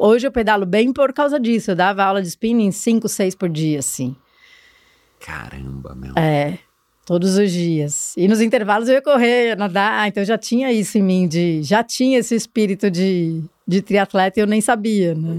hoje eu pedalo bem por causa disso. Eu dava aula de spinning 5, 6 por dia, assim. Caramba, meu. É, todos os dias. E nos intervalos eu ia correr, nadar, então já tinha isso em mim, de, já tinha esse espírito de, de triatleta e eu nem sabia, né?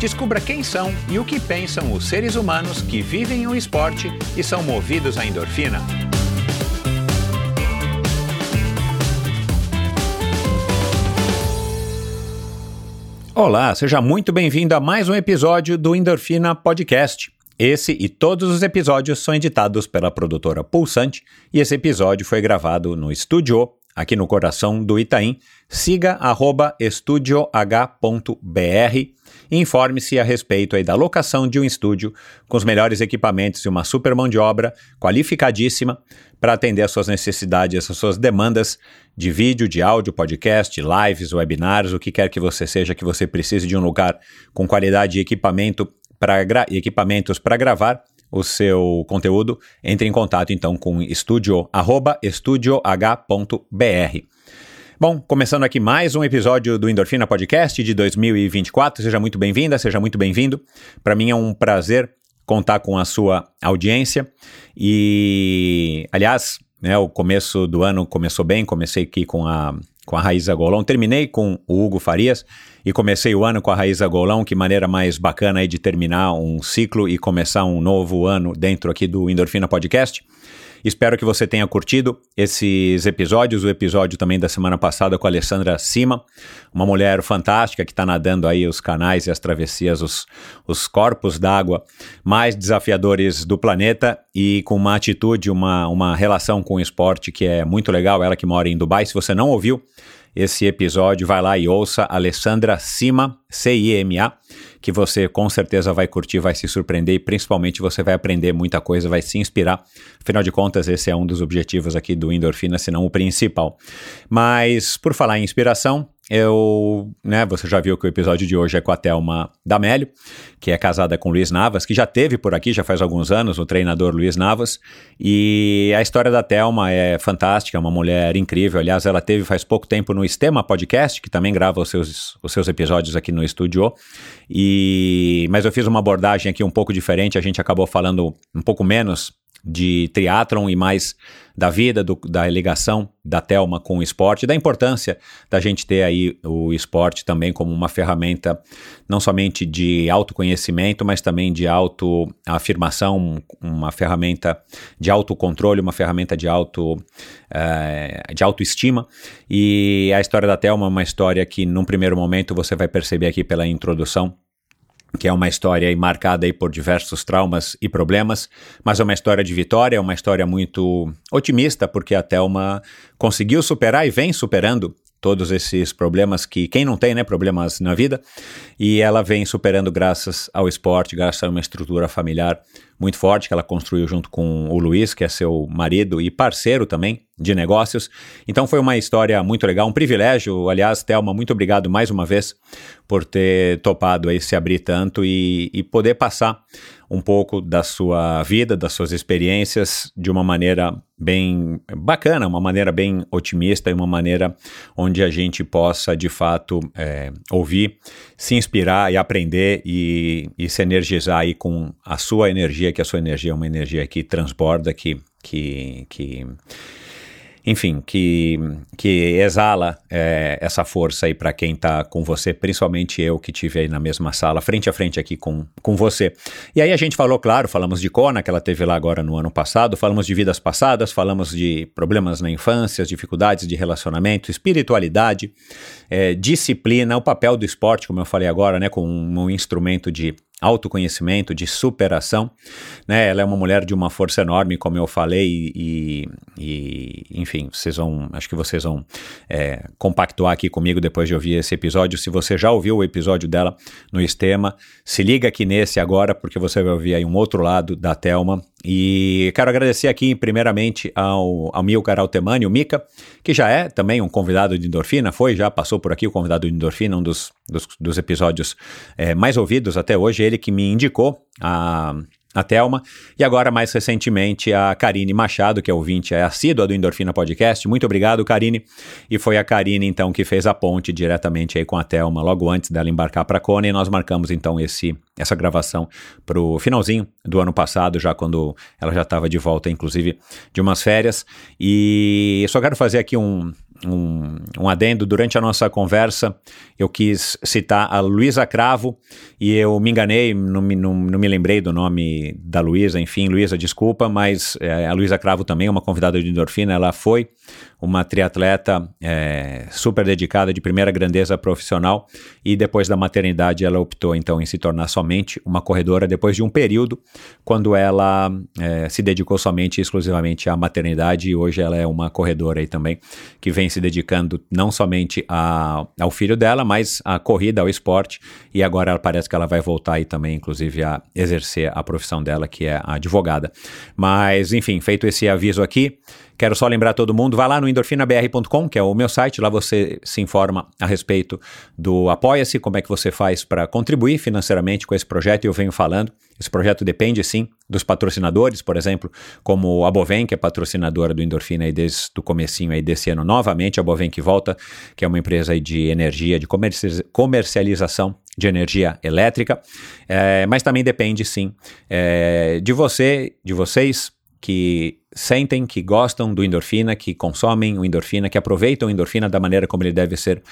Descubra quem são e o que pensam os seres humanos que vivem o esporte e são movidos à endorfina. Olá, seja muito bem-vindo a mais um episódio do Endorfina Podcast. Esse e todos os episódios são editados pela produtora Pulsante e esse episódio foi gravado no estúdio aqui no coração do Itaim. Siga arroba estudioh.br e informe-se a respeito aí da locação de um estúdio com os melhores equipamentos e uma super mão de obra qualificadíssima para atender às suas necessidades, às suas demandas de vídeo, de áudio, podcast, lives, webinars, o que quer que você seja, que você precise de um lugar com qualidade de equipamento para equipamentos para gravar o seu conteúdo, entre em contato então com estúdio, arroba estudioh.br. Bom, começando aqui mais um episódio do Endorfina Podcast de 2024. Seja muito bem-vinda, seja muito bem-vindo. Para mim é um prazer contar com a sua audiência. E, aliás, né, o começo do ano começou bem. Comecei aqui com a, com a Raíza Golão. Terminei com o Hugo Farias e comecei o ano com a Raíza Golão. Que maneira mais bacana aí de terminar um ciclo e começar um novo ano dentro aqui do Endorfina Podcast. Espero que você tenha curtido esses episódios, o episódio também da semana passada com a Alessandra Cima, uma mulher fantástica que está nadando aí os canais e as travessias, os, os corpos d'água mais desafiadores do planeta e com uma atitude, uma, uma relação com o esporte que é muito legal. Ela que mora em Dubai. Se você não ouviu, esse episódio, vai lá e ouça Alessandra Cima, C-I-M-A, que você com certeza vai curtir, vai se surpreender e principalmente você vai aprender muita coisa, vai se inspirar. Afinal de contas, esse é um dos objetivos aqui do Endorfina, se não o principal. Mas, por falar em inspiração, eu, né, você já viu que o episódio de hoje é com a Thelma Damélio, que é casada com Luiz Navas, que já teve por aqui, já faz alguns anos, o treinador Luiz Navas. E a história da Thelma é fantástica, é uma mulher incrível. Aliás, ela teve faz pouco tempo no Estema Podcast, que também grava os seus, os seus episódios aqui no estúdio. E, mas eu fiz uma abordagem aqui um pouco diferente, a gente acabou falando um pouco menos de triatlon e mais da vida, do, da ligação da Telma com o esporte, da importância da gente ter aí o esporte também como uma ferramenta não somente de autoconhecimento, mas também de autoafirmação, uma ferramenta de autocontrole, uma ferramenta de, auto, é, de autoestima. E a história da Telma é uma história que, num primeiro momento, você vai perceber aqui pela introdução, que é uma história marcada aí por diversos traumas e problemas, mas é uma história de vitória, é uma história muito otimista, porque a Thelma conseguiu superar e vem superando todos esses problemas que quem não tem, né, problemas na vida, e ela vem superando graças ao esporte, graças a uma estrutura familiar muito forte que ela construiu junto com o Luiz, que é seu marido e parceiro também de negócios. Então foi uma história muito legal, um privilégio. Aliás, Thelma, muito obrigado mais uma vez por ter topado aí se abrir tanto e, e poder passar um pouco da sua vida, das suas experiências de uma maneira bem bacana, uma maneira bem otimista e uma maneira onde a gente possa de fato é, ouvir, se inspirar e aprender e, e se energizar aí com a sua energia, que a sua energia é uma energia que transborda, que, que, que enfim, que, que exala é, essa força aí para quem está com você, principalmente eu que tive aí na mesma sala, frente a frente aqui com, com você. E aí a gente falou, claro, falamos de Kona, que ela teve lá agora no ano passado, falamos de vidas passadas, falamos de problemas na infância, dificuldades de relacionamento, espiritualidade, é, disciplina, o papel do esporte, como eu falei agora, né, como um, um instrumento de autoconhecimento, de superação. Né? Ela é uma mulher de uma força enorme, como eu falei, e, e enfim, vocês vão, acho que vocês vão é, compactuar aqui comigo depois de ouvir esse episódio. Se você já ouviu o episódio dela no Estema, se liga aqui nesse agora, porque você vai ouvir aí um outro lado da Thelma. E quero agradecer aqui, primeiramente, ao, ao Milcar Altemani, o Mica, que já é também um convidado de endorfina, foi, já passou por aqui o convidado de endorfina, um dos, dos, dos episódios é, mais ouvidos até hoje, ele que me indicou a a Thelma, e agora mais recentemente a Karine Machado, que é ouvinte, é assídua do Endorfina Podcast. Muito obrigado, Karine. E foi a Karine, então, que fez a ponte diretamente aí com a Thelma, logo antes dela embarcar para Kona, e nós marcamos, então, esse, essa gravação para o finalzinho do ano passado, já quando ela já estava de volta, inclusive, de umas férias. E só quero fazer aqui um, um, um adendo. Durante a nossa conversa, eu quis citar a Luísa Cravo e eu me enganei, não me, não, não me lembrei do nome da Luísa. Enfim, Luísa, desculpa, mas é, a Luísa Cravo também é uma convidada de endorfina. Ela foi uma triatleta é, super dedicada, de primeira grandeza profissional, e depois da maternidade ela optou então em se tornar somente uma corredora, depois de um período quando ela é, se dedicou somente e exclusivamente à maternidade, e hoje ela é uma corredora aí também, que vem se dedicando não somente a, ao filho dela, mas à corrida, ao esporte, e agora ela parece que ela vai voltar aí também, inclusive, a exercer a profissão dela, que é a advogada. Mas, enfim, feito esse aviso aqui, Quero só lembrar todo mundo, vá lá no endorfinabr.com, que é o meu site, lá você se informa a respeito do Apoia-se, como é que você faz para contribuir financeiramente com esse projeto, e eu venho falando, esse projeto depende sim dos patrocinadores, por exemplo, como a Bovem, que é patrocinadora do Endorfina aí desde o comecinho aí desse ano. Novamente, a Bovem que volta, que é uma empresa aí de energia, de comercialização de energia elétrica, é, mas também depende sim é, de você, de vocês que sentem, que gostam do endorfina, que consomem o endorfina, que aproveitam o endorfina da maneira como ele deve ser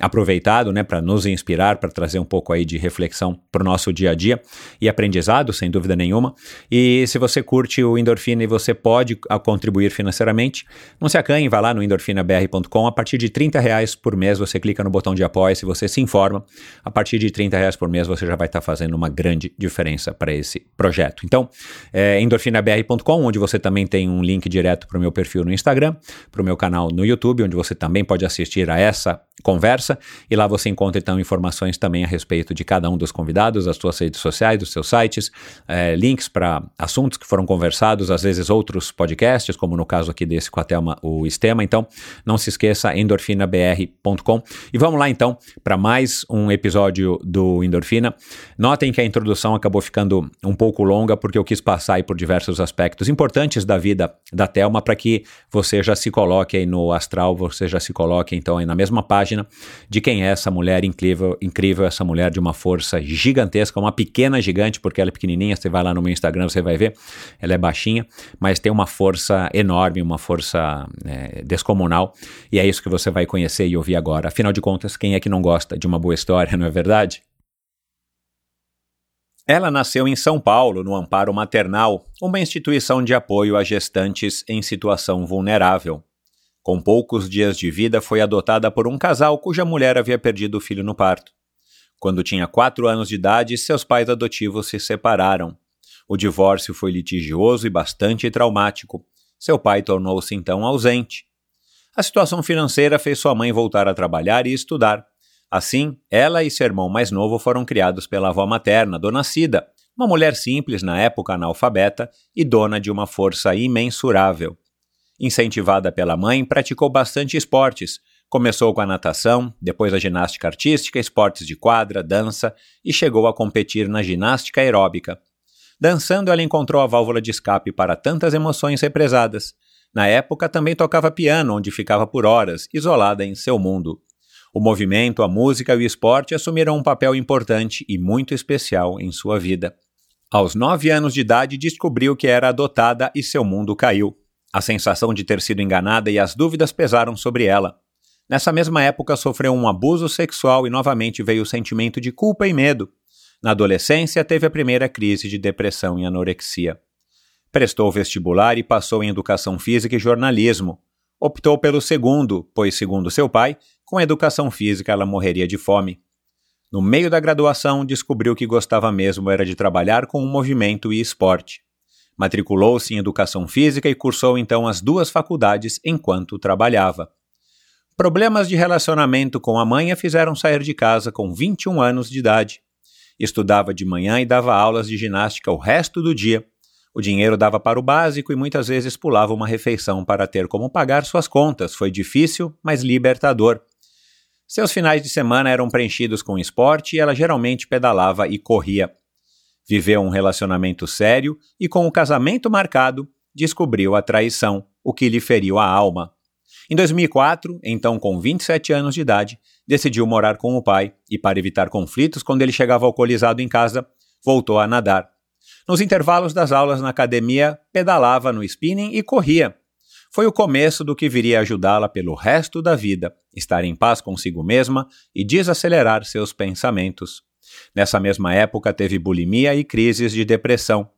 aproveitado, né, para nos inspirar, para trazer um pouco aí de reflexão para o nosso dia a dia e aprendizado, sem dúvida nenhuma. E se você curte o endorfina e você pode contribuir financeiramente, não se acanhe, vá lá no endorfinabr.com. A partir de 30 reais por mês você clica no botão de apoio, se você se informa. A partir de 30 reais por mês você já vai estar tá fazendo uma grande diferença para esse projeto. Então, é endorfinabr.com, onde você também tem um link direto para o meu perfil no Instagram, para o meu canal no YouTube, onde você também pode assistir a essa conversa e lá você encontra então informações também a respeito de cada um dos convidados, as suas redes sociais, dos seus sites, é, links para assuntos que foram conversados, às vezes outros podcasts, como no caso aqui desse com a Thelma, o Estema. Então, não se esqueça, endorfinabr.com. E vamos lá então para mais um episódio do Endorfina. Notem que a introdução acabou ficando um pouco longa porque eu quis passar por diversos aspectos importantes da vida da Thelma para que você já se coloque aí no astral, você já se coloque então aí na mesma página de quem é essa mulher incrível, incrível, essa mulher de uma força gigantesca, uma pequena gigante, porque ela é pequenininha, você vai lá no meu Instagram, você vai ver, ela é baixinha, mas tem uma força enorme, uma força é, descomunal, e é isso que você vai conhecer e ouvir agora. Afinal de contas, quem é que não gosta de uma boa história, não é verdade? Ela nasceu em São Paulo, no Amparo Maternal, uma instituição de apoio a gestantes em situação vulnerável. Com poucos dias de vida, foi adotada por um casal cuja mulher havia perdido o filho no parto. Quando tinha quatro anos de idade, seus pais adotivos se separaram. O divórcio foi litigioso e bastante traumático. Seu pai tornou-se então ausente. A situação financeira fez sua mãe voltar a trabalhar e estudar. Assim, ela e seu irmão mais novo foram criados pela avó materna, Dona Cida, uma mulher simples na época analfabeta e dona de uma força imensurável. Incentivada pela mãe, praticou bastante esportes. Começou com a natação, depois a ginástica artística, esportes de quadra, dança e chegou a competir na ginástica aeróbica. Dançando, ela encontrou a válvula de escape para tantas emoções represadas. Na época, também tocava piano, onde ficava por horas, isolada em seu mundo. O movimento, a música e o esporte assumiram um papel importante e muito especial em sua vida. Aos nove anos de idade, descobriu que era adotada e seu mundo caiu. A sensação de ter sido enganada e as dúvidas pesaram sobre ela. Nessa mesma época, sofreu um abuso sexual e novamente veio o sentimento de culpa e medo. Na adolescência, teve a primeira crise de depressão e anorexia. Prestou vestibular e passou em educação física e jornalismo. Optou pelo segundo, pois, segundo seu pai, com educação física ela morreria de fome. No meio da graduação, descobriu que gostava mesmo era de trabalhar com o movimento e esporte. Matriculou-se em educação física e cursou então as duas faculdades enquanto trabalhava. Problemas de relacionamento com a mãe a fizeram sair de casa com 21 anos de idade. Estudava de manhã e dava aulas de ginástica o resto do dia. O dinheiro dava para o básico e muitas vezes pulava uma refeição para ter como pagar suas contas. Foi difícil, mas libertador. Seus finais de semana eram preenchidos com esporte e ela geralmente pedalava e corria. Viveu um relacionamento sério e, com o casamento marcado, descobriu a traição, o que lhe feriu a alma. Em 2004, então com 27 anos de idade, decidiu morar com o pai e, para evitar conflitos quando ele chegava alcoolizado em casa, voltou a nadar. Nos intervalos das aulas na academia, pedalava no spinning e corria, foi o começo do que viria ajudá-la pelo resto da vida, estar em paz consigo mesma e desacelerar seus pensamentos. Nessa mesma época, teve bulimia e crises de depressão.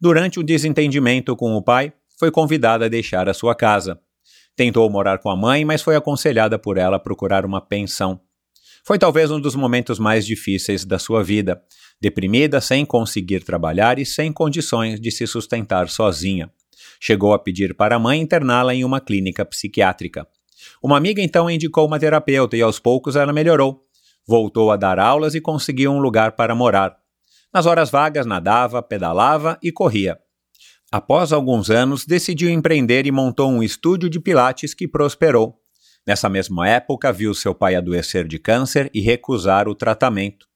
Durante o desentendimento com o pai, foi convidada a deixar a sua casa. Tentou morar com a mãe, mas foi aconselhada por ela a procurar uma pensão. Foi talvez um dos momentos mais difíceis da sua vida, deprimida, sem conseguir trabalhar e sem condições de se sustentar sozinha. Chegou a pedir para a mãe interná-la em uma clínica psiquiátrica. Uma amiga então indicou uma terapeuta e aos poucos ela melhorou. Voltou a dar aulas e conseguiu um lugar para morar. Nas horas vagas nadava, pedalava e corria. Após alguns anos, decidiu empreender e montou um estúdio de pilates que prosperou. Nessa mesma época, viu seu pai adoecer de câncer e recusar o tratamento.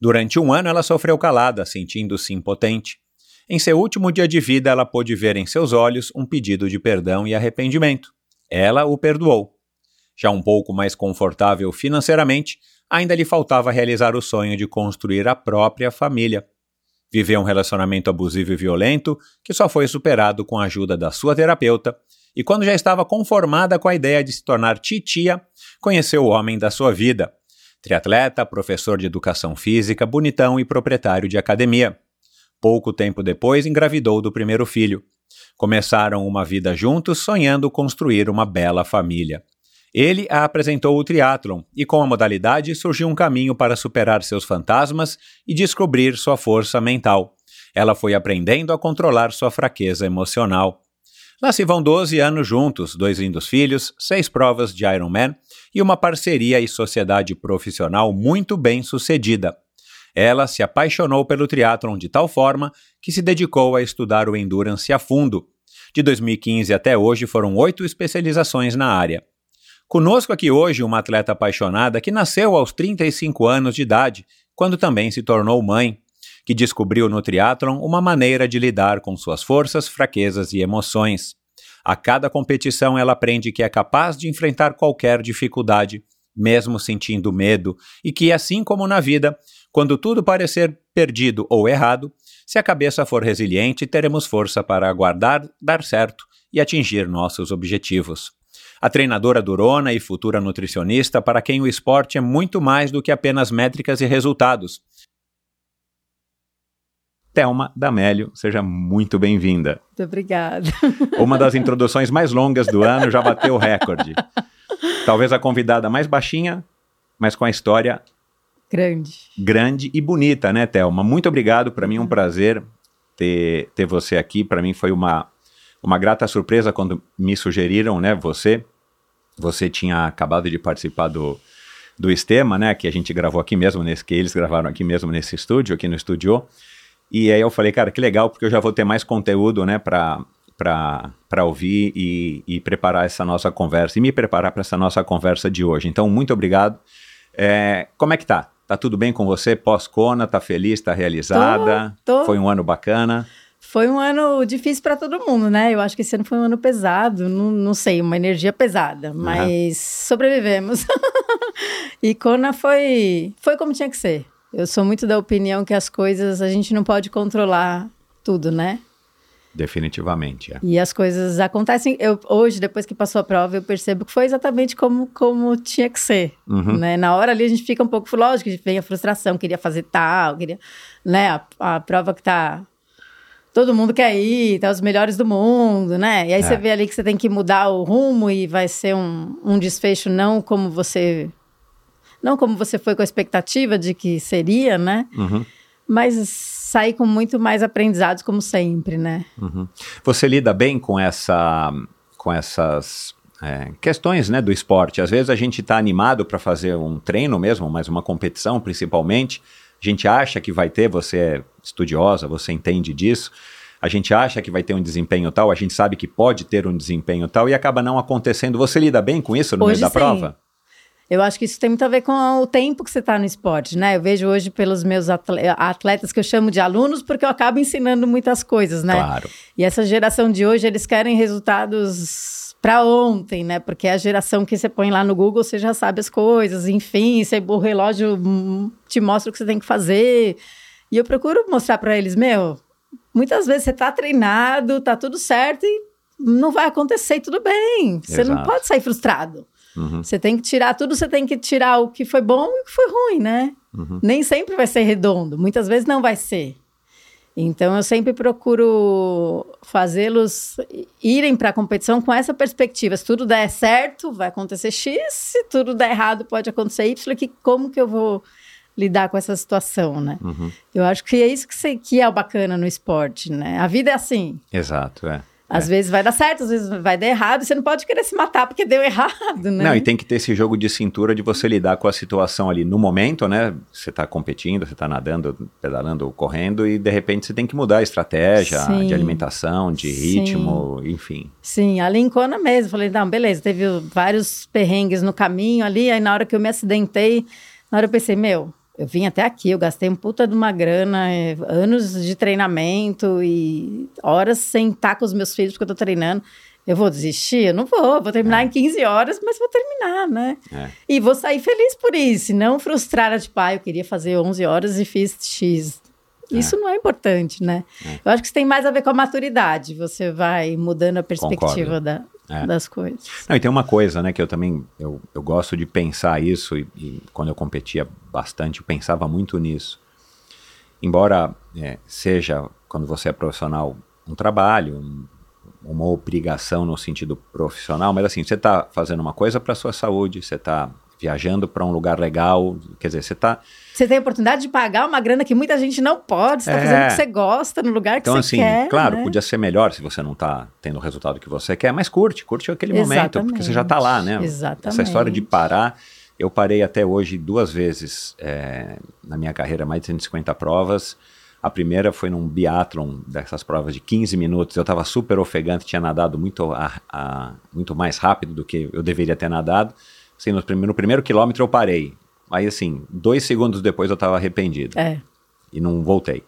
Durante um ano, ela sofreu calada, sentindo-se impotente. Em seu último dia de vida, ela pôde ver em seus olhos um pedido de perdão e arrependimento. Ela o perdoou. Já um pouco mais confortável financeiramente, ainda lhe faltava realizar o sonho de construir a própria família. Viveu um relacionamento abusivo e violento que só foi superado com a ajuda da sua terapeuta, e quando já estava conformada com a ideia de se tornar titia, conheceu o homem da sua vida. Triatleta, professor de educação física, bonitão e proprietário de academia. Pouco tempo depois, engravidou do primeiro filho. Começaram uma vida juntos, sonhando construir uma bela família. Ele a apresentou o triatlon e com a modalidade surgiu um caminho para superar seus fantasmas e descobrir sua força mental. Ela foi aprendendo a controlar sua fraqueza emocional. Lá se vão 12 anos juntos, dois lindos filhos, seis provas de Ironman e uma parceria e sociedade profissional muito bem sucedida. Ela se apaixonou pelo triatlon de tal forma que se dedicou a estudar o endurance a fundo. De 2015 até hoje foram oito especializações na área. Conosco aqui hoje uma atleta apaixonada que nasceu aos 35 anos de idade, quando também se tornou mãe, que descobriu no triatlon uma maneira de lidar com suas forças, fraquezas e emoções. A cada competição ela aprende que é capaz de enfrentar qualquer dificuldade, mesmo sentindo medo, e que, assim como na vida, quando tudo parecer perdido ou errado, se a cabeça for resiliente, teremos força para aguardar, dar certo e atingir nossos objetivos. A treinadora durona e futura nutricionista para quem o esporte é muito mais do que apenas métricas e resultados. Thelma D'Amélio, seja muito bem-vinda. Muito obrigada. Uma das introduções mais longas do ano já bateu o recorde. Talvez a convidada mais baixinha, mas com a história Grande. grande e bonita, né, Thelma? Muito obrigado. Para mim é um prazer ter, ter você aqui. Para mim foi uma, uma grata surpresa quando me sugeriram, né, você. Você tinha acabado de participar do, do Estema, né, que a gente gravou aqui mesmo, nesse, que eles gravaram aqui mesmo nesse estúdio, aqui no estúdio. E aí eu falei, cara, que legal, porque eu já vou ter mais conteúdo, né, para para ouvir e, e preparar essa nossa conversa e me preparar para essa nossa conversa de hoje. Então, muito obrigado. É, como é que tá? Tá tudo bem com você pós-Cona? Tá feliz? Tá realizada? Tô, tô. Foi um ano bacana? Foi um ano difícil para todo mundo, né? Eu acho que esse ano foi um ano pesado, não, não sei, uma energia pesada, mas sobrevivemos. e Kona foi, foi como tinha que ser. Eu sou muito da opinião que as coisas a gente não pode controlar tudo, né? Definitivamente, é. E as coisas acontecem. Eu, hoje, depois que passou a prova, eu percebo que foi exatamente como, como tinha que ser. Uhum. Né? Na hora ali a gente fica um pouco. Lógico, vem a frustração, queria fazer tal, queria. Né? A, a prova que tá. Todo mundo quer ir, tá os melhores do mundo, né? E aí É. você vê ali que você tem que mudar o rumo e vai ser um, um desfecho não como você Não como você foi com a expectativa de que seria, né? Uhum. Mas sair com muito mais aprendizados, como sempre, né? Você lida bem com essa, com essas é, questões, né, do esporte. Às vezes a gente está animado para fazer um treino mesmo, mas uma competição principalmente. A gente acha que vai ter, você é estudiosa, você entende disso. A gente acha que vai ter um desempenho tal, a gente sabe que pode ter um desempenho tal e acaba não acontecendo. Você lida bem com isso no Hoje meio da sim. prova? Eu acho que isso tem muito a ver com o tempo que você está no esporte, né? Eu vejo hoje pelos meus atle- atletas que eu chamo de alunos, porque eu acabo ensinando muitas coisas, né? Claro. E essa geração de hoje, eles querem resultados para ontem, né? Porque é a geração que você põe lá no Google, você já sabe as coisas, enfim, você, o relógio te mostra o que você tem que fazer. E eu procuro mostrar para eles, meu, muitas vezes você tá treinado, tá tudo certo e não vai acontecer tudo bem. Você não Exato. pode sair frustrado. Uhum. Você tem que tirar tudo, você tem que tirar o que foi bom e o que foi ruim, né? Uhum. Nem sempre vai ser redondo, muitas vezes não vai ser. Então eu sempre procuro fazê-los irem para a competição com essa perspectiva. Se tudo der certo, vai acontecer X, se tudo der errado, pode acontecer Y, que como que eu vou lidar com essa situação, né? Uhum. Eu acho que é isso que, você- que é o bacana no esporte, né? A vida é assim. Exato, é. Às vezes vai dar certo, às vezes vai dar errado, e você não pode querer se matar porque deu errado, né? Não, e tem que ter esse jogo de cintura de você lidar com a situação ali no momento, né? Você tá competindo, você tá nadando, pedalando, correndo, e de repente você tem que mudar a estratégia Sim. de alimentação, de Sim. ritmo, enfim. Sim, a Lincoln mesmo. Falei, não, beleza, teve vários perrengues no caminho ali. Aí na hora que eu me acidentei, na hora eu pensei, meu, eu vim até aqui, eu gastei um puta de uma grana, eh, anos de treinamento e horas sem estar com os meus filhos porque eu tô treinando. Eu vou desistir? Eu não vou, vou terminar em 15 horas, mas vou terminar, né? É. E vou sair feliz por isso, não frustrada, tipo, ah, eu queria fazer 11 horas e fiz X. Isso não é importante, né? Eu acho que isso tem mais a ver com a maturidade. Você vai mudando a perspectiva da- É. das coisas. Não, e tem uma coisa, né, que eu também, eu, eu gosto de pensar isso, e, e quando eu competia bastante, eu pensava muito nisso. Embora é, seja, quando você é profissional, um trabalho, um- uma obrigação no sentido profissional, mas assim, você está fazendo uma coisa para a sua saúde, você está viajando para um lugar legal, quer dizer, você está Você tem a oportunidade de pagar uma grana que muita gente não pode. Você está É. fazendo o que você gosta, no lugar que Então, você assim, quer. claro, né? podia ser melhor se você não está tendo o resultado que você quer, mas curte, curte aquele momento, porque você já está lá, né? Exatamente. Essa história de parar, eu parei até hoje duas vezes é, na minha carreira, mais de 150 provas. A primeira foi num biathlon, dessas provas de 15 minutos. Eu estava super ofegante, tinha nadado muito, a- a- muito mais rápido do que eu deveria ter nadado. Assim, no, primeiro, no primeiro quilômetro eu parei. Aí, assim, dois segundos depois eu estava arrependido É. e não voltei.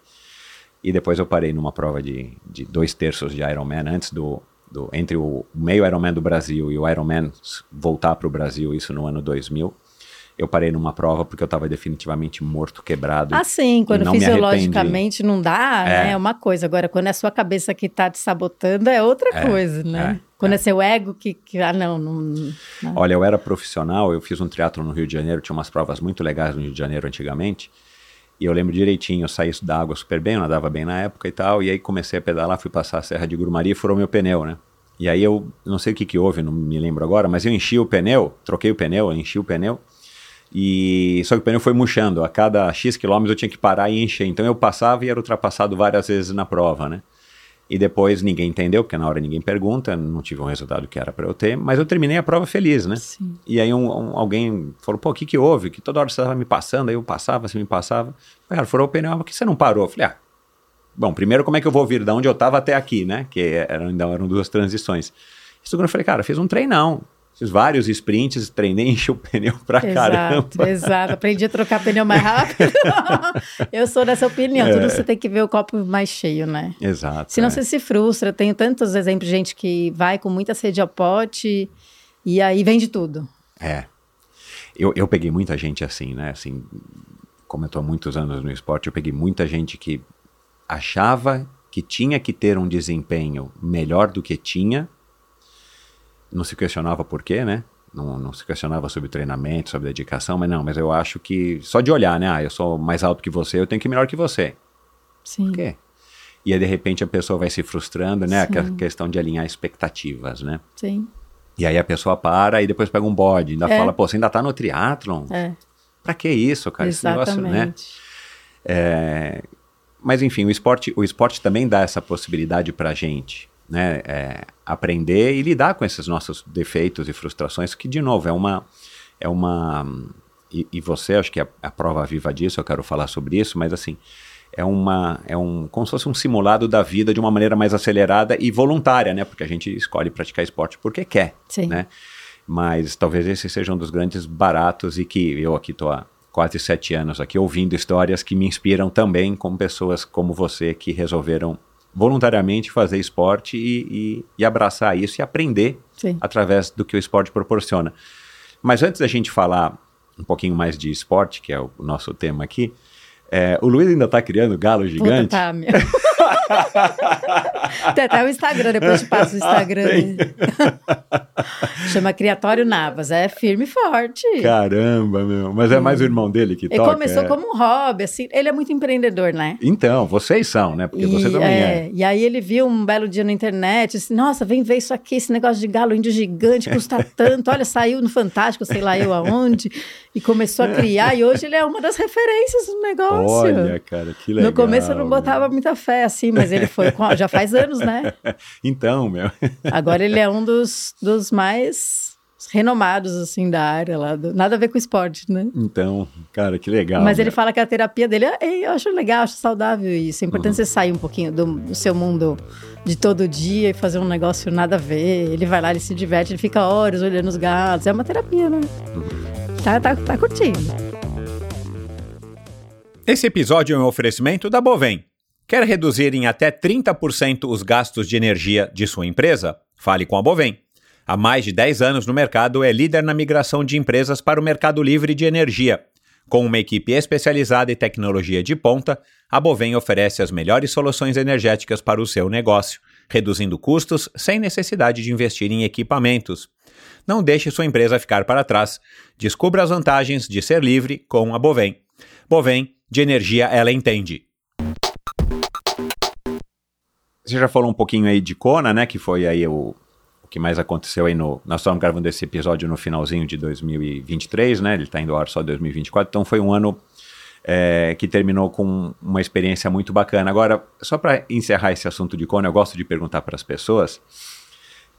E depois eu parei numa prova de, de dois terços de Ironman antes do, do entre o meio Ironman do Brasil e o Ironman voltar para o Brasil, isso no ano 2000. Eu parei numa prova porque eu estava definitivamente morto, quebrado. Assim, quando não me fisiologicamente não dá, É. né, é uma coisa. Agora, quando é a sua cabeça que tá te sabotando, é outra É, coisa, né? é, quando é. seu ego que, que ah, não, não, não. Olha, eu era profissional, eu fiz um teatro no Rio de Janeiro, tinha umas provas muito legais no Rio de Janeiro antigamente. E eu lembro direitinho, eu saí da água super bem, eu nadava bem na época e tal. E aí comecei a pedalar, fui passar a Serra de Grumari e furou meu pneu, né? E aí eu não sei o que, que houve, não me lembro agora, mas eu enchi o pneu, troquei o pneu, eu enchi o pneu. E só que o pneu foi murchando, a cada X quilômetros eu tinha que parar e encher. Então eu passava e era ultrapassado várias vezes na prova, né? E depois ninguém entendeu, porque na hora ninguém pergunta, não tive um resultado que era para eu ter, mas eu terminei a prova feliz, né? Sim. E aí um, um- alguém falou, pô, o que que houve? Que toda hora você estava me passando, aí eu passava, você me passava. Cara, furou o pneu, por que você não parou? Eu falei, ah, bom, primeiro como é que eu vou vir da onde eu estava até aqui, né? Que eram, ainda eram duas transições. E segundo eu falei, cara, fiz um treinão. Fiz vários sprints, treinei, enchi o pneu pra caramba. Exato, exato. Aprendi a trocar pneu mais rápido. eu sou dessa opinião. Tudo você tem que ver o copo mais cheio, né? Exato. Senão é. você se frustra. Tenho tantos exemplos de gente que vai com muita sede ao pote e aí vende tudo. É. Eu, eu peguei muita gente assim, né? Assim, como eu estou há muitos anos no esporte, eu peguei muita gente que achava que tinha que ter um desempenho melhor do que tinha, não se questionava por quê, né? Não, não se questionava sobre treinamento, sobre dedicação, mas não, mas eu acho que só de olhar, né? Ah, eu sou mais alto que você, eu tenho que ir melhor que você. Sim. Por quê? E aí, de repente, a pessoa vai se frustrando, né? Sim. A questão de alinhar expectativas, né? Sim. E aí a pessoa para e depois pega um bode, ainda É. fala, pô, você ainda tá no triatlon? É. pra que isso, cara? Esse negócio, né? Exatamente. É, mas enfim, o esporte, o esporte também dá essa possibilidade pra gente, né? É, aprender e lidar com esses nossos defeitos e frustrações, que de novo é uma é uma e, e você acho que é a prova viva disso. Eu quero falar sobre isso, mas assim é uma é um como se fosse um simulado da vida de uma maneira mais acelerada e voluntária, né? Porque a gente escolhe praticar esporte porque quer, Sim. né? Mas talvez esse seja um dos grandes baratos e que eu aqui tô há quase sete anos aqui ouvindo histórias que me inspiram também com pessoas como você que resolveram voluntariamente fazer esporte e, e, e abraçar isso e aprender Sim. através do que o esporte proporciona. Mas antes da gente falar um pouquinho mais de esporte, que é o nosso tema aqui, é, o Luiz ainda está criando galo Puta, gigante. tá, meu. Tem até o Instagram, depois te passo o Instagram. Chama Criatório Navas, é firme e forte. Caramba, meu. Mas é mais o irmão dele que Ele toca. começou é. como um hobby, assim, ele é muito empreendedor, né? Então, vocês são, né? Porque você E, também é. é, e aí ele viu um belo dia na internet, nossa, vem ver isso aqui, esse negócio de galo índio gigante, custa tanto, olha, saiu no Fantástico, sei lá eu aonde, e começou a criar, e hoje ele é uma das referências do negócio. Olha, cara, que legal. no começo eu não botava muita fé, assim, mas ele foi, com- já faz anos, né? Então, meu. Agora ele é um dos, dos mais renomados, assim, da área lá, do- nada a ver com esporte, né? Então, cara, que legal. Mas ele meu. fala que a terapia dele, é- eu acho legal, acho saudável isso. É importante você sair um pouquinho do, do seu mundo de todo dia e fazer um negócio nada a ver. Ele vai lá, ele se diverte, ele fica horas olhando os gatos. É uma terapia, né? Tá, tá, tá curtindo. Esse episódio é um oferecimento da Bovem. Quer reduzir em até 30% os gastos de energia de sua empresa? Fale com a Bovem. Há mais de 10 anos no mercado, é líder na migração de empresas para o mercado livre de energia. Com uma equipe especializada e tecnologia de ponta, a Bovem oferece as melhores soluções energéticas para o seu negócio, reduzindo custos sem necessidade de investir em equipamentos. Não deixe sua empresa ficar para trás. Descubra as vantagens de ser livre com a Bovem. Bovem, de energia ela entende. Você já falou um pouquinho aí de Kona, né? Que foi aí o, o que mais aconteceu aí no. Nós estamos gravando esse episódio no finalzinho de 2023, né? Ele está indo ao ar só em 2024, então foi um ano é, que terminou com uma experiência muito bacana. Agora, só para encerrar esse assunto de Kona, eu gosto de perguntar para as pessoas.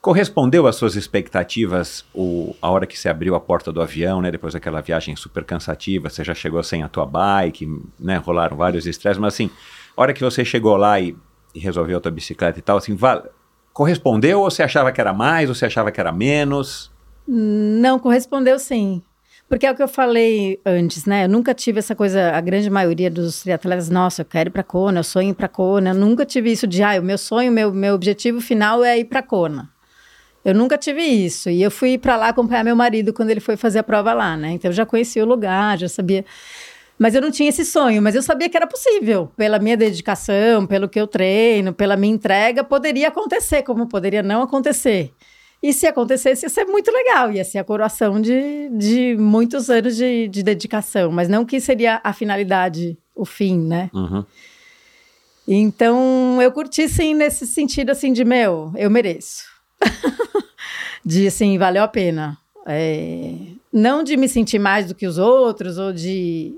Correspondeu às suas expectativas o, a hora que você abriu a porta do avião, né? Depois daquela viagem super cansativa, você já chegou sem a tua bike, né? Rolaram vários estresses, mas assim, a hora que você chegou lá e, e resolveu a tua bicicleta e tal, assim, val- correspondeu ou você achava que era mais, ou você achava que era menos? Não, correspondeu sim. Porque é o que eu falei antes, né? Eu nunca tive essa coisa, a grande maioria dos triatletas, nossa, eu quero ir pra Kona, eu sonho ir pra Kona. Eu nunca tive isso de, ah, o meu sonho, meu, meu objetivo final é ir pra Kona. Eu nunca tive isso. E eu fui pra lá acompanhar meu marido quando ele foi fazer a prova lá, né? Então eu já conhecia o lugar, já sabia. Mas eu não tinha esse sonho, mas eu sabia que era possível. Pela minha dedicação, pelo que eu treino, pela minha entrega, poderia acontecer, como poderia não acontecer. E se acontecesse, ia ser muito legal, ia ser a coroação de, de muitos anos de, de dedicação, mas não que seria a finalidade, o fim, né? Uhum. Então, eu curti sim nesse sentido, assim, de, meu, eu mereço. de, assim, valeu a pena. É, não de me sentir mais do que os outros, ou de...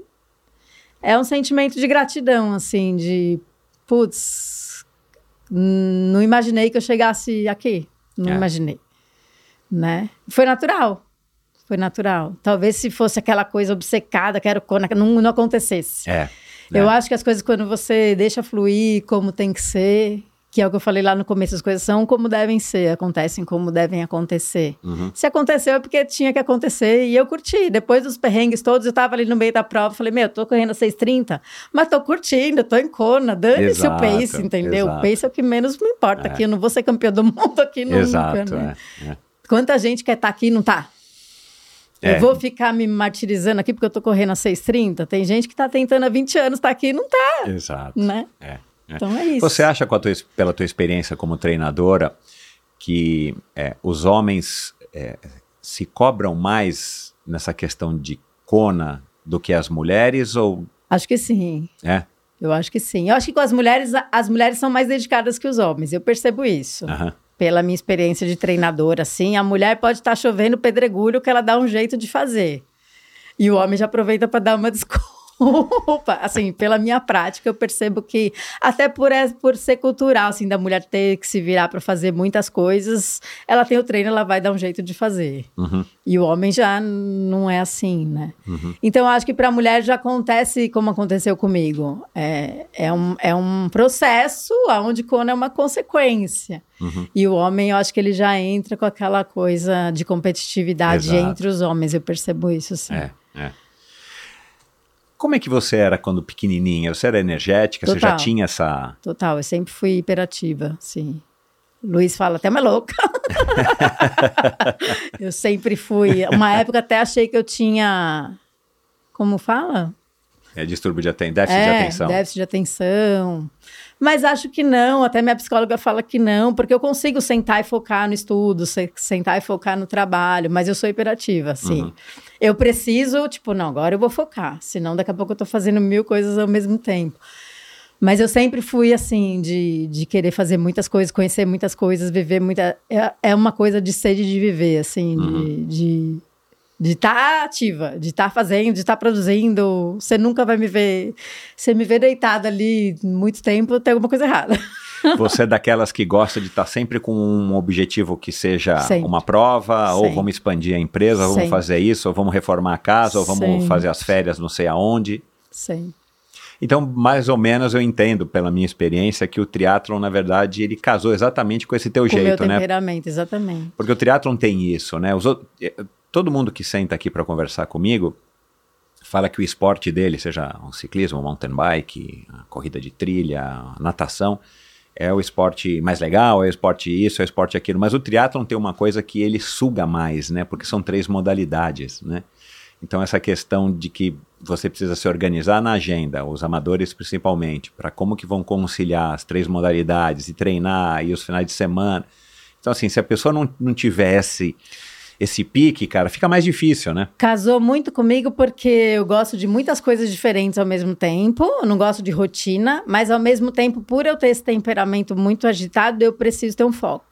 É um sentimento de gratidão, assim, de, putz, não imaginei que eu chegasse aqui. Não É. imaginei, né? Foi natural. Foi natural. Talvez se fosse aquela coisa obcecada, quero não, não acontecesse. É. Eu né? acho que as coisas, quando você deixa fluir como tem que ser, que é o que eu falei lá no começo, as coisas são como devem ser, acontecem como devem acontecer. Uhum. Se aconteceu é porque tinha que acontecer e eu curti. Depois dos perrengues todos, eu tava ali no meio da prova, falei, meu, tô correndo a 6,30, mas tô curtindo, tô em Kona, dane-se o pace, entendeu? exato. O pace é o que menos me importa aqui, eu não vou ser campeã do mundo aqui nunca, Exato, né? é, é. Quanta gente quer estar aqui e não tá? É. Eu vou ficar me martirizando aqui porque eu tô correndo a 6,30? Tem gente que tá tentando há 20 anos estar aqui e não tá, Exato. né? É, é. Então é isso. Você acha, tua pela tua experiência como treinadora, que é, os homens é, se cobram mais nessa questão de Kona do que as mulheres? Ou Acho que sim. é? Eu acho que sim. Eu acho que com as mulheres, as mulheres são mais dedicadas que os homens. Eu percebo isso. Aham. Pela minha experiência de treinadora, assim, a mulher pode estar chovendo pedregulho que ela dá um jeito de fazer. E o homem já aproveita para dar uma desculpa. Assim, pela minha prática, eu percebo que, até por, por ser cultural, assim, da mulher ter que se virar para fazer muitas coisas, ela tem o treino, ela vai dar um jeito de fazer. E o homem já não é assim, né? Então, eu acho que para a mulher já acontece como aconteceu comigo. É, é, um, é um processo onde quando é uma consequência. E o homem, eu acho que ele já entra com aquela coisa de competitividade Exato. entre os homens. Eu percebo isso, sim. É, é. Como é que você era quando pequenininha? Você era energética? Você já Total. tinha essa... Total, eu sempre fui hiperativa, sim. Luiz fala, até mais louca. eu sempre fui. Uma época até achei que eu tinha. Como fala? É, distúrbio de aten déficit de é, atenção? déficit de atenção. Mas acho que não, até minha psicóloga fala que não, porque eu consigo sentar e focar no estudo, se- sentar e focar no trabalho, mas eu sou hiperativa, assim. Eu preciso, tipo, não, agora eu vou focar, senão daqui a pouco eu tô fazendo mil coisas ao mesmo tempo. Mas eu sempre fui assim, de, de querer fazer muitas coisas, conhecer muitas coisas, viver muita. É, é uma coisa de sede de viver, assim, de- de de estar ativa, de estar fazendo, de estar produzindo. Você nunca vai me ver. Você me vê deitada ali muito tempo, tem alguma coisa errada. Você é daquelas que gosta de estar sempre com um objetivo que seja Sempre. uma prova, ou Sempre. vamos expandir a empresa, ou vamos fazer isso, ou vamos reformar a casa, ou vamos fazer as férias não sei aonde. Sim. Então, mais ou menos eu entendo pela minha experiência que o triatlon, na verdade, ele casou exatamente com esse teu Com o meu jeito, né? temperamento, exatamente. Porque o triatlon tem isso, né? Os outros- eh, todo mundo que senta aqui para conversar comigo fala que o esporte dele, seja um ciclismo, um mountain bike, corrida de trilha, natação, é o esporte mais legal, é o esporte isso, é o esporte aquilo. Mas o triatlon tem uma coisa que ele suga mais, né? Porque são três modalidades, né? Então essa questão de que você precisa se organizar na agenda, os amadores principalmente, para como que vão conciliar as três modalidades e treinar e os finais de semana. Então assim, se a pessoa não, não tivesse esse pique, cara, fica mais difícil, né? Casou muito comigo porque eu gosto de muitas coisas diferentes ao mesmo tempo. Eu não gosto de rotina, mas ao mesmo tempo, por eu ter esse temperamento muito agitado, eu preciso ter um foco.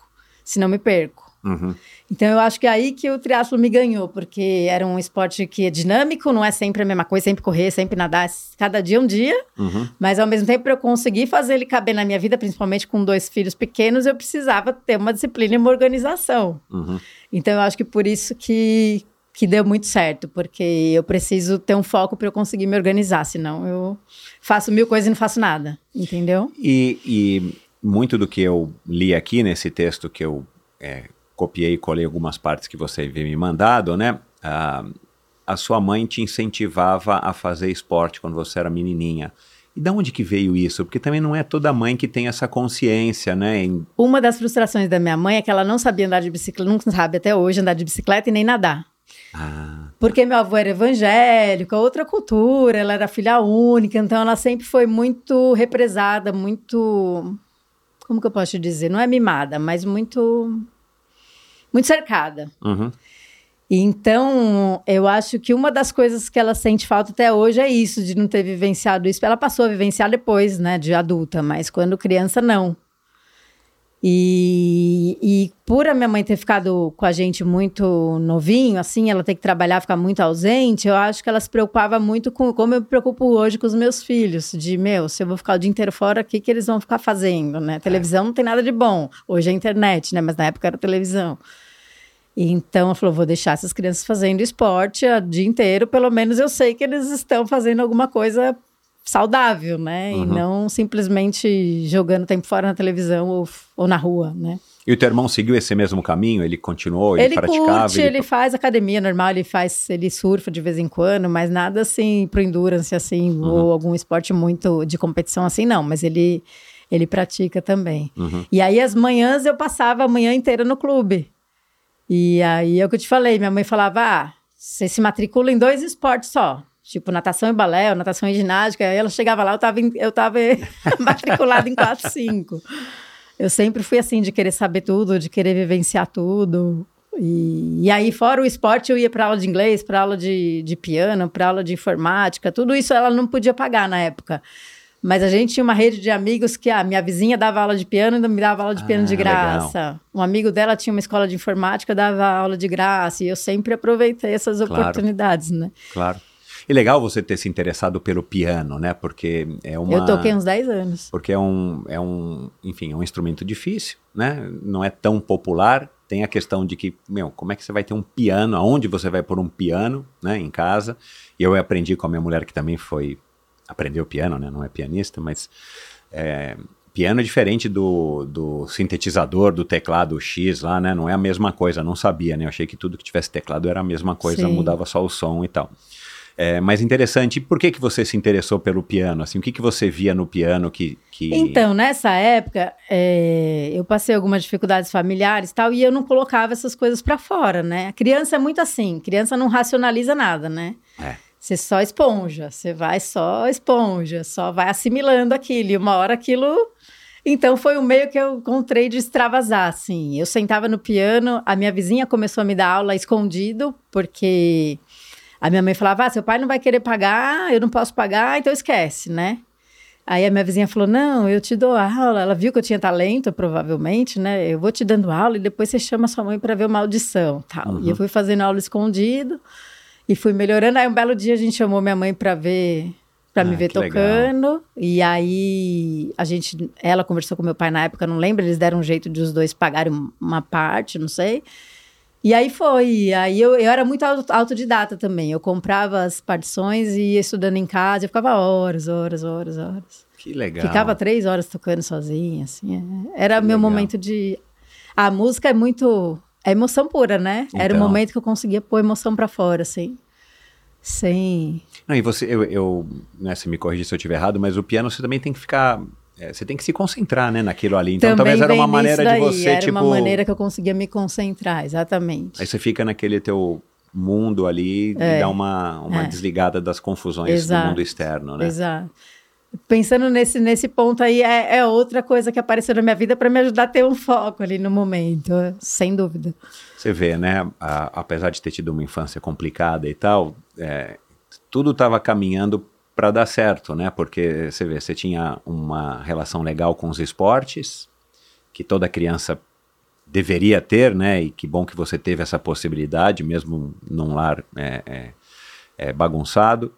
Senão me perco. Uhum. Então eu acho que é aí que o triatlo me ganhou, porque era um esporte que é dinâmico, não é sempre a mesma coisa, sempre correr, sempre nadar, cada dia um dia. Uhum. Mas ao mesmo tempo, para eu conseguir fazer ele caber na minha vida, principalmente com dois filhos pequenos, eu precisava ter uma disciplina e uma organização. Uhum. Então eu acho que por isso que, que deu muito certo, porque eu preciso ter um foco para eu conseguir me organizar, senão eu faço mil coisas e não faço nada, entendeu? E, e muito do que eu li aqui nesse texto que eu é, copiei e colei algumas partes que você havia me mandado, né? Ah, a sua mãe te incentivava a fazer esporte quando você era menininha. E da onde que veio isso? Porque também não é toda mãe que tem essa consciência, né? Em- Uma das frustrações da minha mãe é que ela não sabia andar de bicicleta, não sabe até hoje andar de bicicleta e nem nadar. Ah, Porque meu avô era evangélico, outra cultura, ela era filha única, então ela sempre foi muito represada, muito. Como que eu posso dizer? Não é mimada, mas muito. Muito cercada. uhum. Então, eu acho que uma das coisas que ela sente falta até hoje é isso, de não ter vivenciado isso. Ela passou a vivenciar depois, né, de adulta, mas quando criança, não. E, e por a minha mãe ter ficado com a gente muito novinho, assim, ela ter que trabalhar, ficar muito ausente, eu acho que ela se preocupava muito com como eu me preocupo hoje com os meus filhos. De, meu, se eu vou ficar o dia inteiro fora, o que, que eles vão ficar fazendo, né? Televisão não tem nada de bom. Hoje é internet, né? Mas na época era televisão. Então, ela falou: vou deixar essas crianças fazendo esporte o dia inteiro, pelo menos eu sei que eles estão fazendo alguma coisa saudável, né? E não simplesmente jogando tempo fora na televisão ou, ou na rua, né? E o teu irmão seguiu esse mesmo caminho? Ele continuou? Ele, Ele, praticava? curte, ele... faz academia normal, ele faz, ele surfa de vez em quando, mas nada assim pro endurance, assim, ou algum esporte muito de competição assim, não. Mas ele, ele pratica também. E aí, as manhãs, eu passava a manhã inteira no clube. E aí, é o que eu te falei, minha mãe falava, ah, você se matricula em dois esportes só. Tipo, natação e balé, ou natação e ginástica. Aí ela chegava lá, eu tava, eu tava matriculada em quatro, cinco. Eu sempre fui assim, de querer saber tudo, de querer vivenciar tudo. E, e aí, fora o esporte, eu ia para aula de inglês, para aula de, de piano, para aula de informática, tudo isso ela não podia pagar na época. Mas a gente tinha uma rede de amigos que a minha vizinha dava aula de piano e me dava aula de piano Ah, de graça. Um amigo dela tinha uma escola de informática, dava aula de graça. E eu sempre aproveitei essas Claro. oportunidades, né? Claro. E legal você ter se interessado pelo piano, né? Porque é uma. Eu toquei uns 10 anos. Porque é um, é um, enfim, é um instrumento difícil, né? Não é tão popular. Tem a questão de que, meu, como é que você vai ter um piano? Aonde você vai pôr um piano, né? Em casa. E eu aprendi com a minha mulher que também foi aprendeu piano, né? Não é pianista, mas é, piano é diferente do, do sintetizador, do teclado X lá, né? Não é a mesma coisa. Não sabia, né? Eu achei que tudo que tivesse teclado era a mesma coisa, Sim. mudava só o som e tal. É, mas interessante, e por que, que você se interessou pelo piano? Assim, o que, que você via no piano que. que... Então, nessa época, é, eu passei algumas dificuldades familiares e tal, e eu não colocava essas coisas pra fora, né? A criança é muito assim, criança não racionaliza nada, né? É. Você só esponja, você vai só esponja, só vai assimilando aquilo, e uma hora aquilo. Então foi o meio que eu encontrei de extravasar, assim. Eu sentava no piano, a minha vizinha começou a me dar aula escondido, porque a minha mãe falava: ah, seu pai não vai querer pagar, eu não posso pagar, então esquece, né? Aí a minha vizinha falou: Não, eu te dou aula. Ela viu que eu tinha talento, provavelmente, né? Eu vou te dando aula e depois você chama sua mãe para ver uma audição. Tal. E eu fui fazendo aula escondido e fui melhorando. Aí um belo dia a gente chamou minha mãe para ver. Pra me Ah, ver que legal. tocando. E aí a gente. Ela conversou com meu pai na época, não lembro, eles deram um jeito de os dois pagarem uma parte, não sei. E aí foi. E Aí eu, eu era muito auto- autodidata também. Eu comprava as partições e ia estudando em casa. Eu ficava horas, horas, horas, horas. Que legal. Ficava três horas tocando sozinha, assim. é. Era Que meu legal. momento de. A música é muito. É emoção pura, né? Era o Então. momento que eu conseguia pôr emoção pra fora, assim. Sem. Não, e você, eu, eu né, você me corrige se eu estiver errado, mas o piano você também tem que ficar. é, você tem que se concentrar, né, naquilo ali. Então Também talvez era uma maneira nisso de daí, você, Era tipo. uma maneira que eu conseguia me concentrar, exatamente. Aí você fica naquele teu mundo ali e dá uma, uma é. desligada das confusões Exato. do mundo externo, né? Exato. Pensando nesse, nesse ponto aí, é, é outra coisa que apareceu na minha vida para me ajudar a ter um foco ali no momento, sem dúvida. Você vê, né? a- apesar de ter tido uma infância complicada e tal, é, tudo estava caminhando para dar certo, né? Porque você vê, você tinha uma relação legal com os esportes, que toda criança deveria ter, né? E que bom que você teve essa possibilidade, mesmo num lar é, é, é, bagunçado.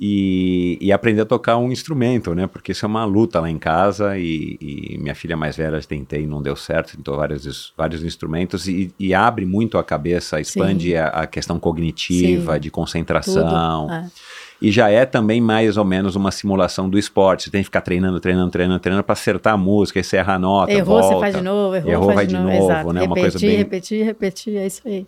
E, e aprender a tocar um instrumento, né? Porque isso é uma luta lá em casa e, e minha filha mais velha tentei e não deu certo, tentou vários, vários instrumentos e, e abre muito a cabeça, expande a, a questão cognitiva, Sim. de concentração. é. E já é também mais ou menos uma simulação do esporte. Você tem que ficar treinando, treinando, treinando, treinando para acertar a música, aí você erra a nota, Errou, volta. você faz de novo, errou, Errou, faz vai de novo. novo, exato. né? Uma repetir, coisa bem- repetir, repetir, é isso aí.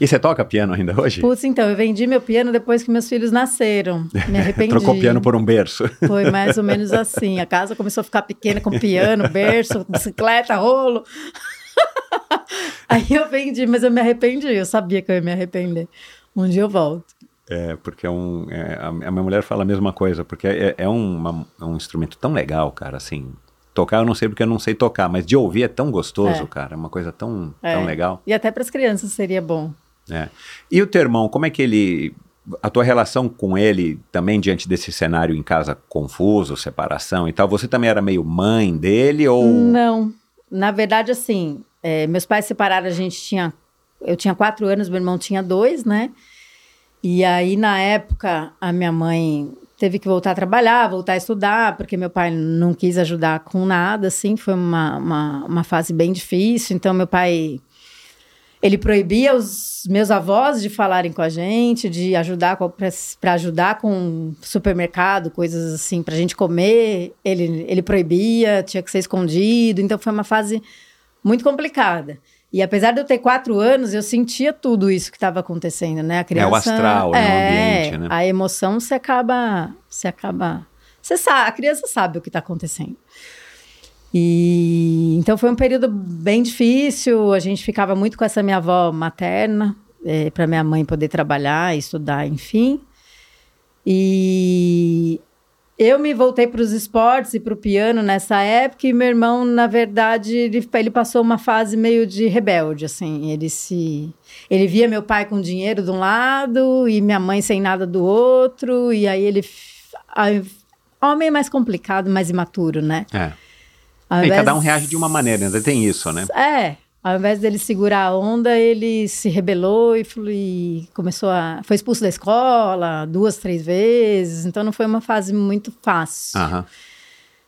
E você toca piano ainda hoje? Putz, então, eu vendi meu piano depois que meus filhos nasceram. Me arrependi. Trocou piano por um berço. Foi mais ou menos assim. A casa começou a ficar pequena com piano, berço, bicicleta, rolo. Aí eu vendi, mas eu me arrependi. Eu sabia que eu ia me arrepender. Um dia eu volto. É, porque é um. é, a, minha mulher fala a mesma coisa, porque é, é uma- é um instrumento tão legal, cara, assim. Tocar eu não sei porque eu não sei tocar, mas de ouvir é tão gostoso, É. cara. É uma coisa tão, É. tão legal. E até para as crianças seria bom. Né? E o teu irmão, como é que ele. A tua relação com ele também diante desse cenário em casa confuso, separação e tal, você também era meio mãe dele ou. Não. Na verdade, assim, é, meus pais separaram, a gente tinha. Eu tinha quatro anos, meu irmão tinha dois, né? E aí, na época, a minha mãe teve que voltar a trabalhar, voltar a estudar, porque meu pai não quis ajudar com nada, assim, foi uma, uma, uma fase bem difícil. Então, meu pai. Ele proibia os meus avós de falarem com a gente, de ajudar para ajudar com supermercado, coisas assim, para a gente comer. Ele, ele proibia, tinha que ser escondido. Então foi uma fase muito complicada. E apesar de eu ter quatro anos, eu sentia tudo isso que estava acontecendo, né? A criança, É, o astral, né? O ambiente, né? A emoção se acaba, se acaba. Você sabe, a criança sabe o que está acontecendo. E então foi um período bem difícil. A gente ficava muito com essa minha avó materna, para minha mãe poder trabalhar, estudar, enfim. E eu me voltei para os esportes e para o piano nessa época. E meu irmão, na verdade, ele, ele passou uma fase meio de rebelde, assim. Ele se, ele via meu pai com dinheiro de um lado e minha mãe sem nada do outro. E aí ele, Homem é mais complicado, mais imaturo, né? É. E invés- cada um reage de uma maneira, ainda tem isso, né? É. Ao invés dele segurar a onda, ele se rebelou e, e começou a. Foi expulso da escola duas, três vezes. Então não foi uma fase muito fácil. Aham.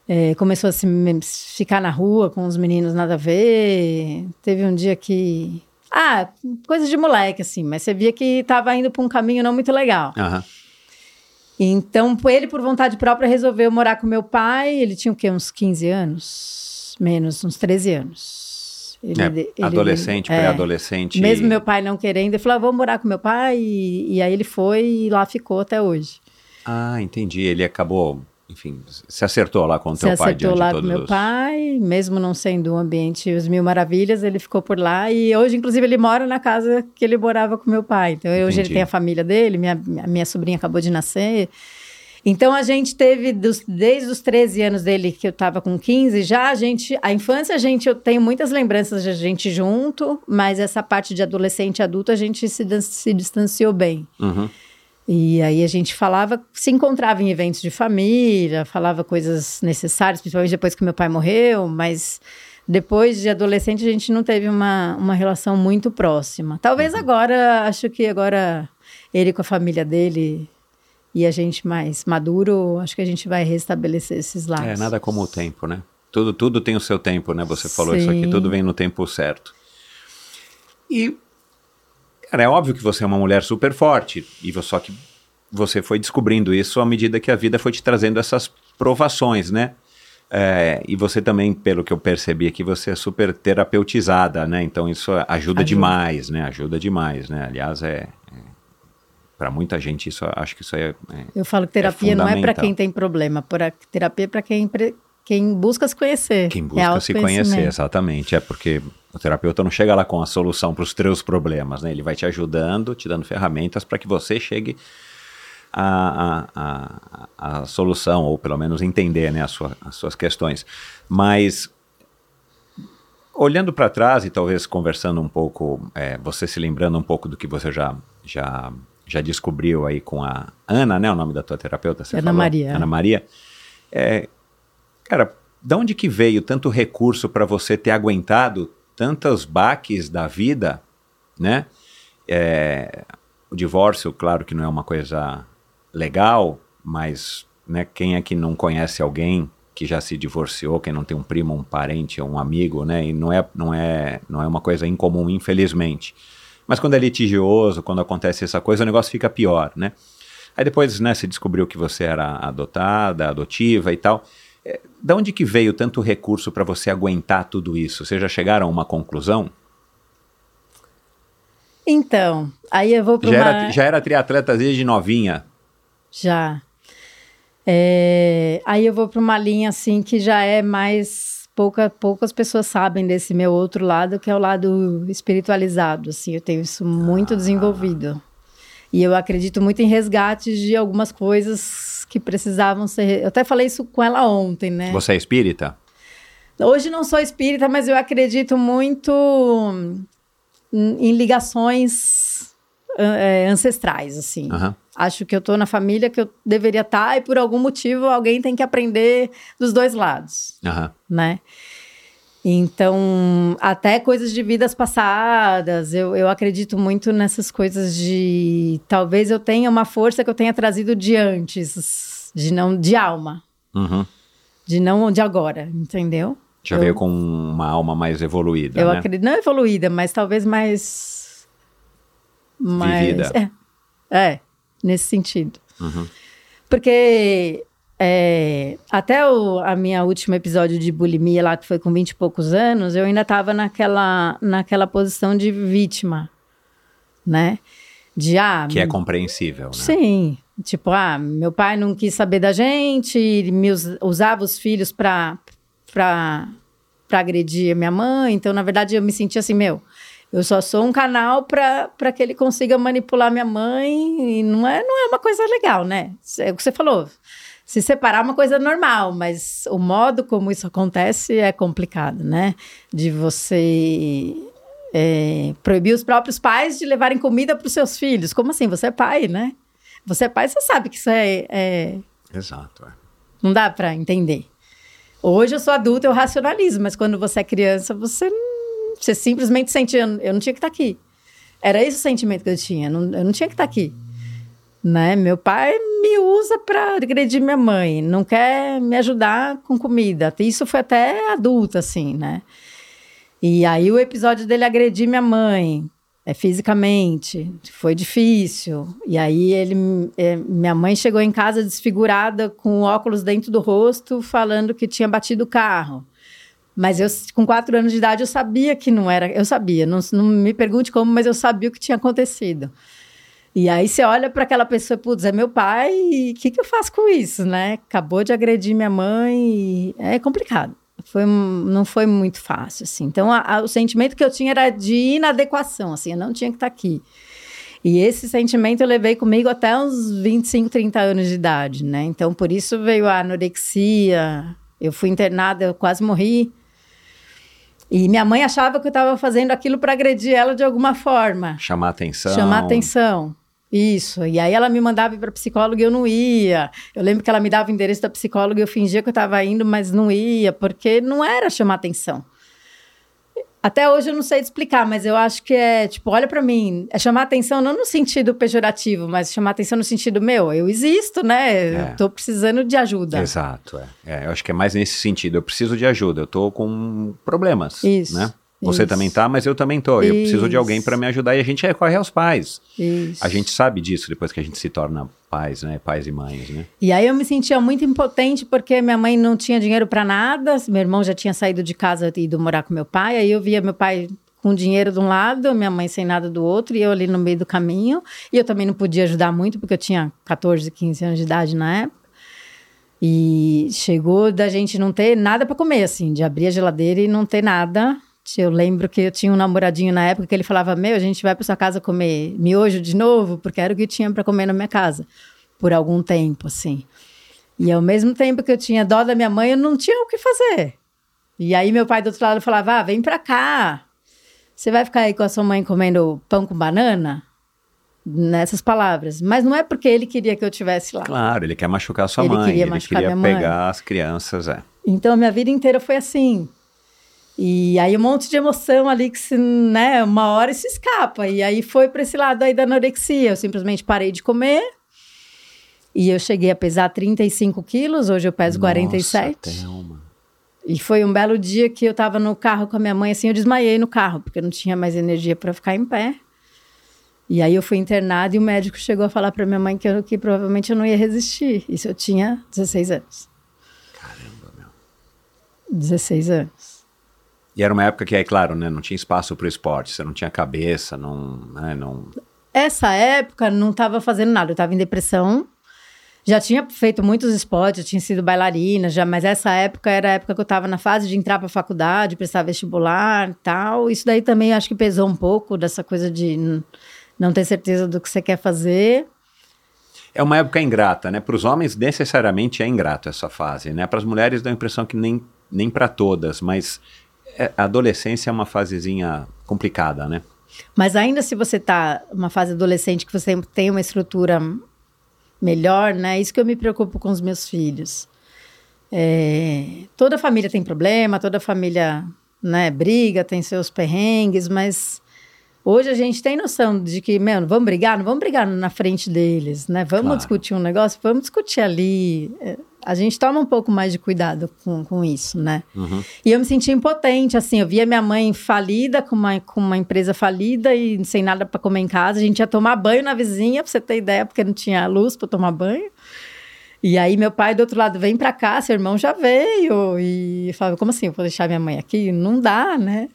É, começou a se ficar na rua com os meninos nada a ver. Teve um dia que. Ah, coisa de moleque, assim, mas você via que estava indo para um caminho não muito legal. Aham. Então, ele, por vontade própria, resolveu morar com meu pai. Ele tinha o quê? Uns 15 anos? Menos, uns 13 anos. Ele- É, ele- adolescente, é. pré-adolescente. Mesmo meu pai não querendo, ele falou: ah, vou morar com meu pai. E, e aí ele foi e lá ficou até hoje. Ah, entendi. Ele acabou, enfim, se acertou lá com o Se teu pai acertou diante lá com meu os... pai, mesmo não sendo um ambiente os mil maravilhas, ele ficou por lá. E hoje, inclusive, ele mora na casa que ele morava com meu pai. Então, hoje Entendi. ele tem a família dele, minha, minha sobrinha acabou de nascer. Então, a gente teve, dos- desde os 13 anos dele, que eu estava com 15, já a gente... A infância, a gente... Eu tenho muitas lembranças de a gente junto, mas essa parte de adolescente e adulto, a gente se, se distanciou bem. Uhum. E aí a gente falava, se encontrava em eventos de família, falava coisas necessárias, principalmente depois que meu pai morreu, mas depois de adolescente a gente não teve uma, uma relação muito próxima. Talvez agora, acho que agora ele com a família dele e a gente mais maduro, acho que a gente vai restabelecer esses laços. É, nada como o tempo, né? Tudo, tudo tem o seu tempo, né? Você falou isso aqui, Sim. tudo vem no tempo certo. E, cara, é óbvio que você é uma mulher super forte, e só que você foi descobrindo isso à medida que a vida foi te trazendo essas provações, né? É, e você também, pelo que eu percebi aqui, você é super terapeutizada, né? Então isso ajuda, Ajuda. demais, né? Ajuda demais, né? Aliás, é, para muita gente isso, acho que isso aí é, é Eu falo que terapia não é para quem tem problema, pra, terapia é para quem, quem busca se conhecer. Quem É busca se conhecer, exatamente. É porque o terapeuta não chega lá com a solução para os teus problemas, né? Ele vai te ajudando, te dando ferramentas para que você chegue à, à, à, à solução, ou pelo menos entender né, sua- as suas questões. Mas, olhando para trás e talvez conversando um pouco, é, você se lembrando um pouco do que você já, já, já descobriu aí com a Ana, né? O nome da tua terapeuta? Você Ana falou? Maria. Ana Maria. É, Cara, de onde que veio tanto recurso para você ter aguentado tantos baques da vida, né? É, o divórcio, claro que não é uma coisa legal, mas né, quem é que não conhece alguém que já se divorciou, quem não tem um primo, um parente, um amigo, né? E não é, não é, não é uma coisa incomum, infelizmente. Mas quando é litigioso, quando acontece essa coisa, o negócio fica pior, né? Aí depois, né, se descobriu que você era adotada, adotiva e tal. É, da onde que veio tanto recurso para você aguentar tudo isso? Vocês já chegaram a uma conclusão? Então, aí eu vou para Já uma... era, já era triatleta desde novinha? Já. É, aí eu vou para uma linha assim que já é mais pouca, poucas pessoas sabem desse meu outro lado, que é o lado espiritualizado. Assim, eu tenho isso muito desenvolvido. E eu acredito muito em resgates de algumas coisas que precisavam ser. Eu até falei isso com ela ontem, né? Você é espírita? Hoje não sou espírita, mas eu acredito muito em em ligações eh, ancestrais, assim. Aham. Acho que eu tô na família que eu deveria estar e por algum motivo alguém tem que aprender dos dois lados, Aham. né? Então, até coisas de vidas passadas, eu, eu acredito muito nessas coisas de. Talvez eu tenha uma força que eu tenha trazido de antes, de não de alma, Uhum. de não de agora, entendeu? Já Eu- veio com uma alma mais evoluída, Eu né? acredito, não evoluída, mas talvez mais. mais Vivida. É, é, nesse sentido. Uhum. Porque é, até o a minha último episódio de bulimia lá, que foi com 20 e poucos anos, eu ainda estava naquela, naquela posição de vítima, né? De, ah, Que é compreensível, né? Sim. Tipo, ah, meu pai não quis saber da gente, me us- usava os filhos pra, pra agredir a minha mãe. Então, na verdade, eu me sentia assim, meu, eu só sou um canal pra que ele consiga manipular minha mãe. E não é, não é uma coisa legal, né? É o que você falou. Se separar é uma coisa normal, mas o modo como isso acontece é complicado, né? De você é, proibir os próprios pais de levarem comida para os seus filhos. Como assim? Você é pai, né? Você é pai, você sabe que isso é. é- Exato. é. Não dá pra entender. Hoje eu sou adulta, eu racionalizo, mas quando você é criança, você, você simplesmente sente, eu não tinha que estar aqui. Era esse o sentimento que eu tinha, não- eu não tinha que estar aqui. Né? Meu pai me usa para agredir minha mãe, não quer me ajudar com comida. Isso foi até adulta, assim, né? E aí o episódio dele agredir minha mãe, é, fisicamente, foi difícil. E aí ele, é, minha mãe chegou em casa desfigurada, com óculos dentro do rosto, falando que tinha batido o carro. Mas eu, com quatro anos de idade, eu sabia que não era. Eu sabia, não, não me pergunte como, mas eu sabia o que tinha acontecido. E aí você olha para aquela pessoa, putz, é meu pai, o que, que eu faço com isso, né? Acabou de agredir minha mãe, e é complicado. Foi, não foi muito fácil, assim. Então, a- a- o sentimento que eu tinha era de inadequação, assim, eu não tinha que estar aqui. E esse sentimento eu levei comigo até uns 25, 30 anos de idade, né? Então, por isso veio a anorexia, eu fui internada, eu quase morri. E minha mãe achava que eu estava fazendo aquilo para agredir ela de alguma forma. Chamar atenção. Chamar atenção. Isso. E aí ela me mandava ir para psicóloga e eu não ia. Eu lembro que ela me dava o endereço da psicóloga e eu fingia que eu estava indo, mas não ia, porque não era chamar atenção. Até hoje eu não sei explicar, mas eu acho que é, tipo, olha para mim, é chamar atenção não no sentido pejorativo, mas chamar atenção no sentido meu, eu existo, né? É. Eu tô precisando de ajuda. Exato, é. É, Eu acho que é mais nesse sentido. Eu preciso de ajuda, eu tô com problemas. Isso, Né? Você isso. também tá, mas eu também tô. Eu preciso de alguém para me ajudar e a gente recorre aos pais. Isso. A gente sabe disso depois que a gente se torna pais, né? Pais e mães, né? E aí eu me sentia muito impotente porque minha mãe não tinha dinheiro para nada, meu irmão já tinha saído de casa e ido morar com meu pai, aí eu via meu pai com dinheiro de um lado, minha mãe sem nada do outro, e eu ali no meio do caminho. E eu também não podia ajudar muito porque eu tinha 14, 15 anos de idade na época. E chegou da gente não ter nada para comer, assim, de abrir a geladeira e não ter nada. Eu lembro que eu tinha um namoradinho na época que ele falava: Meu, a gente vai para sua casa comer miojo de novo, porque era o que tinha para comer na minha casa, por algum tempo, assim. E ao mesmo tempo que eu tinha dó da minha mãe, eu não tinha o que fazer. E aí meu pai do outro lado falava: Ah, vem pra cá. Você vai ficar aí com a sua mãe comendo pão com banana? Nessas palavras. Mas não é porque ele queria que eu tivesse lá. Claro, ele quer machucar sua Ele mãe, queria ele machucar queria minha mãe. pegar as crianças, é. Então, a minha vida inteira foi assim. E aí, um monte de emoção ali que, se, né, uma hora se escapa. E aí, foi para esse lado aí da anorexia. Eu simplesmente parei de comer. E eu cheguei a pesar 35 quilos. Hoje eu peso 47. Nossa, Thelma. E foi um belo dia que eu tava no carro com a minha mãe, assim, eu desmaiei no carro, porque eu não tinha mais energia para ficar em pé. E aí eu fui internada e o médico chegou a falar para minha mãe que, eu, que provavelmente eu não ia resistir. Isso eu tinha 16 anos. Caramba, meu. 16 anos. E era uma época que, é claro, né, não tinha espaço pro esporte, você não tinha cabeça, não, né, não... Essa época não estava fazendo nada, eu estava em depressão. Já tinha feito muitos esportes, tinha sido bailarina, já, mas essa época era a época que eu estava na fase de entrar para a faculdade, prestar vestibular e tal. Isso daí também acho que pesou um pouco dessa coisa de não ter certeza do que você quer fazer. É uma época ingrata, né? Para os homens, necessariamente é ingrato essa fase, né? Para as mulheres dá a impressão que nem, nem para todas, mas a adolescência é uma fasezinha complicada, né? Mas ainda se você tá numa fase adolescente que você tem uma estrutura melhor, né? Isso que eu me preocupo com os meus filhos. É, toda família tem problema, toda família né, briga, tem seus perrengues, mas hoje a gente tem noção de que, meu, não vamos brigar, não vamos brigar na frente deles, né? Vamos Claro. discutir um negócio, vamos discutir ali. A gente toma um pouco mais de cuidado com, com isso, né? E eu me senti impotente, assim, eu via minha mãe falida, com uma, com uma empresa falida e sem nada para comer em casa. A gente ia tomar banho na vizinha, pra você ter ideia, porque não tinha luz para tomar banho. E aí meu pai do outro lado, vem pra cá, seu irmão já veio. E eu falava, como assim, eu vou deixar minha mãe aqui? Não dá, né?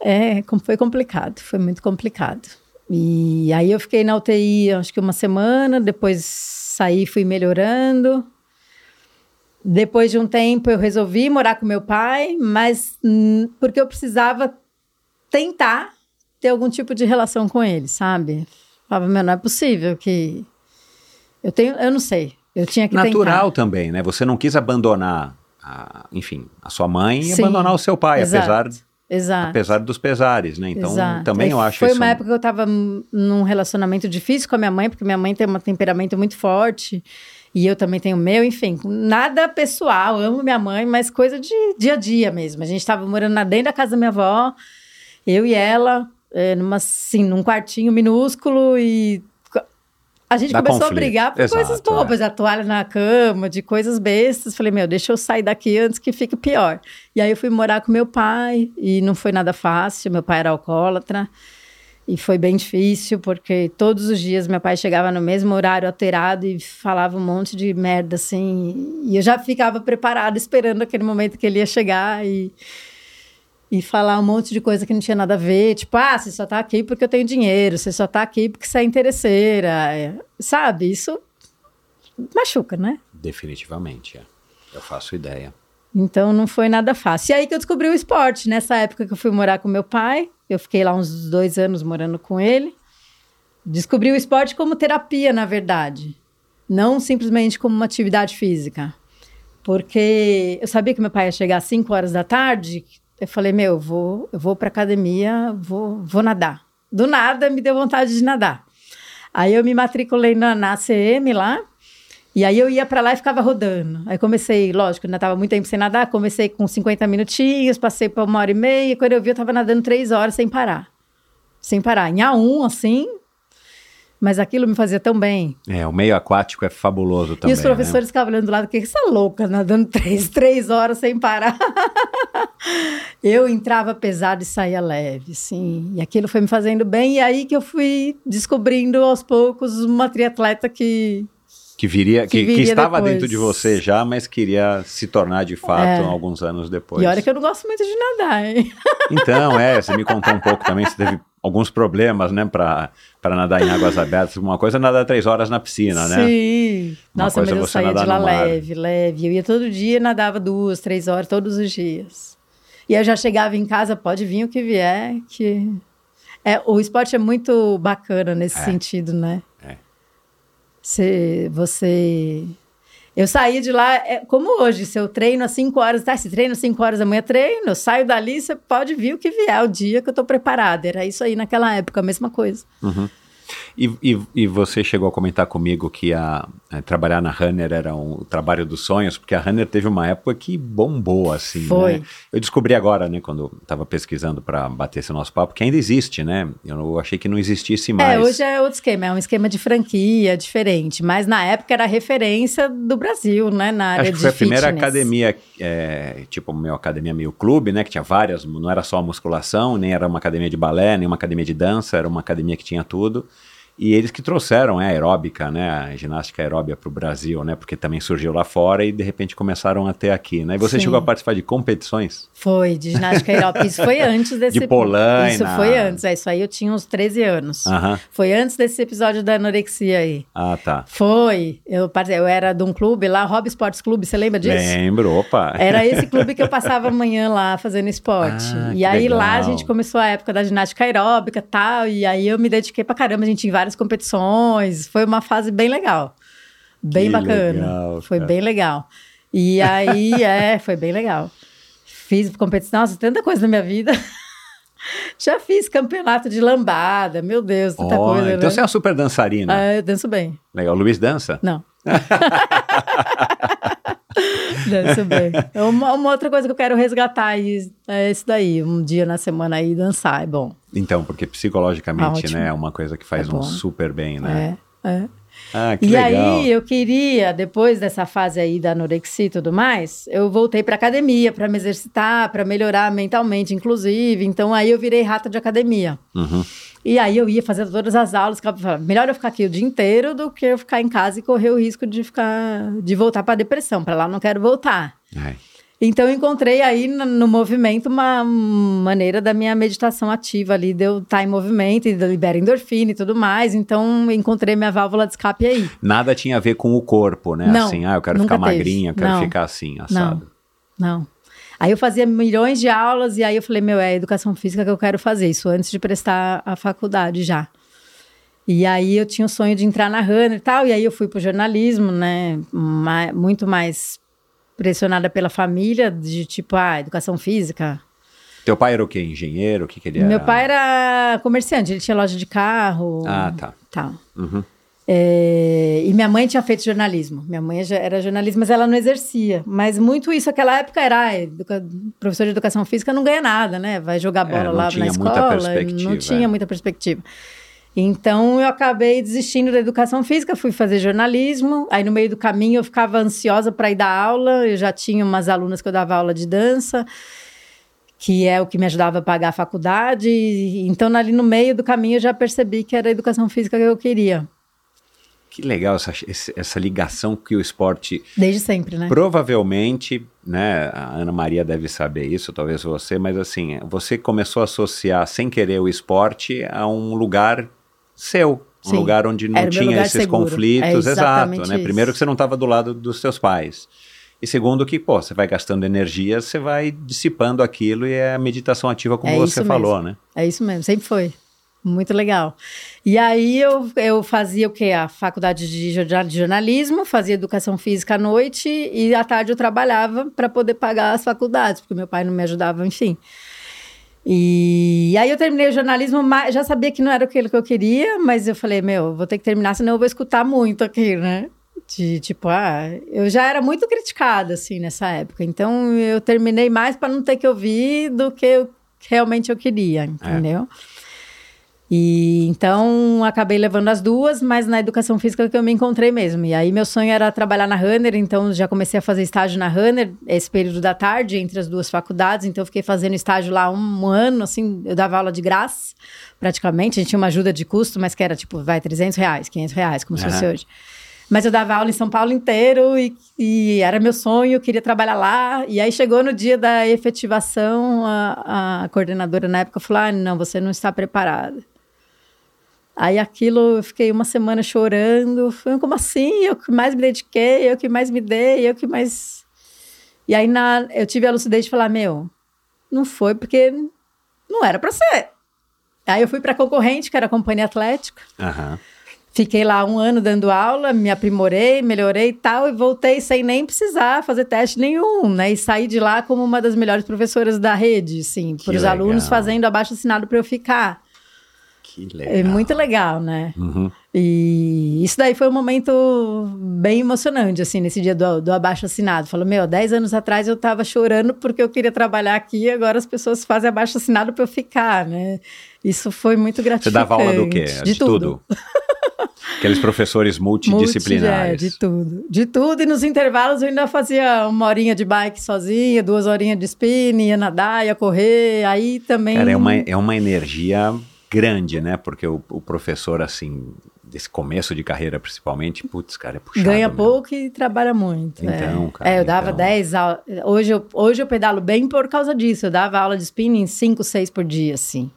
É, foi complicado, foi muito complicado. E aí eu fiquei na UTI, acho que uma semana, depois saí, fui melhorando. Depois de um tempo eu resolvi morar com meu pai, mas hum, porque eu precisava tentar ter algum tipo de relação com ele, sabe? Falava, meu, não é possível que eu tenho, eu não sei. Eu tinha que Natural tentar. também, né? Você não quis abandonar, a- enfim, a sua mãe e Sim, abandonar o seu pai, exato. apesar exato. apesar dos pesares, né? Então, Exato. também Aí eu acho Foi isso. um uma época que eu tava num relacionamento difícil com a minha mãe, porque minha mãe tem um temperamento muito forte. E eu também tenho o meu, enfim, nada pessoal, amo minha mãe, mas coisa de dia a dia mesmo. A gente tava morando na- dentro da casa da minha avó, eu e ela, é, numa, assim, num quartinho minúsculo e a gente Dá começou conflito. a brigar por Exato, coisas bobas, a toalha na cama, de coisas bestas. Falei, meu, deixa eu sair daqui antes que fique pior. E aí eu fui morar com meu pai e não foi nada fácil, meu pai era alcoólatra. E foi bem difícil, porque todos os dias meu pai chegava no mesmo horário alterado e falava um monte de merda, assim. E eu já ficava preparada, esperando aquele momento que ele ia chegar e, e falar um monte de coisa que não tinha nada a ver. Tipo, ah, você só tá aqui porque eu tenho dinheiro, você só tá aqui porque você é interesseira. é, Sabe? Isso machuca, né? Definitivamente, é. Eu faço ideia. Então não foi nada fácil. E aí que eu descobri o esporte. Nessa época que eu fui morar com meu pai, eu fiquei lá uns dois anos morando com ele. Descobri o esporte como terapia, na verdade. Não simplesmente como uma atividade física. Porque eu sabia que meu pai ia chegar às 5 horas da tarde. Eu falei, meu, eu vou, eu vou pra academia, vou, vou nadar. Do nada me deu vontade de nadar. Aí eu me matriculei na, na ACM lá. E aí eu ia pra lá e ficava rodando. Aí comecei, lógico, ainda tava muito tempo sem nadar, comecei com 50 minutinhos, passei para uma hora e meia, quando eu vi eu tava nadando três horas sem parar. Sem parar. Em A1, assim, mas aquilo me fazia tão bem. É, o meio aquático é fabuloso também. e os professores ficavam olhando do lado, que essa louca, nadando três, três horas sem parar. eu entrava pesado e saía leve, sim. E aquilo foi me fazendo bem, e aí que eu fui descobrindo aos poucos uma triatleta que Né? Que viria, que, Que que viria estava depois. dentro de você já, mas queria se tornar de fato É. alguns anos depois. E olha que eu não gosto muito de nadar, hein? Então, é, você me contou um pouco também, você teve alguns problemas, né, para nadar em águas abertas. Uma coisa é nadar três horas na piscina, né? Sim. Nossa, coisa mas é eu você saía de lá leve, leve. Eu ia todo dia, nadava duas, três horas, todos os dias. E eu já chegava em casa, pode vir o que vier, que... É, o esporte é muito bacana nesse É. sentido, né? É. Você, você... Eu saí de lá, é, como hoje, se eu treino às 5 horas, tá? Se treino às 5 horas da manhã, treino, eu saio dali, você pode vir o que vier, o dia que eu tô preparada. Era isso aí naquela época, a mesma coisa. E, e, e você chegou a comentar comigo que a, eh, trabalhar na Runner era um, o trabalho dos sonhos, porque a Runner teve uma época que bombou, assim, Foi. né? Eu descobri agora, né, quando estava pesquisando para bater esse nosso papo, que ainda existe, né? Eu não- achei que não existisse mais. É, hoje é outro esquema, é um esquema de franquia diferente, mas na época era referência do Brasil, né, na área Acho que foi a primeira fitness. academia, é, tipo, meu academia meio clube, né? Que tinha várias, não era só musculação, nem era uma academia de balé, nem uma academia de dança, era uma academia que tinha tudo. E eles que trouxeram é, a aeróbica, né? A ginástica aeróbica para o Brasil, né? Porque também surgiu lá fora e de repente começaram a ter aqui, né? E você Sim. chegou a participar de competições? Foi, de ginástica aeróbica. Isso foi antes desse... De polaina. Isso foi antes, é, isso aí eu tinha uns 13 anos. Aham. Foi antes desse episódio da anorexia aí. Ah, tá. Foi, eu, eu era de um clube lá, Hobby Sports Clube, você lembra disso? Lembro, opa. Era esse clube que eu passava a manhã lá fazendo esporte. Ah, e aí lá a legal. gente começou a época da ginástica aeróbica e tal. E aí eu me dediquei pra caramba, a gente em várias competições. Foi uma fase bem legal. Bem Que bacana. legal, foi bem legal. E aí, é, foi bem legal. Fiz competição, nossa, tanta coisa na minha vida. Já fiz campeonato de lambada, meu Deus, tanta Ó, coisa. então né? você é uma super dançarina. Ah, eu danço bem. Legal. Luiz dança? Não. Danço bem. É Uma, uma outra coisa que eu quero resgatar é isso daí. Um dia na semana aí dançar, é bom. Então, porque psicologicamente, Ótimo. né, é uma coisa que faz É um super bem, né? É, é. Ah, que E legal. aí eu queria, depois dessa fase aí da anorexia e tudo mais, eu voltei pra academia pra me exercitar, pra melhorar mentalmente, inclusive. Então aí eu virei rata de academia. Uhum. E aí eu ia fazer todas as aulas, melhor eu ficar aqui o dia inteiro do que eu ficar em casa e correr o risco de ficar de voltar pra depressão. Pra lá eu não quero voltar. Ai, Então eu encontrei aí no, no movimento uma maneira da minha meditação ativa ali, de eu estar em movimento e libera endorfina e tudo mais. Então encontrei minha válvula de escape aí. Nada tinha a ver com o corpo, né? Não, assim, ah, eu quero ficar teve. magrinha, eu quero Não. ficar assim, assado. Não. Aí eu fazia milhões de aulas e aí eu falei, meu, é a educação física que eu quero fazer, isso antes de prestar a faculdade já. E aí eu tinha o sonho de entrar na Runner e tal, e aí eu fui pro jornalismo, né, ma- muito mais pressionada pela família, de tipo, ah, educação física. Teu pai era o quê? Engenheiro? O que, que ele era? Meu pai era comerciante, ele tinha loja de carro. Ah, tá. Tal. Uhum. É, e minha mãe tinha feito jornalismo. Minha mãe já era jornalista, mas ela não exercia. Mas muito isso, aquela época era, ah, educa- professor de educação física não ganha nada, né? Vai jogar bola É, lá na escola. Não tinha é. muita perspectiva. Então eu acabei desistindo da educação física, fui fazer jornalismo. Aí no meio do caminho eu ficava ansiosa para ir dar aula. Eu já tinha umas alunas que eu dava aula de dança, que é o que me ajudava a pagar a faculdade. Então ali no meio do caminho eu já percebi que era a educação física que eu queria. Que legal essa, essa ligação que o esporte Desde sempre, né? Provavelmente, né, a Ana Maria deve saber isso, talvez você, mas assim, você começou a associar sem querer o esporte a um lugar seu, um Sim. lugar onde não Era tinha esses seguro. conflitos, É exato, né? isso. Primeiro que você não estava do lado dos seus pais. E segundo que, pô, você vai gastando energia, você vai dissipando aquilo e é a meditação ativa como É você falou, mesmo. né? É isso mesmo, sempre foi. Muito legal. E aí eu, eu fazia o quê? A faculdade de jorna- de jornalismo, fazia educação física à noite e à tarde eu trabalhava para poder pagar as faculdades, porque meu pai não me ajudava, enfim. E aí eu terminei o jornalismo, mas já sabia que não era aquilo que eu queria, mas eu falei, meu, vou ter que terminar, senão eu vou escutar muito aqui, né? De tipo, ah, eu já era muito criticada, assim, nessa época. Então eu terminei mais para não ter que ouvir do que eu, realmente eu queria, entendeu? E então acabei levando as duas, mas na educação física que eu me encontrei mesmo. E aí meu sonho era trabalhar na Runner, então já comecei a fazer estágio na Runner, esse período da tarde entre as duas faculdades, então eu fiquei fazendo estágio lá um ano, assim, eu dava aula de graça, praticamente, a gente tinha uma ajuda de custo, mas que era tipo, vai, 300 reais, 500 reais, como se fosse hoje. Mas eu dava aula em São Paulo inteiro e, e era meu sonho, eu queria trabalhar lá. E aí chegou no dia da efetivação, a, a coordenadora na época falou: ah, não, você não está preparada. Aí aquilo, eu fiquei uma semana chorando. Foi como assim? Eu que mais me dediquei, eu que mais me dei, eu que mais. E aí na, eu tive a lucidez de falar: meu, não foi porque não era para ser. Aí eu fui para concorrente, que era a Companhia Atlética. Aham. Fiquei lá um ano dando aula, me aprimorei, melhorei e tal, e voltei sem nem precisar fazer teste nenhum, né? E saí de lá como uma das melhores professoras da rede, assim, para os alunos fazendo abaixo assinado para eu ficar. Que legal. É muito legal, né? Uhum. E isso daí foi um momento bem emocionante, assim, nesse dia do, do abaixo assinado. Falou, meu, 10 anos atrás eu tava chorando porque eu queria trabalhar aqui e agora as pessoas fazem abaixo assinado para eu ficar, né? Isso foi muito Você gratificante. dava aula do quê? De, tudo. Aqueles professores multidisciplinares. Multi- é, de tudo. De tudo. E nos intervalos eu ainda fazia uma horinha de bike sozinha, duas horinhas de spinning, ia nadar, ia correr. Aí também. Cara, é uma, é uma energia grande, né? Porque o, o professor, assim, desse começo de carreira principalmente, putz, cara, é puxado. Ganha meu. pouco e trabalha muito. é. Então, cara, É, eu dava então. 10 aulas. Hoje eu, hoje eu pedalo bem por causa disso. Eu dava aula de spinning 5, 6 por dia, assim.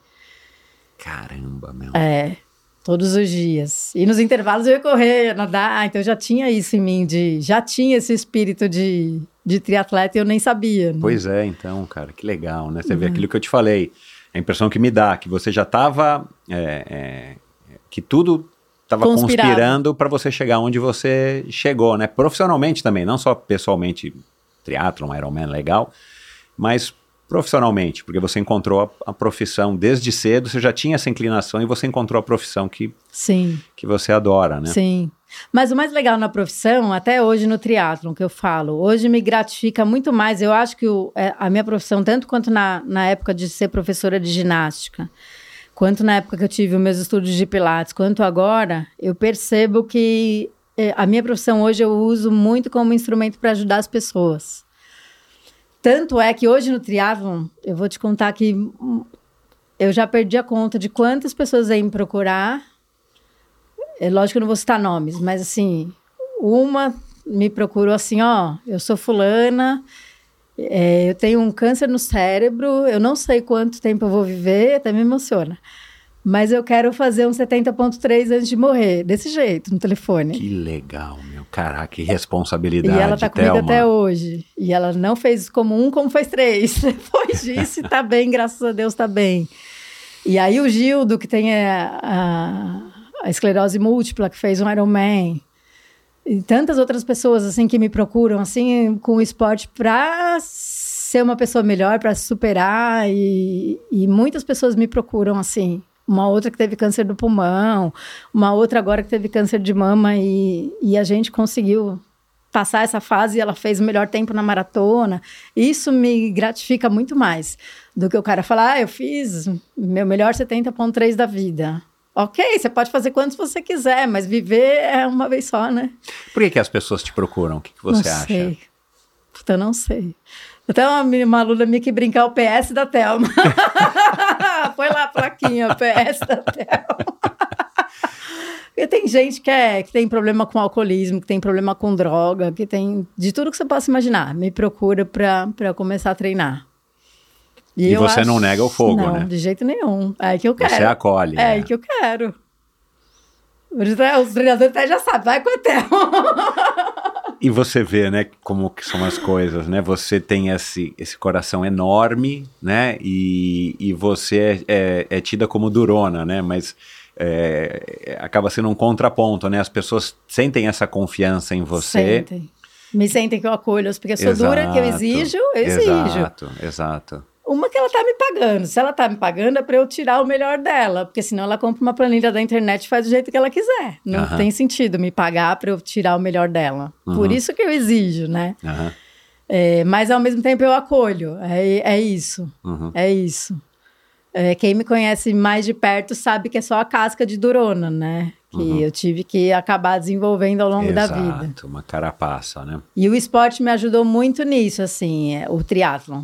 Caramba, meu. É. Todos os dias. E nos intervalos eu ia correr, ia nadar. Então já tinha isso em mim, de, já tinha esse espírito de, de triatleta e eu nem sabia. né? Pois é, então, cara, que legal, né? Você Uhum. vê aquilo que eu te falei. A impressão que me dá, que você já estava. que tudo estava conspirando para você chegar onde você chegou, né? Profissionalmente também, não só pessoalmente, triatlon, Ironman, legal, mas profissionalmente, porque você encontrou a, a profissão desde cedo, você já tinha essa inclinação e você encontrou a profissão que, Sim. que você adora, né? Sim. Mas o mais legal na profissão, até hoje no triatlon, que eu falo, hoje me gratifica muito mais. Eu acho que o- é, a minha profissão, tanto quanto na, na época de ser professora de ginástica, quanto na época que eu tive os meus estudos de pilates, quanto agora, eu percebo que é, a minha profissão hoje eu uso muito como instrumento para ajudar as pessoas. Tanto é que hoje no triatlon, eu vou te contar que hum, eu já perdi a conta de quantas pessoas vêm me procurar é lógico que eu não vou citar nomes, mas assim, uma me procurou assim, ó, eu sou fulana, é, eu tenho um câncer no cérebro, eu não sei quanto tempo eu vou viver, até me emociona. Mas eu quero fazer um 70.3 antes de morrer, desse jeito, no telefone. Que legal, meu. Caraca, que E responsabilidade. ela tá comigo até hoje. E ela não fez como um, como fez três. Depois disso, e tá bem, graças a Deus, tá bem. E aí o Gildo, que tem a, a, a esclerose múltipla, que fez um Ironman. E tantas outras pessoas, assim, que me procuram, assim, com o esporte pra ser uma pessoa melhor, para superar. E, e muitas pessoas me procuram assim. Uma outra que teve câncer do pulmão, uma outra agora que teve câncer de mama e, e a gente conseguiu passar essa fase e ela fez o melhor tempo na maratona. Isso me gratifica muito mais do que o cara falar, ah, eu fiz meu melhor 70.3 da vida. Ok, você pode fazer quantos você quiser, mas viver é uma vez só, né? Por que, que as pessoas te procuram? O que, que você não acha? Sei. Puta, eu não sei. Até uma, uma aluna minha que brincar o PS da Thelma. Põe lá a plaquinha, PS da Thelma. Porque tem gente que, é, que tem problema com alcoolismo, que tem problema com droga, que tem de tudo que você possa imaginar. Me procura pra começar a treinar. E eu você não nega o fogo, não, né? de jeito nenhum. É que eu quero. Você acolhe. É, né? que eu quero. Os tre- os treinadores até já sabem, vai com a Thelma. E você vê, né, como que são as coisas, né? Você tem esse, esse coração enorme, né? E, e você é, é, é tida como durona, né? Mas é, acaba sendo um contraponto, né? As pessoas sentem essa confiança em você. Sentem. Me sentem que eu acolho, porque eu sou dura, que eu Exato, exijo, eu exijo. Exato, exato. Uma que ela tá me pagando. Se ela tá me pagando, é pra eu tirar o melhor dela. Porque senão ela compra uma planilha da internet e faz do jeito que ela quiser. Não Aham. tem sentido me pagar pra eu tirar o melhor dela. Por isso que eu exijo, né? Aham. É, mas ao mesmo tempo eu acolho. É, é isso. Uhum. É isso. É, quem me conhece mais de perto sabe que é só a casca de durona, né? Que eu tive que acabar desenvolvendo ao longo da vida. Exato, uma carapaça, né? E o esporte me ajudou muito nisso, assim, é, o triatlon.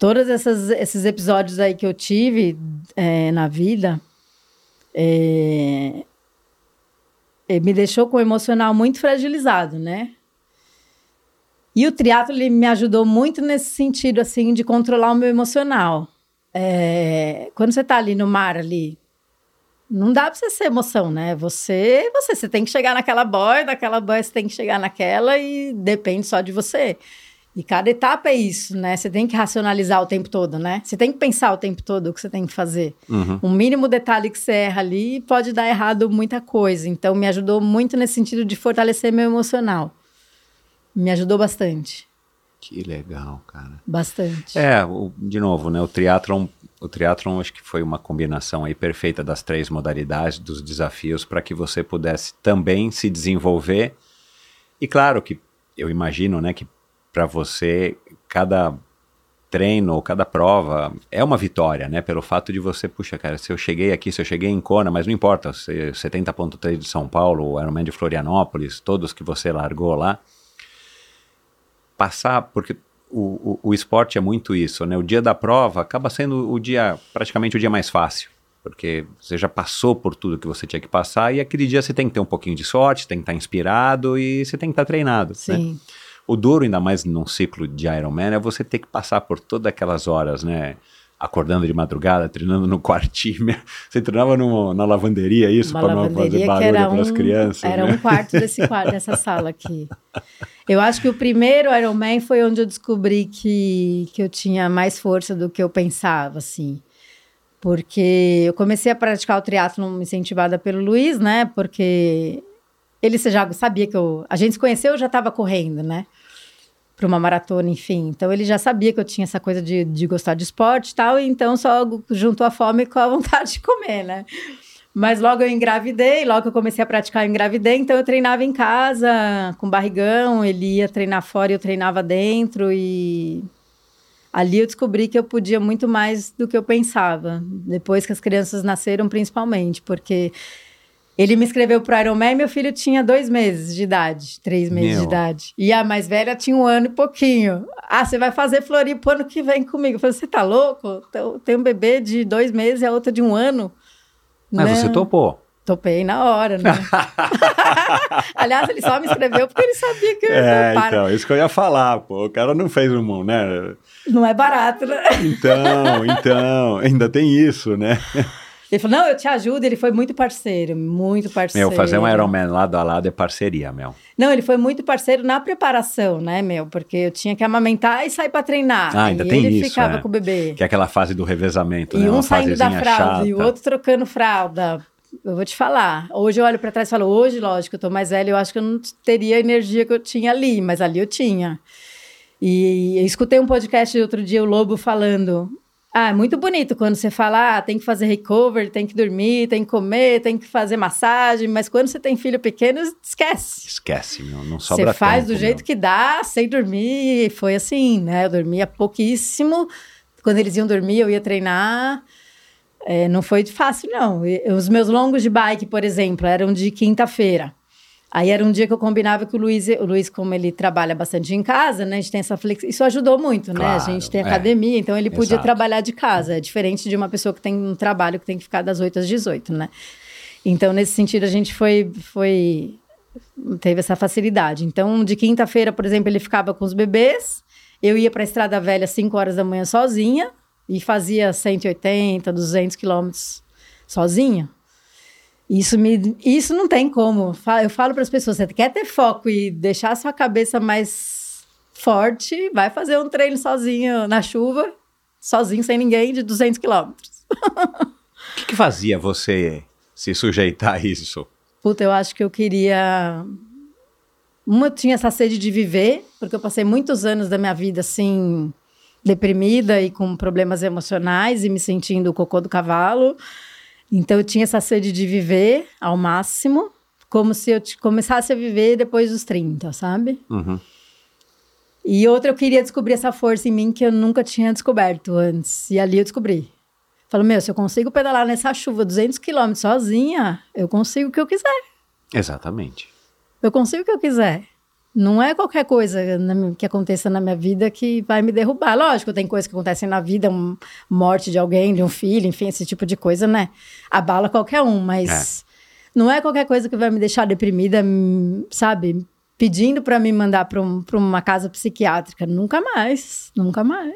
Todos esses episódios aí que eu tive é, na vida é, é, me deixou com o emocional muito fragilizado, né? E o triatlo ele me ajudou muito nesse sentido, assim, de controlar o meu emocional. É, quando você tá ali no mar, ali, não dá pra você ser emoção, né? Você, você, você tem que chegar naquela boia, daquela boia você tem que chegar naquela e depende só de você. E cada etapa é isso, né? Você tem que racionalizar o tempo todo, né? Você tem que pensar o tempo todo o que você tem que fazer. Uhum. Um mínimo detalhe que você erra ali pode dar errado muita coisa. Então, me ajudou muito nesse sentido de fortalecer meu emocional. Me ajudou bastante. Que legal, cara. Bastante. É, o- de novo, né? O triatlon, o triatlon acho que foi uma combinação aí perfeita das três modalidades, dos desafios, para que você pudesse também se desenvolver. E claro que eu imagino, né, que para você cada treino ou cada prova é uma vitória, né? Pelo fato de você, puxa, cara, se eu cheguei aqui, se eu cheguei em Kona, mas não importa, se 70.3 de São Paulo, Ironman de Florianópolis, todos que você largou lá, passar, porque o, o, o esporte é muito isso, né? O dia da prova acaba sendo o dia, praticamente o dia mais fácil, porque você já passou por tudo que você tinha que passar e aquele dia você tem que ter um pouquinho de sorte, tem que estar inspirado e você tem que estar treinado, né? O duro, ainda mais num ciclo de Ironman, é você ter que passar por todas aquelas horas, né? Acordando de madrugada, treinando no quartinho. Você treinava na lavanderia, isso, para não fazer barulho para as um, crianças. era né? um quarto desse quarto, dessa sala aqui. Eu acho que o primeiro Ironman foi onde eu descobri que, que eu tinha mais força do que eu pensava, assim. Porque eu comecei a praticar o triatlon incentivada pelo Luiz, né? Porque ele já sabia que eu... A gente se conheceu, eu já estava correndo, né? Para uma maratona, enfim. Então, ele já sabia que eu tinha essa coisa de, de gostar de esporte e tal. E então, só juntou a fome com a vontade de comer, né? Mas logo eu engravidei, logo eu comecei a praticar, eu engravidei. Então, eu treinava em casa, com barrigão. Ele ia treinar fora e eu treinava dentro. E ali eu descobri que eu podia muito mais do que eu pensava. Depois que as crianças nasceram, principalmente. Porque ele me inscreveu pro Ironman, meu filho tinha dois meses de idade, três meses Meu. de idade. E a mais velha tinha um ano e pouquinho. Ah, você vai fazer Floripa ano que vem comigo. Eu falei, você tá louco? Eu tenho um bebê de dois meses e a outra de um ano. Mas Né? você topou. Topei na hora, né? Aliás, ele só me escreveu porque ele sabia que eu É, não para. então, isso que eu ia falar, pô. O cara não fez um, né? Não é barato, né? Então, então, ainda tem isso, né? Ele falou, não, eu te ajudo. Ele foi muito parceiro, muito parceiro. Meu, fazer um Ironman lado a lado é parceria, meu. Não, ele foi muito parceiro na preparação, né, meu? Porque eu tinha que amamentar e sair pra treinar. Ah, ainda e tem ele isso, ficava é. com o bebê. Que é aquela fase do revezamento, E né? um Uma saindo da fralda e o chata. outro trocando fralda. Eu vou te falar. Hoje eu olho pra trás e falo, hoje, lógico, eu tô mais velha, eu acho que eu não teria a energia que eu tinha ali, mas ali eu tinha. E eu escutei um podcast outro dia, o Lobo falando. Ah, é muito bonito quando você fala, ah, tem que fazer recovery, tem que dormir, tem que comer, tem que fazer massagem, mas quando você tem filho pequeno, esquece. Esquece, meu, não sobra Você faz tempo, do jeito meu. que dá, sem dormir. Foi assim, né? Eu dormia pouquíssimo. Quando eles iam dormir, eu ia treinar. É, não foi fácil, não. E- Os meus longos de bike, por exemplo, eram de quinta-feira. Aí era um dia que eu combinava que o Luiz, o Luiz, como ele trabalha bastante em casa, né? A gente tem essa flex... Isso ajudou muito, né? A Claro, gente tem é. academia, então ele podia Exato. trabalhar de casa. É diferente de uma pessoa que tem um trabalho que tem que ficar das 8 às 18, né? Então, nesse sentido, a gente foi, foi teve essa facilidade. Então, de quinta-feira, por exemplo, ele ficava com os bebês, eu ia para a Estrada Velha às 5 horas da manhã sozinha e fazia 180, 200 quilômetros sozinha. Isso, me, isso não tem como. Eu falo para as pessoas, você quer ter foco e deixar a sua cabeça mais forte, vai fazer um treino sozinho na chuva, sozinho, sem ninguém, de 200 quilômetros. O que, que fazia você se sujeitar a isso? Puta, eu acho que eu queria. Uma, eu tinha essa sede de viver, porque eu passei muitos anos da minha vida assim, deprimida e com problemas emocionais e me sentindo o cocô do cavalo. Então eu tinha essa sede de viver ao máximo, como se eu começasse a viver depois dos 30, sabe? Uhum. E outra, eu queria descobrir essa força em mim que eu nunca tinha descoberto antes. E ali eu descobri. Falo, meu, se eu consigo pedalar nessa chuva 200 quilômetros sozinha, eu consigo o que eu quiser. Exatamente. Eu consigo o que eu quiser. Não é qualquer coisa na que aconteça na minha vida que vai me derrubar. Lógico, tem coisas que acontecem na vida, um, morte de alguém, de um filho, enfim, esse tipo de coisa, né? Abala qualquer um, mas não é qualquer coisa que vai me deixar deprimida, sabe? Pedindo para me mandar para um, uma casa psiquiátrica. Nunca mais, nunca mais.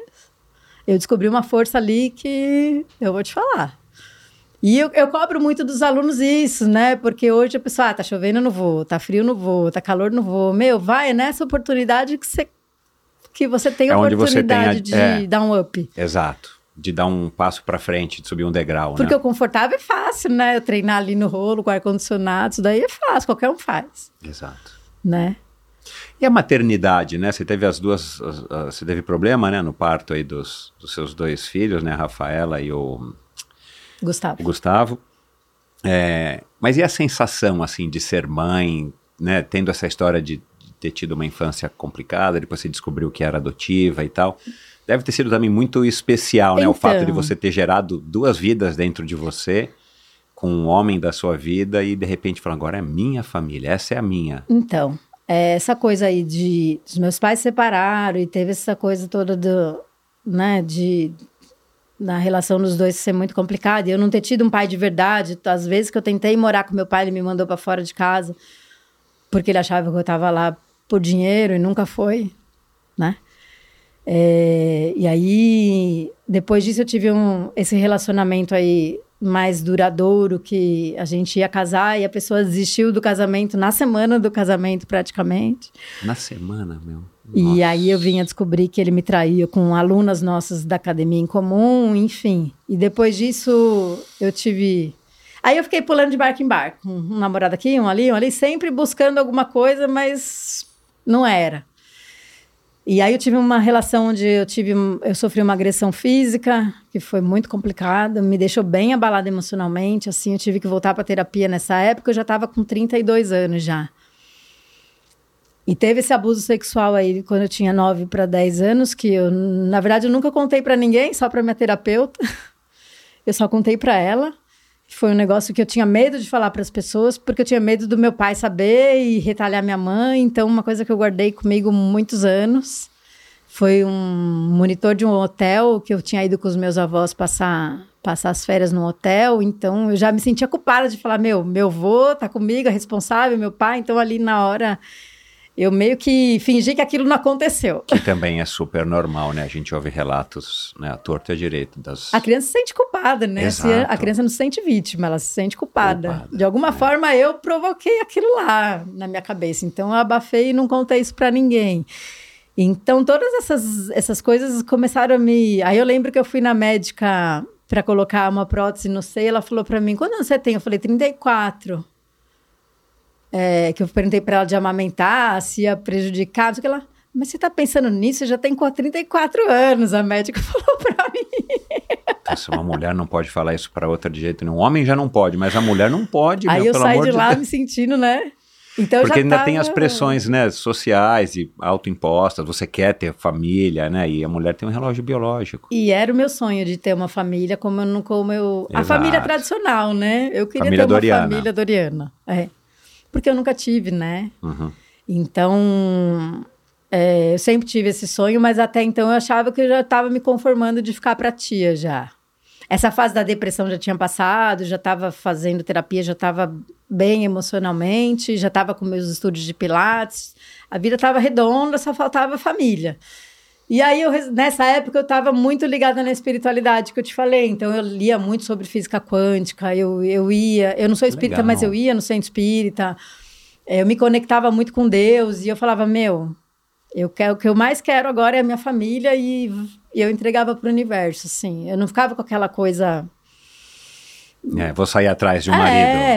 Eu descobri uma força ali que eu vou te falar. E eu, eu cobro muito dos alunos isso, né? Porque hoje a pessoa, ah, tá chovendo, não vou, tá frio, não vou, tá calor, não vou. Meu, vai é nessa oportunidade que você, que você tem É onde você tem a- oportunidade de é. dar um up. Exato. De dar um passo pra frente, de subir um degrau, Porque né? o confortável é fácil, né? Eu treinar ali no rolo com ar-condicionado, isso daí é fácil, qualquer um faz, Exato. né? E a maternidade, né? Você teve as duas, as- as- você teve problema, né, no parto aí dos, dos seus dois filhos, né, a Rafaela e o, Gustavo. o Gustavo. É, mas e a sensação, assim, de ser mãe, né, tendo essa história de, de ter tido uma infância complicada, depois você descobriu que era adotiva e tal. Deve ter sido também muito especial, né, o fato de Então. você ter gerado duas vidas dentro de você, com um homem da sua vida e de repente falar, agora é minha família, essa é a minha. Então, é, essa coisa aí de os meus pais se separaram e teve essa coisa toda do, né, de da relação dos dois ser muito complicada. Eu não ter tido um pai de verdade, às vezes que eu tentei morar com meu pai, ele me mandou para fora de casa porque ele achava que eu estava lá por dinheiro e nunca foi, né? É, e aí, depois disso, eu tive um, esse relacionamento aí mais duradouro, que a gente ia casar e a pessoa desistiu do casamento na semana do casamento, praticamente. Na semana, meu. E Nossa. aí eu vinha descobrir que ele me traía com alunas nossas da academia em comum, enfim. E depois disso, eu tive. Aí eu fiquei pulando de barco em barco. Um, um namorado aqui, um ali, um ali, sempre buscando alguma coisa, mas não era. E aí eu tive uma relação onde eu tive, eu sofri uma agressão física, que foi muito complicada, me deixou bem abalada emocionalmente, assim, eu tive que voltar para terapia nessa época, eu já estava com 32 anos já. E teve esse abuso sexual aí quando eu tinha 9 para 10 anos, que eu, na verdade, eu nunca contei para ninguém, só para minha terapeuta. Eu só contei para ela. Foi um negócio que eu tinha medo de falar para as pessoas, porque eu tinha medo do meu pai saber e retalhar minha mãe. Então, uma coisa que eu guardei comigo muitos anos foi um monitor de um hotel que eu tinha ido com os meus avós passar passar as férias no hotel. Então, eu já me sentia culpada de falar: meu, meu avô tá comigo, é responsável, meu pai. Então, ali na hora, eu meio que fingi que aquilo não aconteceu. Que também é super normal, né? A gente ouve relatos, né? A torta e a direito das... A criança se sente culpada, né? Se Exato. a criança não se sente vítima, ela se sente culpada. Culpada, De alguma é. forma, eu provoquei aquilo lá na minha cabeça. Então, eu abafei e não contei isso pra ninguém. Então, todas essas, essas coisas começaram a me. Aí eu lembro que eu fui na médica para colocar uma prótese no seio. Ela falou pra mim: quando você tem? Eu falei: 34. É, que eu perguntei pra ela de amamentar, se ia prejudicar, não sei o que ela. mas você tá pensando nisso? Você já tem 34 anos, a médica falou pra mim. Nossa, uma mulher não pode falar isso pra outra de jeito nenhum. Um homem já não pode, mas a mulher não pode, Aí meu, eu pelo saí de lá Deus. me sentindo, né? Então Porque já ainda tava... tem as pressões, né, sociais e autoimpostas. Você quer ter família, né? E a mulher tem um relógio biológico. E era o meu sonho de ter uma família como eu não como eu. A família tradicional, né? Eu queria Família ter uma Doriana. família doriana. É. Porque eu nunca tive, né? Uhum. Então, é, eu sempre tive esse sonho, mas até então eu achava que eu já estava me conformando de ficar pra tia já. Essa fase da depressão já tinha passado, já estava fazendo terapia, já estava bem emocionalmente, já estava com meus estudos de pilates. A vida estava redonda, só faltava família. E aí, eu, nessa época, eu estava muito ligada na espiritualidade que eu te falei. Então, eu lia muito sobre física quântica, eu, eu ia... Eu não sou espírita, Legal. mas eu ia no centro espírita. É, Eu me conectava muito com Deus e eu falava, meu, eu quero, o que eu mais quero agora é a minha família e, e eu entregava para o universo, assim. Eu não ficava com aquela coisa... É, vou sair atrás de um É,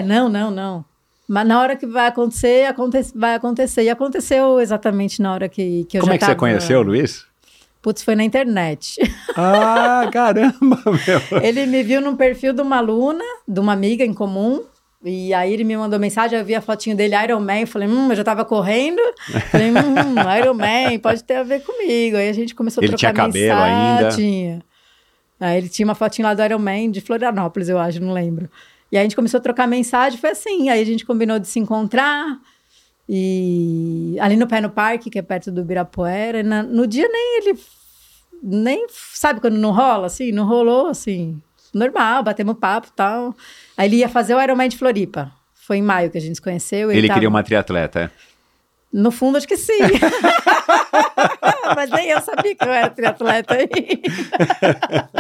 marido. não, não, não. Mas na hora que vai acontecer, aconte vai acontecer. E aconteceu exatamente na hora que, que eu Como já é que você tava- conheceu o Luiz? Putz, foi na internet. Ah, caramba, meu. ele me viu num perfil de uma aluna, de uma amiga em comum. E aí ele me mandou mensagem, eu vi a fotinho dele, Iron Man, eu falei, hum, eu já tava correndo. Falei, hum, Iron Man, pode ter a ver comigo. Aí a gente começou a Ele trocar tinha cabelo mensagem. ainda? Tinha. Aí ele tinha uma fotinho lá do Iron Man, de Florianópolis, eu acho, não lembro. E aí a gente começou a trocar mensagem, foi assim. Aí a gente combinou de se encontrar. E ali no Pé no Parque, que é perto do Ibirapuera. e na- no dia nem ele. Nem. Sabe quando não rola, assim? Não rolou, assim. Normal, batemos papo e tal. Aí ele ia fazer o Ironman de Floripa. Foi em maio que a gente se conheceu. Ele, tava- queria uma triatleta, é? No fundo, acho que sim. Mas nem eu sabia que eu era triatleta ainda.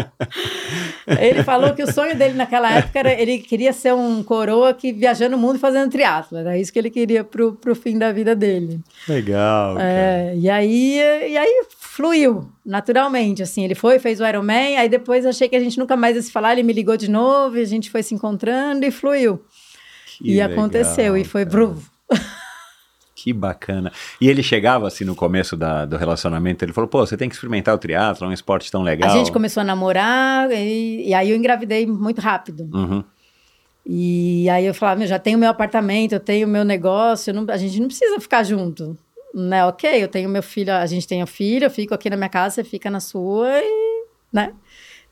ele falou que o sonho dele naquela época era ele queria ser um coroa que viajando o mundo e fazendo triatlo. Era isso que ele queria pro, pro fim da vida dele. Legal. É, e aí, e aí fluiu naturalmente, assim. Ele foi, fez o Ironman, aí depois achei que a gente nunca mais ia se falar, ele me ligou de novo, e a gente foi se encontrando e fluiu. Que e legal, aconteceu, e foi cara. Que bacana. E ele chegava assim no começo da- do relacionamento, ele falou, pô, você tem que experimentar o triatlo, é um esporte tão legal. A gente começou a namorar e, e aí eu engravidei muito rápido. Uhum. E aí eu falava, meu, já tenho meu apartamento, eu tenho meu negócio, não- a gente não precisa ficar junto. Né? Ok, eu tenho meu filho, a gente tem o filho, eu fico aqui na minha casa, você fica na sua e, né?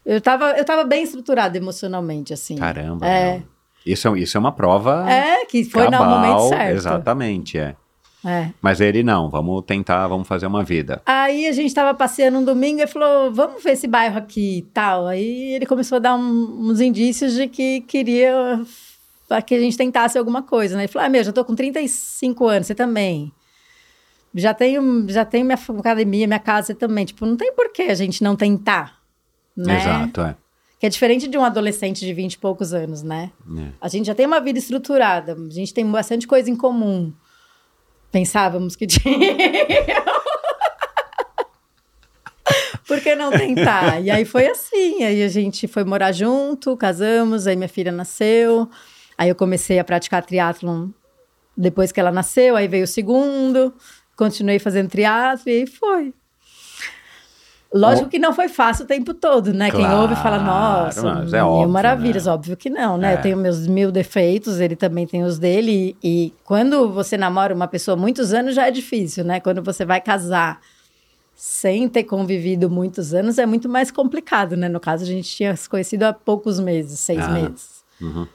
Eu tava, eu tava bem estruturada emocionalmente, assim. Caramba. É. Isso, é- isso é uma prova É, que foi no momento certo. Exatamente, é. É. Mas ele não, vamos tentar, vamos fazer uma vida. Aí a gente tava passeando um domingo e falou, vamos ver esse bairro aqui e tal. Aí ele começou a dar um- uns indícios de que queria que a gente tentasse alguma coisa, né? Ele falou, ah, meu, já tô com 35 anos, você também. Já tenho, já tenho minha academia, minha casa, você também. Tipo, não tem por que a gente não tentar, né? Exato, é. Que é diferente de um adolescente de 20 e poucos anos, né? É. A gente já tem uma vida estruturada, a gente tem bastante coisa em comum. Pensávamos que tinha. Por que não tentar? E aí foi assim. Aí a gente foi morar junto, casamos, aí minha filha nasceu. Aí eu comecei a praticar triatlon depois que ela nasceu, aí veio o segundo, continuei fazendo triatlo e foi. Lógico que não foi fácil o tempo todo, né? Quem Claro, ouve fala, nossa, mas é mil óbvio, maravilhas. né? Óbvio que não, né? É. Eu tenho meus mil defeitos, ele também tem os dele. E, e quando você namora uma pessoa há muitos anos, já é difícil, né? Quando você vai casar sem ter convivido muitos anos, é muito mais complicado, né? No caso, a gente tinha se conhecido há poucos meses, seis Ah, meses. uhum.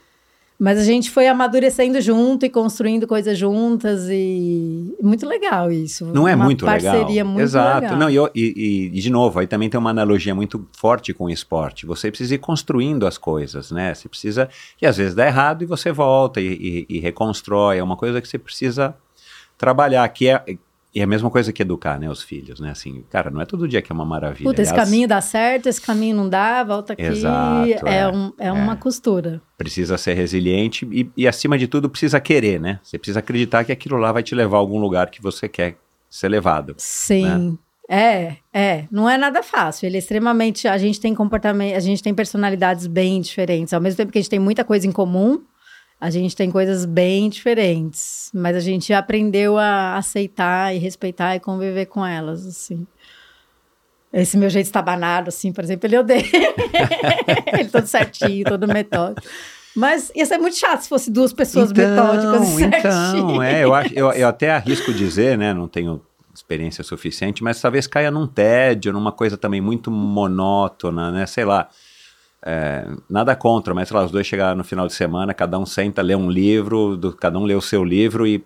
Mas a gente foi amadurecendo junto e construindo coisas juntas e muito legal isso. Não é uma muito legal. parceria muito Exato. legal. Não, e, e- e, de novo, aí também tem uma analogia muito forte com o esporte. Você precisa ir construindo as coisas, né? Você precisa. E às vezes dá errado e você volta e, e- e reconstrói. É uma coisa que você precisa trabalhar. Que é, e é a mesma coisa que educar, né? Os filhos, né? Assim, cara, não é todo dia que é uma maravilha. Puta, esse Aliás, caminho dá certo, esse caminho não dá, volta aqui. Exato, é, é, um- é uma costura. Precisa ser resiliente e, e, acima de tudo, precisa querer, né? Você precisa acreditar que aquilo lá vai te levar a algum lugar que você quer ser levado. Sim. É, é, não é nada fácil. Ele é extremamente. A gente tem comportamento, a gente tem personalidades bem diferentes. Ao mesmo tempo que a gente tem muita coisa em comum, A gente tem coisas bem diferentes, mas a gente aprendeu a aceitar e respeitar e conviver com elas, assim. Esse meu jeito estabanado, assim, por exemplo, ele odeia. ele todo certinho, todo metódico. Mas ia ser muito chato se fosse duas pessoas metódicas e certinhas. Então, é, eu, acho, eu, eu até arrisco dizer, né, não tenho experiência suficiente, mas talvez caia num tédio, numa coisa também muito monótona, né, sei lá, é, nada contra, mas sei lá, os dois chegaram no final de semana, cada um senta, lê um livro, do, cada um lê o seu livro e,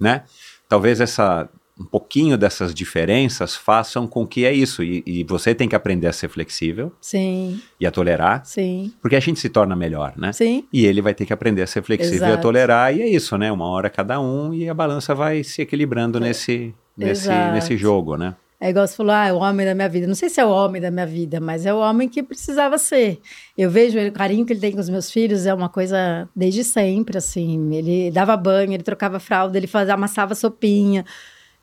né, talvez essa um pouquinho dessas diferenças façam com que é isso. E, e, você tem que aprender a ser flexível. Sim. E a tolerar. Sim. Porque a gente se torna melhor, né? Sim. E ele vai ter que aprender a ser flexível Exato. e a tolerar. E é isso, né? Uma hora cada um e a balança vai se equilibrando nesse, nesse, Exato. nesse jogo, né? É igual você falou, ah, é o homem da minha vida. Não sei se é o homem da minha vida, mas é o homem que precisava ser. Eu vejo ele, o carinho que ele tem com os meus filhos é uma coisa desde sempre, assim. Ele dava banho, ele trocava fralda, ele fazia, amassava sopinha.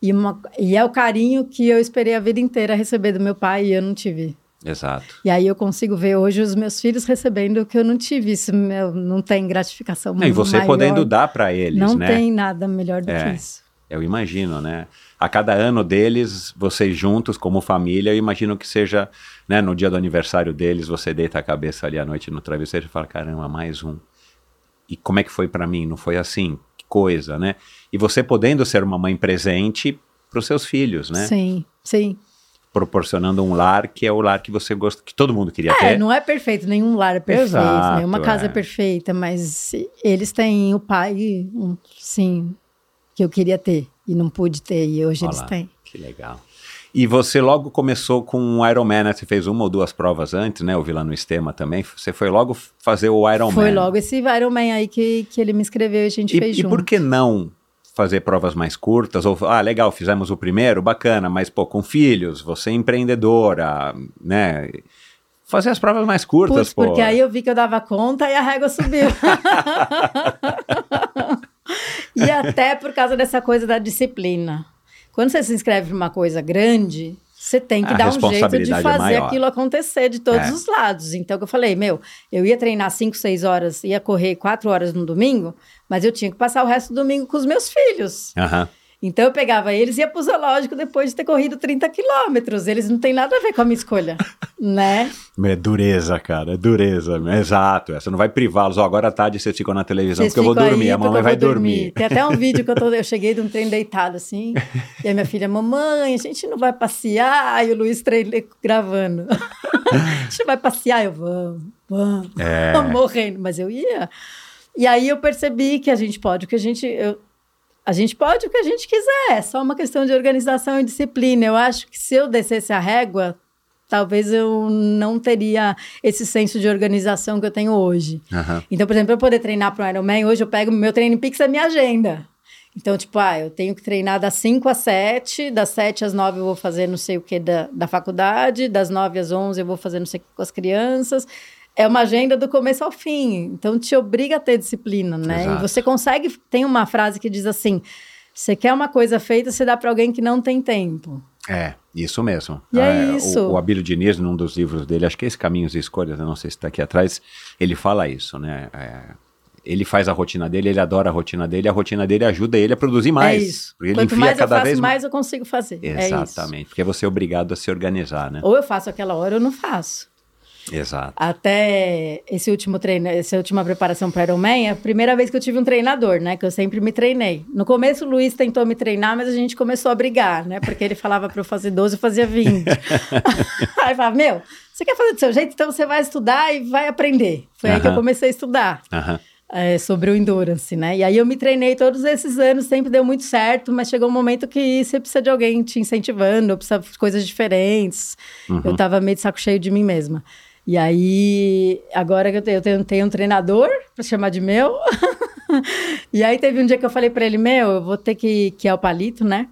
E, uma, e é o carinho que eu esperei a vida inteira receber do meu pai e eu não tive. Exato. E aí eu consigo ver hoje os meus filhos recebendo o que eu não tive. Isso meu, não tem gratificação E você maior. podendo dar para eles, Não né? tem nada melhor do É. que isso. Eu imagino, né? A cada ano deles, vocês juntos como família, eu imagino que seja, né, no dia do aniversário deles, você deita a cabeça ali à noite no travesseiro e fala, caramba, mais um. E como é que foi para mim? Não foi assim? Que coisa, né? E você podendo ser uma mãe presente para os seus filhos, né? Sim, sim. Proporcionando um lar que é o lar que você gosta, que todo mundo queria É, ter. não é perfeito, nenhum lar é perfeito, Exato, nenhuma casa é. é. perfeita, mas eles têm o pai, sim, que eu queria ter e não pude ter, e hoje Olha eles têm. Que legal. E você logo começou com o Ironman, né? Você fez uma ou duas provas antes, né? Eu vi lá no Estema também. Você foi logo fazer o Ironman. Foi logo esse Ironman aí que, que ele me escreveu e a gente E, fez e junto. por que não fazer provas mais curtas? Ou, ah, legal, fizemos o primeiro, bacana, mas, pô, com filhos, você é empreendedora, né? Fazer as provas mais curtas, Putz, pô. porque aí eu vi que eu dava conta e a régua subiu. e até por causa dessa coisa da disciplina. Quando você se inscreve para uma coisa grande, você tem que A dar um jeito de é fazer maior. aquilo acontecer de todos É. os lados. Então, que eu falei, meu, eu ia treinar 5, 6 horas, ia correr 4 horas no domingo, mas eu tinha que passar o resto do domingo com os meus filhos. Aham. Então, eu pegava eles e ia pro zoológico depois de ter corrido 30 quilômetros. Eles não têm nada a ver com a minha escolha, né? É dureza, cara, é dureza. Exato, é. Você não vai privá-los. Ó, agora à tarde vocês ficam na televisão Vocês porque eu vou dormir, a mamãe vai vou dormir. Tem até um vídeo que eu, tô, eu cheguei de um trem deitado assim, e a minha filha, mamãe, a gente não vai passear, e o Luiz trein, gravando. a gente vai passear, eu, vamos, vamos, É. morrendo, mas eu ia. E aí eu percebi que a gente pode, que a gente... eu- a gente pode o que a gente quiser, é só uma questão de organização e disciplina. Eu acho que se eu descesse a régua, talvez eu não teria esse senso de organização que eu tenho hoje. Aham. Então, por exemplo, para eu poder treinar para o Ironman, hoje eu pego meu treino Pix é minha agenda. Então, tipo, ah, eu tenho que treinar das 5 às 7, das 7 às 9 eu vou fazer não sei o que da, da faculdade, das 9 às 11 eu vou fazer não sei o que com as crianças. É uma agenda do começo ao fim. Então, te obriga a ter disciplina, né? Exato. E você consegue. Tem uma frase que diz assim: você quer uma coisa feita, você dá para alguém que não tem tempo. É, isso mesmo. E é Ah, o- isso. O, Abílio Diniz, num dos livros dele, acho que é esse Caminhos e Escolhas, eu não sei se está aqui atrás, ele fala isso, né? É, ele faz a rotina dele, ele adora a rotina dele, a rotina dele ajuda ele a produzir mais. é isso. Porque ele Quanto mais eu faço, vez mais eu consigo fazer. É. Exatamente, porque você é obrigado a se organizar, né? Ou eu faço aquela hora ou não faço. Exato. Até esse último treino, essa última preparação para Ironman, é a primeira vez que eu tive um treinador, né? Que eu sempre me treinei. No começo, o Luiz tentou me treinar, mas a gente começou a brigar, né? Porque ele falava para eu fazer 12, eu fazia 20. aí eu falava, meu, você quer fazer do seu jeito? Então você vai estudar e vai aprender. Foi aí que eu comecei a estudar. Aham. é, sobre o endurance, né? E aí eu me treinei todos esses anos, sempre deu muito certo, mas chegou um momento que você precisa de alguém te incentivando, precisa de coisas diferentes. Eu tava meio de saco cheio de mim mesma. E aí, agora que eu tenho, eu tenho, tenho um treinador para chamar de meu. e aí teve um dia que eu falei para ele, meu, eu vou ter que, que é o palito, né?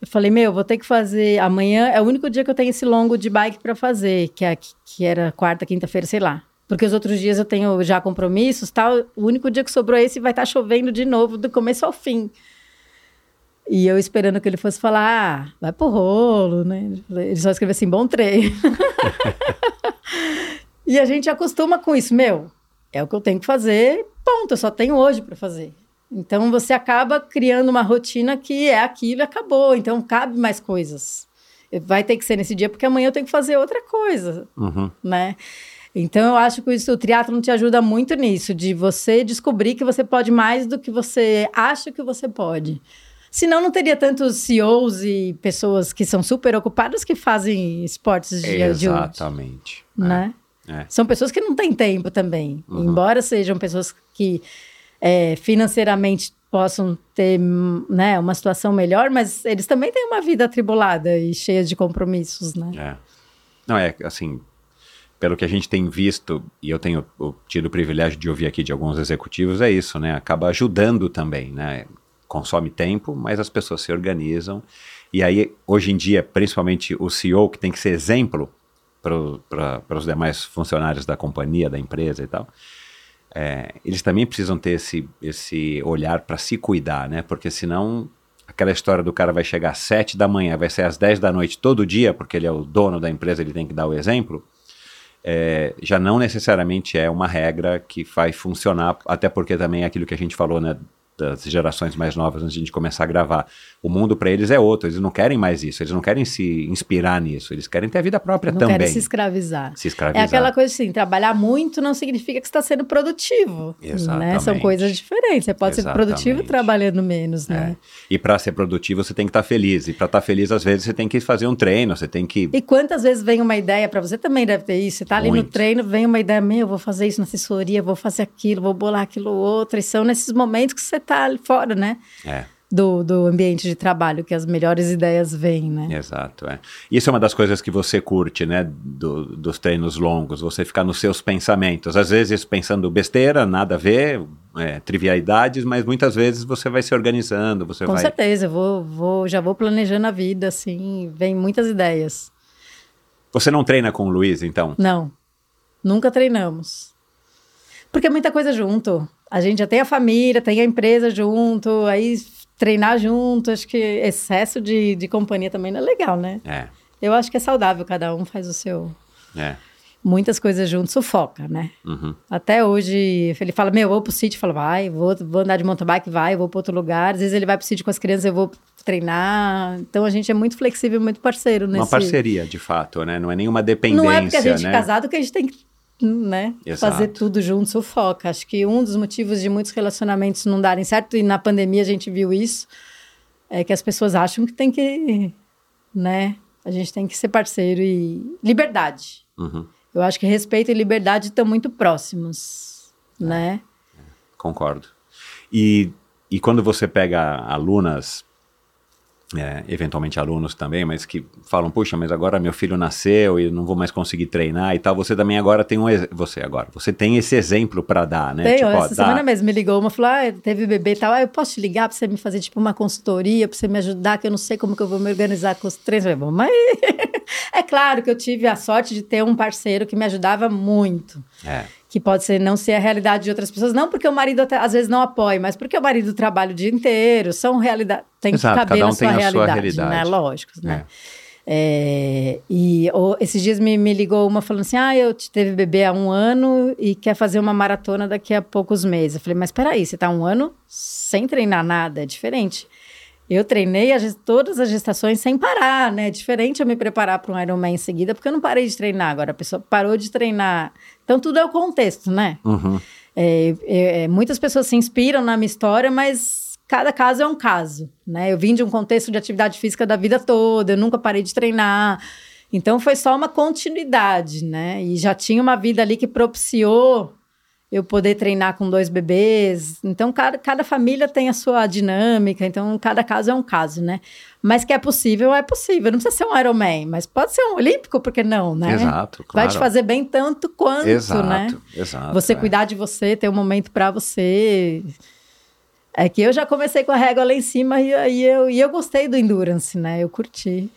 Eu falei, meu, eu vou ter que fazer amanhã, é o único dia que eu tenho esse longo de bike para fazer, que, é, que era quarta, quinta-feira, sei lá. Porque os outros dias eu tenho já compromissos, tal. O único dia que sobrou esse vai estar chovendo de novo, do começo ao fim. E eu esperando que ele fosse falar, ah, vai pro rolo, né? Ele só escreveu assim, bom treino. e a gente acostuma com isso, meu. É o que eu tenho que fazer, ponto, eu só tenho hoje para fazer. Então você acaba criando uma rotina que é aquilo e acabou. Então cabe mais coisas. Vai ter que ser nesse dia, porque amanhã eu tenho que fazer outra coisa, Uhum. né? Então eu acho que isso, o triatlo te ajuda muito nisso, de você descobrir que você pode mais do que você acha que você pode. Senão não teria tantos CEOs e pessoas que são super ocupadas que fazem esportes de, de Exatamente. né? É. São pessoas que não têm tempo também. Uhum. Embora sejam pessoas que é, financeiramente possam ter né, uma situação melhor, mas eles também têm uma vida atribulada e cheia de compromissos, né? É. Não, é assim, pelo que a gente tem visto, e eu tenho tido o privilégio de ouvir aqui de alguns executivos, é isso, né? Acaba ajudando também, né? Consome tempo, mas as pessoas se organizam. E aí, hoje em dia, principalmente o CEO, que tem que ser exemplo para os demais funcionários da companhia, da empresa e tal, é, eles também precisam ter esse, esse olhar para se cuidar, né? Porque senão aquela história do cara vai chegar às sete da manhã, vai ser às 10 da noite todo dia, porque ele é o dono da empresa, ele tem que dar o exemplo, é, já não necessariamente é uma regra que vai funcionar, até porque também é aquilo que a gente falou, né? Das gerações mais novas antes de a gente começar a gravar. O mundo para eles é outro, eles não querem mais isso, eles não querem se inspirar nisso, eles querem ter a vida própria não também. querem se escravizar. Se escravizar. É aquela coisa assim, trabalhar muito não significa que você está sendo produtivo. Né? São Exatamente. coisas diferentes. Você pode ser produtivo Exatamente. trabalhando menos, né? É. E para ser produtivo, você tem que estar feliz. E para estar feliz, às vezes, você tem que fazer um treino, você tem que. E quantas vezes vem uma ideia para você também deve ter isso. Você tá ali no Muito. treino, vem uma ideia, meu, eu vou fazer isso na assessoria, vou fazer aquilo, vou bolar aquilo outro. E são nesses momentos que você tá ali fora, né? É, Do, do ambiente de trabalho que as melhores ideias vêm, né? exato. É. Isso é uma das coisas que você curte, né? do- dos treinos longos, você ficar nos seus pensamentos. Às vezes pensando besteira, nada a ver, é, trivialidades, mas muitas vezes você vai se organizando, você Com vai. certeza, eu vou, vou, já vou planejando a vida, assim, vem muitas ideias. Você não treina com o Luiz, então? Não, nunca treinamos. Porque é muita coisa junto. A gente já tem a família, tem a empresa junto, aí treinar junto, acho que excesso de, de companhia também não é legal, né? É, Eu acho que é saudável, cada um faz o seu. é. Muitas coisas juntos sufoca, né? Uhum. Até hoje, ele fala, meu, eu vou pro sítio, eu falo, vai, vou, vou andar de mountain bike, vai, vou para outro lugar. Às vezes ele vai pro sítio com as crianças, eu vou treinar. Então a gente é muito flexível, muito parceiro nesse... Uma parceria, de fato, né? Não é nenhuma dependência, Não é porque a gente né? é casado que a gente tem que né, Exato. fazer tudo junto, sufoca. Acho que um dos motivos de muitos relacionamentos não darem certo, e na pandemia a gente viu isso, é que as pessoas acham que tem que, né, a gente tem que ser parceiro e liberdade. Uhum. Eu acho que respeito e liberdade estão muito próximos, né? Concordo. E, e quando você pega alunas, é, eventualmente alunos também, mas que falam, puxa, mas agora meu filho nasceu e não vou mais conseguir treinar e tal, você também agora tem um, você agora, você tem esse exemplo para dar, né? Tenho, ó, essa dá- semana mesmo me ligou uma, falou, ah, teve bebê e tal, ah, eu posso te ligar pra você me fazer tipo uma consultoria, pra você me ajudar, que eu não sei como que eu vou me organizar com os treinos. Eu falei, "Bom, mas é claro que eu tive a sorte de ter um parceiro que me ajudava muito. É, Que pode ser não ser a realidade de outras pessoas, não porque o marido até, às vezes não apoia, mas porque o marido trabalha o dia inteiro, são realidade, tem Exato, que caber um na sua tem a sua realidade, né? realidade. Lógico, né? É, e o- esses dias me, me ligou uma falando assim: Ah, eu te- teve bebê há um ano e quer fazer uma maratona daqui a poucos meses. Eu falei, mas peraí, você tá um ano sem treinar nada, é diferente. Eu treinei a ges- todas as gestações sem parar, né? É diferente eu me preparar para um Ironman em seguida, porque eu não parei de treinar. Agora a pessoa parou de treinar. Então tudo é o contexto, né? uhum, É, é, é, muitas pessoas se inspiram na minha história, mas cada caso é um caso, né? Eu vim de um contexto de atividade física da vida toda, eu nunca parei de treinar. Então foi só uma continuidade, né? E já tinha uma vida ali que propiciou eu poder treinar com dois bebês. Então cada, cada família tem a sua dinâmica, então cada caso é um caso, né? Mas que é possível, é possível. Não precisa ser um Ironman, mas pode ser um olímpico, por que não, né? Exato, Vai claro. te fazer bem tanto quanto, exato, né? exato. Você é. cuidar de você, ter um momento pra você. É que eu já comecei com a régua lá em cima e, e eu, e eu gostei do endurance, né? Eu curti.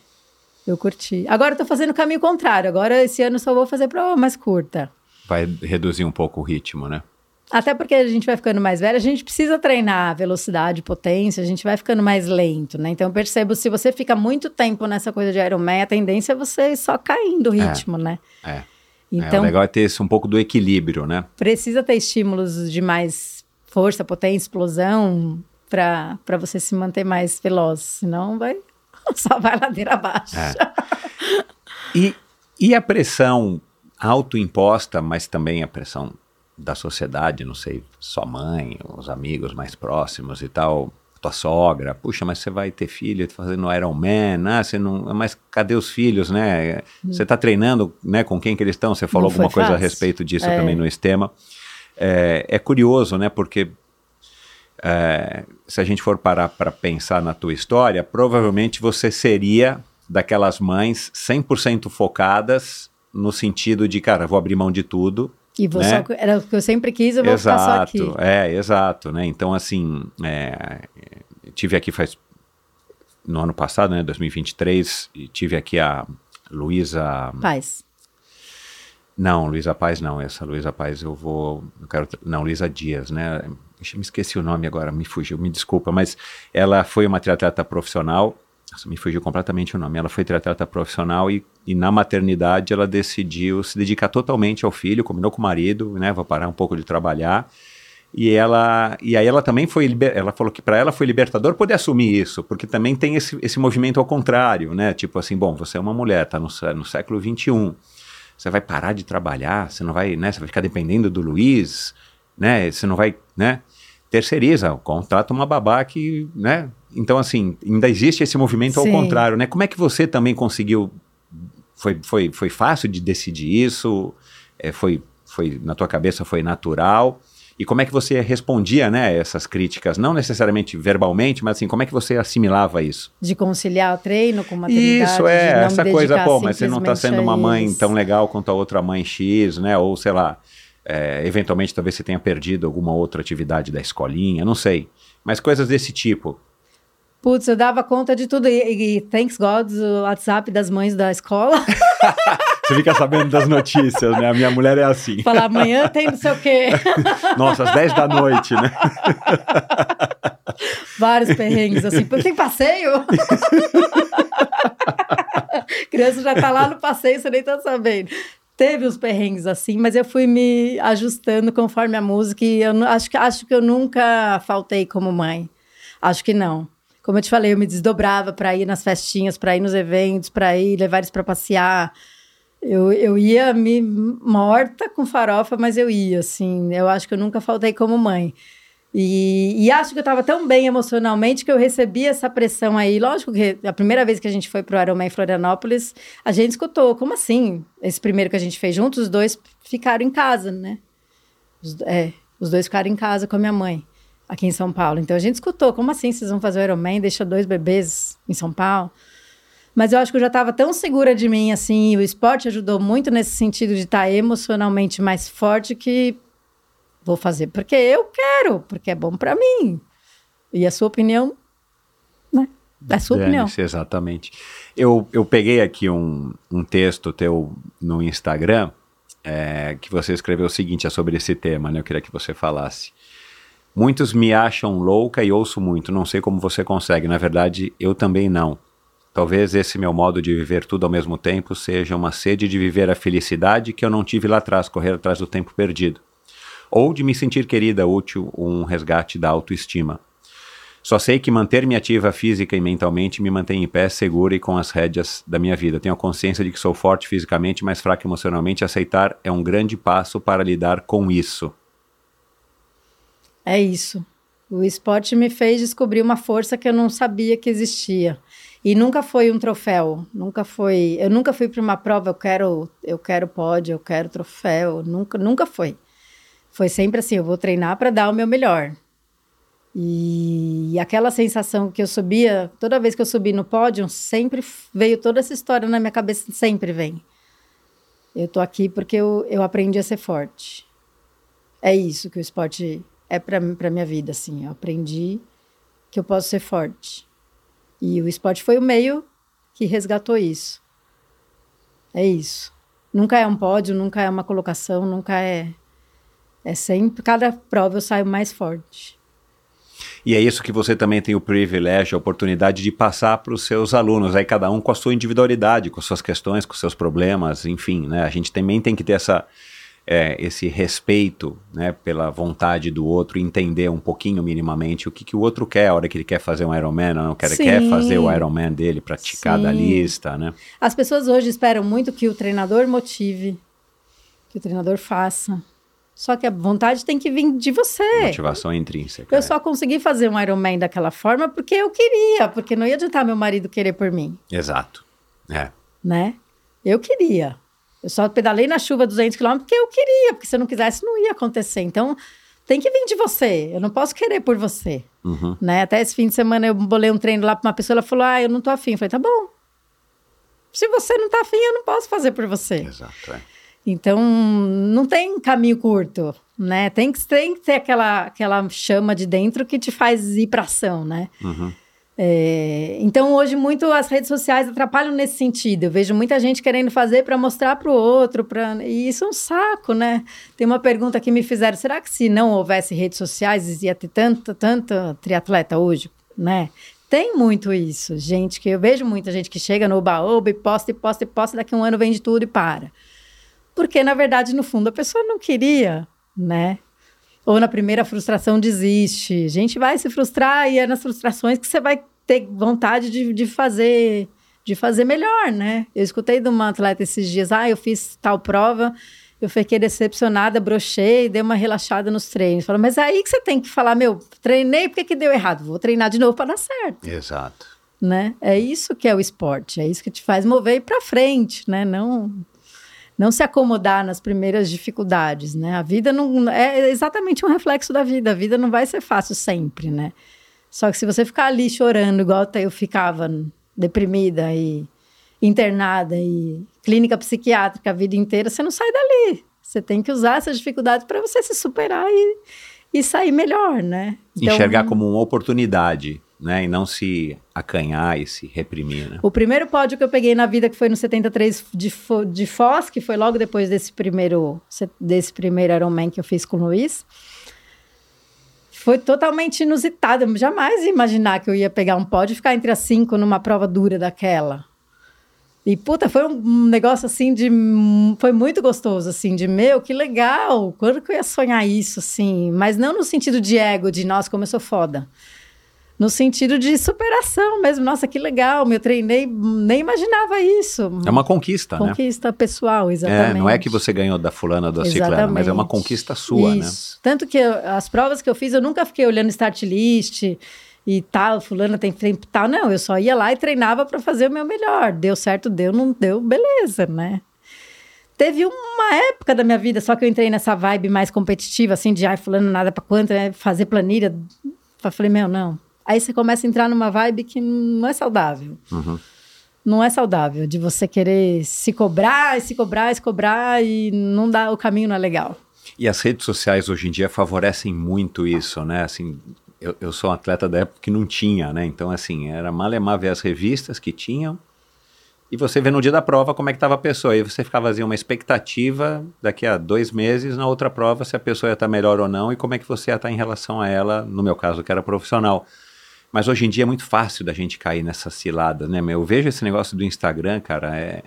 Eu curti. Agora eu tô fazendo o caminho contrário. Agora esse ano só vou fazer prova mais curta. Vai reduzir um pouco o ritmo, né? Até porque a gente vai ficando mais velho, a gente precisa treinar velocidade, potência, a gente vai ficando mais lento, né? Então eu percebo, se você fica muito tempo nessa coisa de Ironman, a tendência é você só caindo o ritmo, né? É. é, o Então legal é ter esse, um pouco do equilíbrio, né? precisa ter estímulos de mais força, potência, explosão para você se manter mais veloz, senão vai só vai ladeira abaixo. É. E, e a pressão autoimposta, mas também a pressão da sociedade, não sei, sua mãe, os amigos mais próximos e tal, tua sogra, puxa, mas você vai ter filho fazendo Iron Man, ah, você não, mas cadê os filhos, né? Você está treinando, né, com quem que eles estão? Você falou alguma coisa a respeito disso É. também no Estema. É, é curioso, né, porque é, se a gente for parar para pensar na tua história, provavelmente você seria daquelas mães 100% focadas no sentido de, cara, vou abrir mão de tudo. E vou né? só, era o que eu sempre quis, eu vou ficar só aqui. Exato, é, exato, né? Então, assim, é, tive aqui faz no ano passado, né, 2023, e tive aqui a Luísa, Paz. não, Luísa Paz não, essa Luísa Paz eu vou, eu quero, não, Luísa Dias, né? Ixi, me esqueci o nome agora, me fugiu, me desculpa, mas ela foi uma triatleta profissional, nossa, me fugiu completamente o nome. Ela foi triatleta profissional e, e na maternidade ela decidiu se dedicar totalmente ao filho, combinou com o marido, né? Vou parar um pouco de trabalhar. E ela e aí ela também foi ela falou que para ela foi libertador poder assumir isso, porque também tem esse, esse movimento ao contrário, né? Tipo assim, bom, você é uma mulher, tá no, no século 21. Você vai parar de trabalhar, você não vai, né, você vai ficar dependendo do Luiz, né? Você não vai, né? Terceiriza, contrata uma babá que, né? Então assim, ainda existe esse movimento ao Sim. contrário, né? Como é que você também conseguiu foi, foi, foi fácil de decidir isso? É, foi, foi na tua cabeça foi natural? E como é que você respondia, né, a essas críticas? Não necessariamente verbalmente, mas assim, como é que você assimilava isso? De conciliar o treino com maternidade. Isso é, essa coisa, pô, mas você não está sendo uma mãe isso. tão legal quanto a outra mãe X, né? Ou sei lá, é, eventualmente talvez você tenha perdido alguma outra atividade da escolinha, não sei. Mas coisas desse tipo. Putz, eu dava conta de tudo. E, e thanks God, o WhatsApp das mães da escola. Você fica sabendo das notícias, né? A minha mulher é assim. Falar amanhã tem não sei o quê. Nossa, às 10 da noite, né? Vários perrengues, assim. Tem passeio? Criança já tá lá no passeio, você nem tá sabendo. Teve uns perrengues assim, mas eu fui me ajustando conforme a música e eu acho que, acho que eu nunca faltei como mãe. Acho que não. Como eu te falei, eu me desdobrava para ir nas festinhas, para ir nos eventos, para ir levar eles para passear. Eu, eu ia me morta com farofa, mas eu ia, assim. Eu acho que eu nunca faltei como mãe. E, e acho que eu estava tão bem emocionalmente que eu recebi essa pressão aí. Lógico que a primeira vez que a gente foi pro Ironman em Florianópolis, a gente escutou, como assim? Esse primeiro que a gente fez juntos, os dois ficaram em casa, né? Os, é, os dois ficaram em casa com a minha mãe, aqui em São Paulo. Então a gente escutou, como assim vocês vão fazer o Ironman, deixa dois bebês em São Paulo? Mas eu acho que eu já estava tão segura de mim, assim, o esporte ajudou muito nesse sentido de estar emocionalmente mais forte que vou fazer porque eu quero, porque é bom para mim. E a sua opinião, né? É a sua opinião. Exatamente. Eu, eu peguei aqui um, um texto teu no Instagram é, que você escreveu o seguinte é sobre esse tema, né? Eu queria que você falasse. Muitos me acham louca e ouço muito, não sei como você consegue. Na verdade, eu também não. Talvez esse meu modo de viver tudo ao mesmo tempo seja uma sede de viver a felicidade que eu não tive lá atrás, correr atrás do tempo perdido. Ou de me sentir querida, útil, um resgate da autoestima. Só sei que manter-me ativa física e mentalmente me mantém em pé, segura e com as rédeas da minha vida. Tenho a consciência de que sou forte fisicamente, mas fraca emocionalmente. Aceitar é um grande passo para lidar com isso. É isso. O esporte me fez descobrir uma força que eu não sabia que existia. E nunca foi um troféu, nunca foi. Eu nunca fui para uma prova, eu quero, eu quero pódio, eu quero troféu, nunca, nunca foi. Foi sempre assim, eu vou treinar para dar o meu melhor. E aquela sensação que eu subia, toda vez que eu subi no pódio, sempre veio toda essa história na minha cabeça, sempre vem. Eu tô aqui porque eu, eu aprendi a ser forte. É isso que o esporte é para minha vida, assim. Eu aprendi que eu posso ser forte. E o esporte foi o meio que resgatou isso. É isso. Nunca é um pódio, nunca é uma colocação, nunca é. É sempre. Cada prova eu saio mais forte. E é isso que você também tem o privilégio, a oportunidade de passar para os seus alunos, aí cada um com a sua individualidade, com suas questões, com seus problemas, enfim, né? A gente também tem que ter essa, é, esse respeito né, pela vontade do outro, entender um pouquinho minimamente o que, que o outro quer, a hora que ele quer fazer um Ironman, ou não quer, Sim. quer fazer o Ironman dele, praticar da Sim. lista, né? As pessoas hoje esperam muito que o treinador motive, que o treinador faça. Só que a vontade tem que vir de você. Motivação intrínseca. Eu é. só consegui fazer um Ironman daquela forma porque eu queria, porque não ia adiantar meu marido querer por mim, Exato. É. né? Eu queria. Eu só pedalei na chuva 200 km porque eu queria, porque se eu não quisesse não ia acontecer. Então, tem que vir de você. Eu não posso querer por você, Uhum. né? Até esse fim de semana eu bolei um treino lá para uma pessoa, ela falou: "Ah, eu não tô afim". Eu falei: "Tá bom. Se você não tá afim, eu não posso fazer por você". Exato. É. Então, não tem caminho curto, né? Tem que, tem que ter aquela, aquela chama de dentro que te faz ir pra ação, né? Uhum. É, então, hoje, muito as redes sociais atrapalham nesse sentido. Eu vejo muita gente querendo fazer para mostrar para o outro, pra... e isso é um saco, né? Tem uma pergunta que me fizeram: será que se não houvesse redes sociais, ia ter tanta, tanta triatleta hoje, né? Tem muito isso, gente, que eu vejo muita gente que chega no oba-oba e posta, e posta, e posta, daqui a um ano vende tudo e para. Porque, na verdade, no fundo, a pessoa não queria, né? Ou na primeira frustração desiste. A gente vai se frustrar e é nas frustrações que você vai ter vontade de, de fazer de fazer melhor, né? Eu escutei de uma atleta esses dias, ah, eu fiz tal prova, eu fiquei decepcionada, brochei, dei uma relaxada nos treinos. Fala, mas é aí que você tem que falar, meu, treinei, por que, deu errado? Vou treinar de novo para dar certo, Exato. né? É isso que é o esporte, é isso que te faz mover ir para frente, né? Não não se acomodar nas primeiras dificuldades, né? A vida não é exatamente um reflexo da vida. A vida não vai ser fácil sempre, né? Só que se você ficar ali chorando, igual eu ficava deprimida e internada e clínica psiquiátrica a vida inteira, você não sai dali. Você tem que usar essas dificuldades para você se superar e, e sair melhor, né? Então, Enxergar como uma oportunidade, né? E não se acanhar e se reprimir, né? O primeiro pódio que eu peguei na vida, que foi no 73 de, de Foz, que foi logo depois desse primeiro, desse primeiro Ironman que eu fiz com o Luiz, foi totalmente inusitado. Eu jamais ia imaginar que eu ia pegar um pódio e ficar entre as cinco numa prova dura daquela. E, puta, foi um negócio assim de. Foi muito gostoso, assim, de meu, que legal. Quando que eu ia sonhar isso, assim? Mas não no sentido de ego, de nossa, como eu sou foda. No sentido de superação mesmo. Nossa, que legal. Eu treinei, nem imaginava isso. É uma conquista, né? Conquista pessoal, É, exatamente. não é que você ganhou da fulana ou da ciclana, mas é uma Exatamente. conquista sua, né? Isso. Tanto que eu- as provas que eu fiz, eu nunca fiquei olhando start list e tal, fulana tem tempo e tal. Não, eu só ia lá e treinava para fazer o meu melhor. Deu certo, deu, não deu, beleza, né? Teve uma época da minha vida, só que eu entrei nessa vibe mais competitiva, assim, de ai, fulano nada pra quanto, né? fazer planilha. Eu falei, meu, não. Aí você começa a entrar numa vibe que não é saudável. Uhum. Não é saudável, de você querer se cobrar, e se cobrar, e se cobrar, e não dá, o caminho não é legal. E as redes sociais hoje em dia favorecem muito isso, né? Assim, eu, eu sou um atleta da época que não tinha, né? Então, assim, era malemar ver as revistas que tinham e você vê no dia da prova como é que estava a pessoa. Aí você ficava fazendo uma expectativa daqui a dois meses na outra prova se a pessoa ia estar melhor ou não e como é que você ia estar em relação a ela, no meu caso, que era profissional. Mas hoje em dia é muito fácil da gente cair nessa cilada, né? Eu vejo esse negócio do Instagram, cara, é...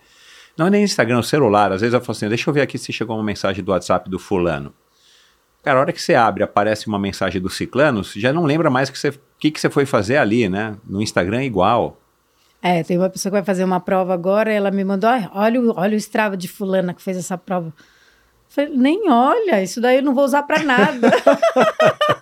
Não é nem Instagram, é o celular. Às vezes eu falo assim, deixa eu ver aqui se chegou uma mensagem do WhatsApp do fulano. Cara, a hora que você abre aparece uma mensagem do ciclano, você já não lembra mais o que você, que, que você foi fazer ali, né? No Instagram é igual. É, tem uma pessoa que vai fazer uma prova agora, e ela me mandou, "Ai, olha, o- olha o Strava de fulana que fez essa prova. Eu falei, nem olha, isso daí eu não vou usar pra nada.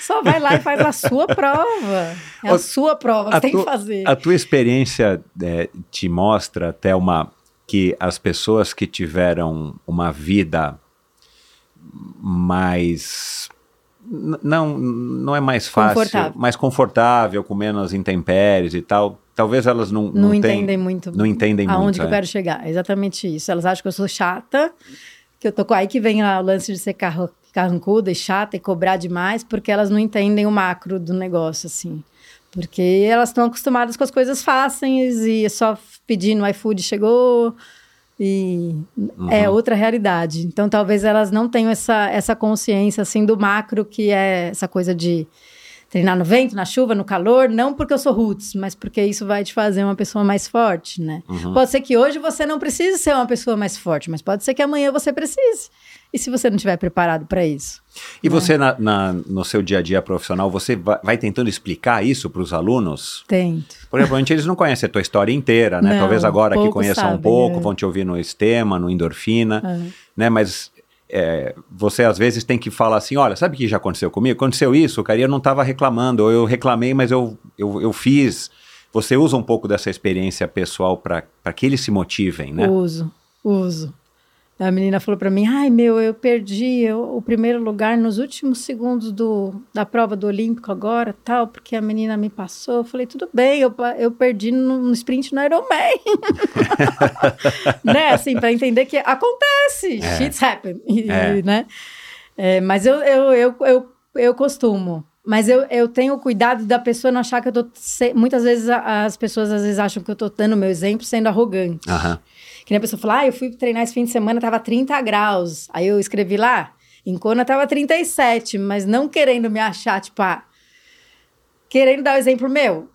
Só vai lá e faz a sua prova. É a sua prova que a tem que tua- fazer. A tua experiência é, te mostra até uma que as pessoas que tiveram uma vida mais não não é mais fácil, Confortável. mais confortável, com menos intempéries e tal. Talvez elas não Não, não, entendem muito não entendem aonde muito. que eu é. quero chegar. É exatamente isso. Elas acham que eu sou chata, que eu tô com aí que vem a- o lance de ser carro, carrancuda e chata e cobrar demais, porque elas não entendem o macro do negócio, assim. Porque elas estão acostumadas com as coisas fáceis e é só pedir no iFood chegou e Uhum. é outra realidade. Então talvez elas não tenham essa, essa consciência assim do macro que é essa coisa de treinar no vento, na chuva, no calor, não porque eu sou roots, mas porque isso vai te fazer uma pessoa mais forte, né? Uhum. Pode ser que hoje você não precise ser uma pessoa mais forte, mas pode ser que amanhã você precise. E se você não estiver preparado para isso? E você, na, na- no seu dia a dia profissional, você vai, vai tentando explicar isso para os alunos? Tento. Por exemplo, eles não conhecem a tua história inteira, né? Não, Talvez agora que conheçam um sabem, pouco, é. vão te ouvir no Estema, no Endorfina, É. né? Mas é, você às vezes tem que falar assim, olha, sabe o que já aconteceu comigo? Aconteceu isso, cara, e eu não estava reclamando, ou eu reclamei, mas eu, eu, eu fiz. Você usa um pouco dessa experiência pessoal para que eles se motivem, né? Uso, uso. A menina falou pra mim: ai meu, eu perdi eu- o primeiro lugar nos últimos segundos do, da prova do Olímpico agora, tal, porque a menina me passou. Eu falei: tudo bem, eu, eu perdi no, no sprint no Ironman. né? Assim, pra entender que acontece, É. shit's happen. E, É. né? É, mas eu, eu, eu, eu, eu costumo. Mas eu, eu tenho o cuidado da pessoa não achar que eu tô. se- Muitas vezes as pessoas às vezes acham que eu tô dando meu exemplo sendo arrogante. Aham. Que nem a pessoa fala, ah, eu fui treinar esse fim de semana, tava 30 graus. Aí eu escrevi lá, em Kona tava 37, mas não querendo me achar, tipo, ah, querendo dar o exemplo meu.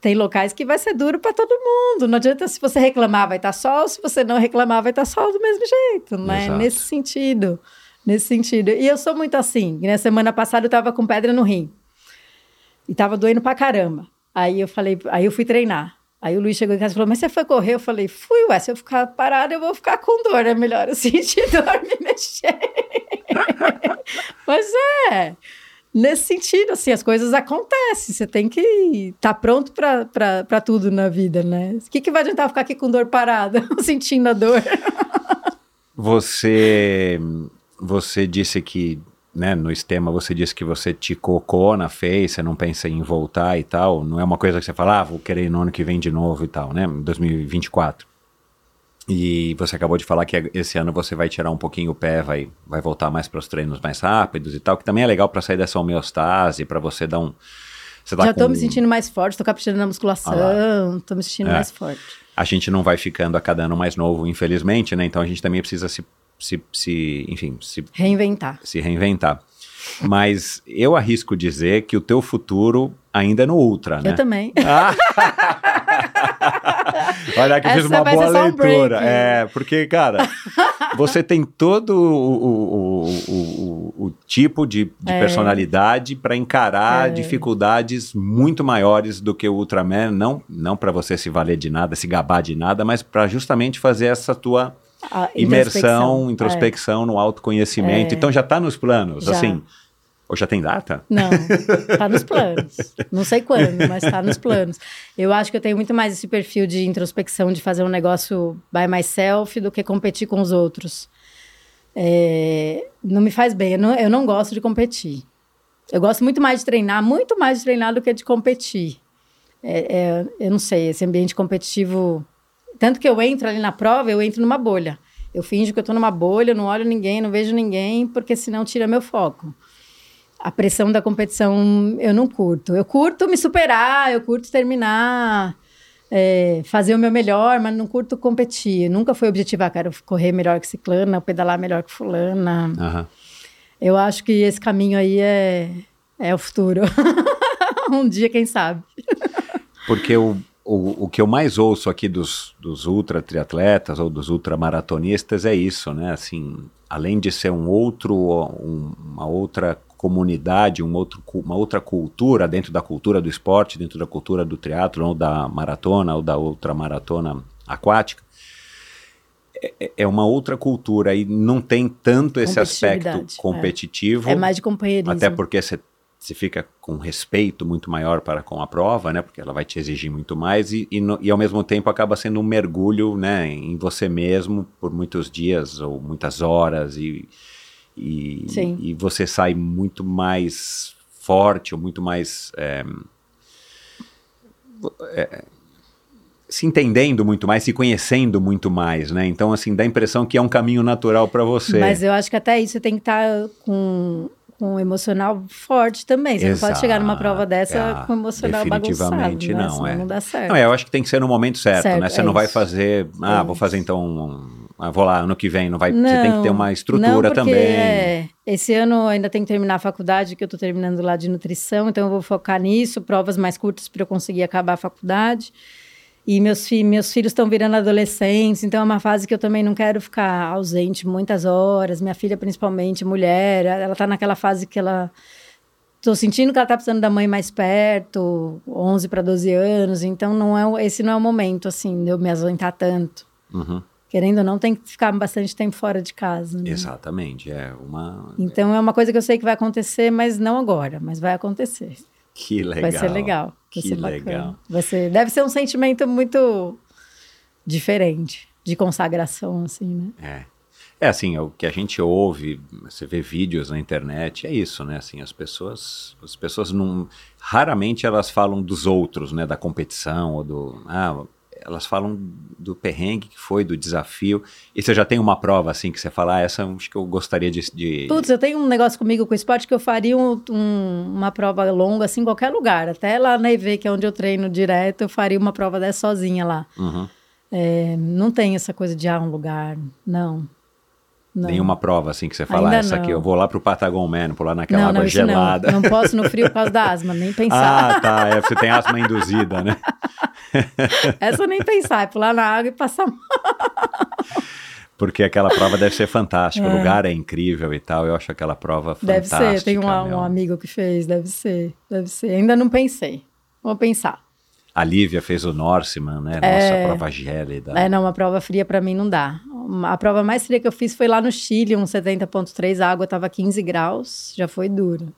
Tem locais que vai ser duro para todo mundo. Não adianta se você reclamar, vai estar sol, se você não reclamar, vai estar sol do mesmo jeito, né? Exato. Nesse sentido. Nesse sentido. E eu sou muito assim. Na semana passada eu tava com pedra no rim. E tava doendo pra caramba. Aí eu falei, aí eu fui treinar. Aí o Luiz chegou em casa e falou: Mas você foi correr? Eu falei: Fui, ué, se eu ficar parada, eu vou ficar com dor. É melhor eu sentir dor me mexer. Mas é. Nesse sentido, assim, as coisas acontecem. Você tem que estar pronto para tudo na vida, né? O que, que vai adiantar ficar aqui com dor parada, sentindo a dor? Você, você disse que, né, no Estema, você disse que você te cocou na fez, você não pensa em voltar e tal. Não é uma coisa que você fala, ah, vou querer ir no ano que vem de novo e tal, né? 2024. E você acabou de falar que esse ano você vai tirar um pouquinho o pé, vai, vai voltar mais para os treinos mais rápidos e tal, que também é legal para sair dessa homeostase, para você dar um. Você tá Já tô com- me sentindo mais forte, tô caprichando na musculação, tô me sentindo É. mais forte. a gente não vai ficando a cada ano mais novo, infelizmente, né? Então a gente também precisa se, se, se enfim, se, Reinventar. se reinventar. Mas eu arrisco dizer que o teu futuro ainda é no Ultra, né? Eu também. Ah! Olha que eu fiz uma boa um leitura. break. É, porque, cara, você tem todo o, o, o, o, o tipo de, de É. personalidade para encarar É. dificuldades muito maiores do que o Ultraman. Não, não para você se valer de nada, se gabar de nada, mas para justamente fazer essa tua A imersão, introspecção. introspecção no autoconhecimento. É. Então já está nos planos, Já. assim. Ou já tem data? Não, tá nos planos. Não sei quando, mas tá nos planos. Eu acho que eu tenho muito mais esse perfil de introspecção, de fazer um negócio by myself, do que competir com os outros. É, não me faz bem, eu não, eu não gosto de competir. Eu gosto muito mais de treinar, muito mais de treinar do que de competir. É, é, eu não sei, esse ambiente competitivo. Tanto que eu entro ali na prova, eu entro numa bolha. Eu finjo que eu tô numa bolha, não olho ninguém, não vejo ninguém, porque senão tira meu foco a pressão da competição eu não curto. Eu curto me superar, eu curto terminar, é, fazer o meu melhor, mas não curto competir. Nunca foi objetivo, ah, quero correr melhor que ciclana, pedalar melhor que fulana. Aham. Eu acho que esse caminho aí é, é o futuro. um dia, quem sabe. Porque o, o, o que eu mais ouço aqui dos, dos ultra triatletas ou dos ultramaratonistas é isso, né? Assim, além de ser um outro, um- uma outra comunidade, um outro, uma outra cultura dentro da cultura do esporte, dentro da cultura do triatlo ou da maratona ou da ultramaratona aquática, é, é uma outra cultura e não tem tanto esse aspecto é. competitivo. É mais de companheirismo. Até porque você você fica com respeito muito maior para com a prova, né? Porque ela vai te exigir muito mais e, e, no- e ao mesmo tempo acaba sendo um mergulho, né? Em você mesmo por muitos dias ou muitas horas e e, e você sai muito mais forte ou muito mais é, é, se entendendo muito mais, se conhecendo muito mais, né? Então assim dá a impressão que é um caminho natural para você. Mas eu acho que até isso você tem que estar com, com um emocional forte também. Você não pode chegar numa prova dessa Exato, com um emocional definitivamente bagunçado, né? não, Senão é. não dá certo. Não, eu acho que tem que ser no momento certo, Certo, né? Você é não vai isso. fazer, ah, É vou fazer então um, ah, vou lá, ano que vem, não vai, você tem que ter uma estrutura não, também. É, esse ano ainda tenho que terminar a faculdade, que eu estou terminando lá de nutrição, então eu vou focar nisso, provas mais curtas para eu conseguir acabar a faculdade. E meus, fi meus filhos estão virando adolescentes, então é uma fase que eu também não quero ficar ausente muitas horas. Minha filha, principalmente, mulher, ela está naquela fase que ela. Estou sentindo que ela está precisando da mãe mais perto, 11 para 12 anos, então não é, esse não é o momento, assim, de eu me ausentar tanto. Uhum. Querendo ou não, tem que ficar bastante tempo fora de casa. Né? Exatamente, é uma. Então é uma coisa que eu sei que vai acontecer, mas não agora, mas vai acontecer. Que legal. Vai ser legal. Vai que ser bacana. legal. Vai ser, deve ser um sentimento muito diferente de consagração, assim, né? É. É assim, o que a gente ouve, você vê vídeos na internet, é isso, né? Assim, as pessoas, as pessoas não, raramente elas falam dos outros, né? Da competição ou do, ah, elas falam do perrengue que foi, do desafio. E você já tem uma prova assim que você fala, ah, essa acho que eu gostaria de. de... Putz, eu tenho um negócio comigo com o esporte que eu faria um, um, uma prova longa assim em qualquer lugar. Até lá na EV, que é onde eu treino direto, eu faria uma prova dessa sozinha lá. Uhum. É, não tem essa coisa de ah, um lugar. Não. Não. Nenhuma prova assim que você fala, Ainda essa não. aqui, eu vou lá pro Patagon Man, pular naquela não, água gelada. Não. não posso no frio por causa da asma, nem pensar. Ah, tá. É, você tem asma induzida, né? Essa nem pensar, é pular na água e passar mal. Porque aquela prova deve ser fantástica, o lugar é incrível e tal. Eu acho aquela prova Deve fantástica. ser, tem meu. um amigo que fez, deve ser, deve ser. Ainda não pensei. Vou pensar. A Lívia fez o Norseman, né? Nossa, É. prova gélida. É, não, uma prova fria pra mim não dá. A prova mais fria que eu fiz foi lá no Chile, um 70.3, a água tava 15 graus, já foi duro.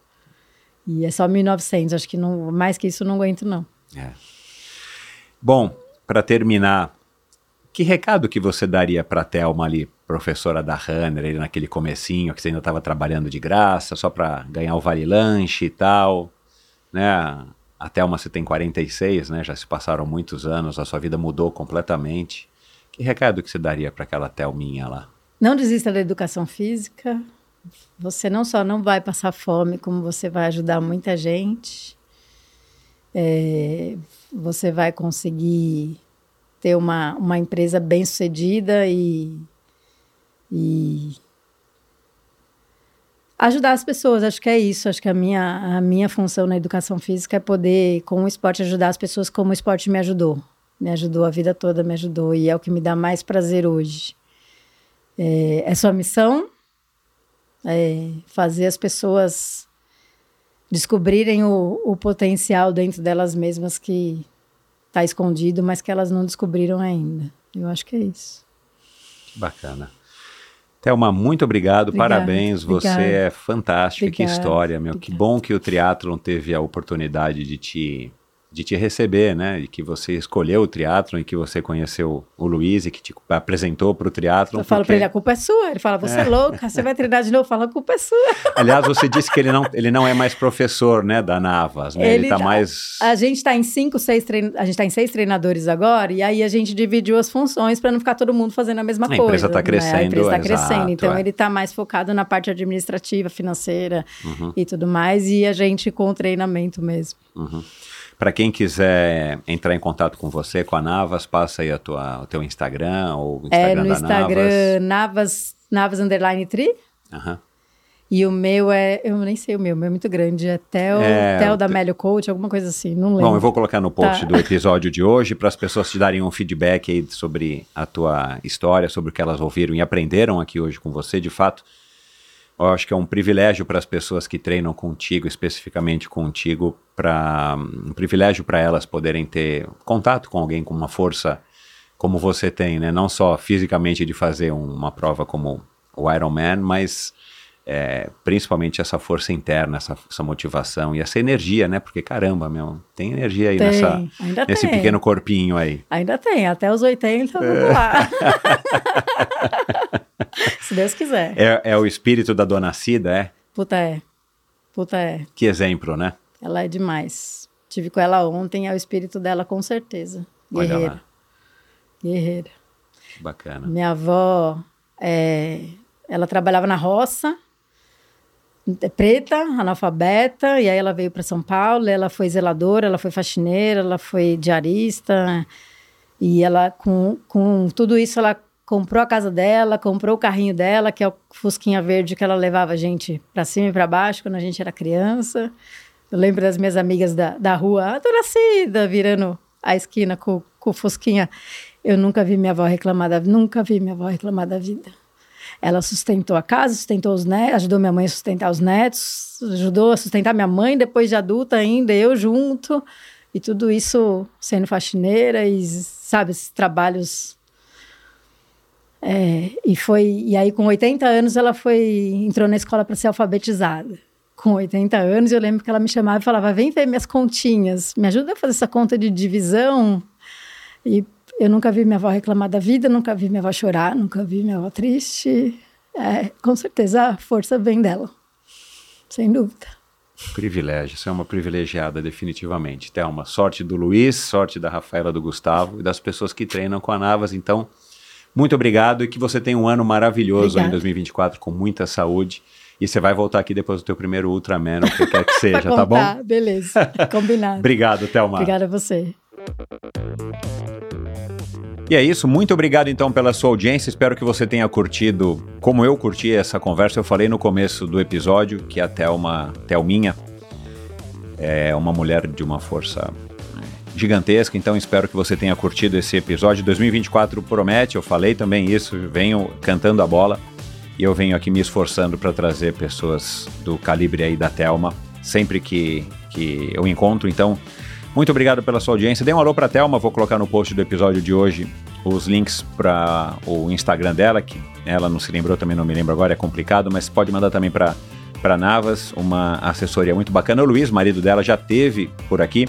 E é só 1.900, acho que não, mais que isso não aguento não. É. Bom, para terminar, que recado que você daria para a Thelma ali, professora da Runner, ali naquele comecinho, que você ainda estava trabalhando de graça, só para ganhar o vale lanche e tal, né? A Thelma você tem 46, né? Já se passaram muitos anos, a sua vida mudou completamente. Que recado que você daria para aquela Thelminha lá? Não desista da educação física. Você não só não vai passar fome, como você vai ajudar muita gente. É, você vai conseguir ter uma, uma empresa bem sucedida e, e ajudar as pessoas. Acho que é isso. Acho que a minha, a minha função na educação física é poder, com o esporte, ajudar as pessoas como o esporte me ajudou. Me ajudou a vida toda, me ajudou. E é o que me dá mais prazer hoje. É, é sua missão é fazer as pessoas descobrirem o, o potencial dentro delas mesmas que está escondido, mas que elas não descobriram ainda. Eu acho que é isso. Bacana. Thelma, muito obrigado, Obrigada, parabéns, você obrigada. é fantástica, que Obrigada, história, meu, que bom que o Triathlon teve a oportunidade de te, de te receber, né, e que você escolheu o Triathlon e que você conheceu o Luiz e que te apresentou para o Triathlon. Eu falo porque- para ele, a culpa é sua. Ele fala, você é, louca, você vai treinar de novo. Fala, a culpa é sua. Aliás, você disse que ele não, ele não é mais professor, né, da Navas, né, ele, Ele tá já- mais... A gente está em cinco, seis trein... a gente tá em seis treinadores agora, e aí a gente dividiu as funções para não ficar todo mundo fazendo a mesma A coisa. empresa tá né? crescendo, A empresa está exato, crescendo, então é. ele está mais focado na parte administrativa, financeira Uhum. e tudo mais, e a gente com o treinamento mesmo. Para quem quiser entrar em contato com você, com a Navas, passa aí a tua, o teu Instagram ou o Instagram É no da Instagram, Navas, Navas Underline Tri. Navas. Aham. E o meu é, eu nem sei o meu, o meu é muito grande, é Tel, É, Tel da Melio Coach, alguma coisa assim, não lembro. Bom, eu vou colocar no post Tá. do episódio de hoje para as pessoas te darem um feedback aí sobre a tua história, sobre o que elas ouviram e aprenderam aqui hoje com você. De fato, eu acho que é um privilégio para as pessoas que treinam contigo, especificamente contigo, para um privilégio para elas poderem ter contato com alguém com uma força como você tem, né? Não só fisicamente de fazer um- uma prova como o Ironman, mas é, principalmente essa força interna, essa, essa motivação e essa energia, né? Porque caramba, meu, tem energia aí Tem, nessa, nesse tem. pequeno corpinho aí. Ainda tem, até os 80, vamos lá. Se Deus quiser. É, é o espírito da dona Cida, é? Puta é. Puta é. Que exemplo, né? Ela é demais. Tive com ela ontem, é o espírito dela com certeza. Olha Guerreira. lá, Guerreira. bacana. Minha avó, é, ela trabalhava na roça, é preta, analfabeta, e aí ela veio para São Paulo, ela foi zeladora, ela foi faxineira, ela foi diarista, e ela, com, com tudo isso, ela comprou a casa dela, comprou o carrinho dela, que é o Fusquinha Verde que ela levava a gente pra cima e pra baixo quando a gente era criança. Eu lembro das minhas amigas da, da rua, a Dona Cida, virando a esquina com, com o Fusquinha. Eu nunca vi minha avó reclamar da nunca vi minha avó reclamar da vida. Ela sustentou a casa, sustentou os netos, ajudou minha mãe a sustentar os netos, ajudou a sustentar minha mãe depois de adulta ainda, eu junto. E tudo isso sendo faxineira e, sabe, esses trabalhos. É, e foi e aí com 80 anos ela foi entrou na escola para ser alfabetizada. Com 80 anos eu lembro que ela me chamava e falava: "Vem ver minhas continhas, me ajuda a fazer essa conta de divisão". E eu nunca vi minha avó reclamar da vida, nunca vi minha avó chorar, nunca vi minha avó triste. É, com certeza a força vem dela, sem dúvida. Privilégio, você é uma privilegiada, definitivamente. Thelma, sorte do Luiz, sorte da Rafaela, do Gustavo e das pessoas que treinam com a Navas. Então, muito obrigado e que você tenha um ano maravilhoso em 2024, com muita saúde. E você vai voltar aqui depois do teu primeiro Ultraman, o que quer que seja, tá bom? Beleza, combinado. Obrigado, Thelma. Obrigada a você. E é isso, muito obrigado então pela sua audiência. Espero que você tenha curtido como eu curti essa conversa. Eu falei no começo do episódio que a Thelma, Thelminha, é uma mulher de uma força gigantesca, então espero que você tenha curtido esse episódio. 2024 promete, eu falei também isso, venho cantando a bola e eu venho aqui me esforçando para trazer pessoas do calibre aí da Thelma sempre que, que eu encontro. Então, muito obrigado pela sua audiência. Dê um alô para a Thelma, vou colocar no post do episódio de hoje os links para o Instagram dela, que ela não se lembrou, também não me lembro agora, é complicado, mas pode mandar também para para Navas, uma assessoria muito bacana. O Luiz, marido dela, já teve por aqui.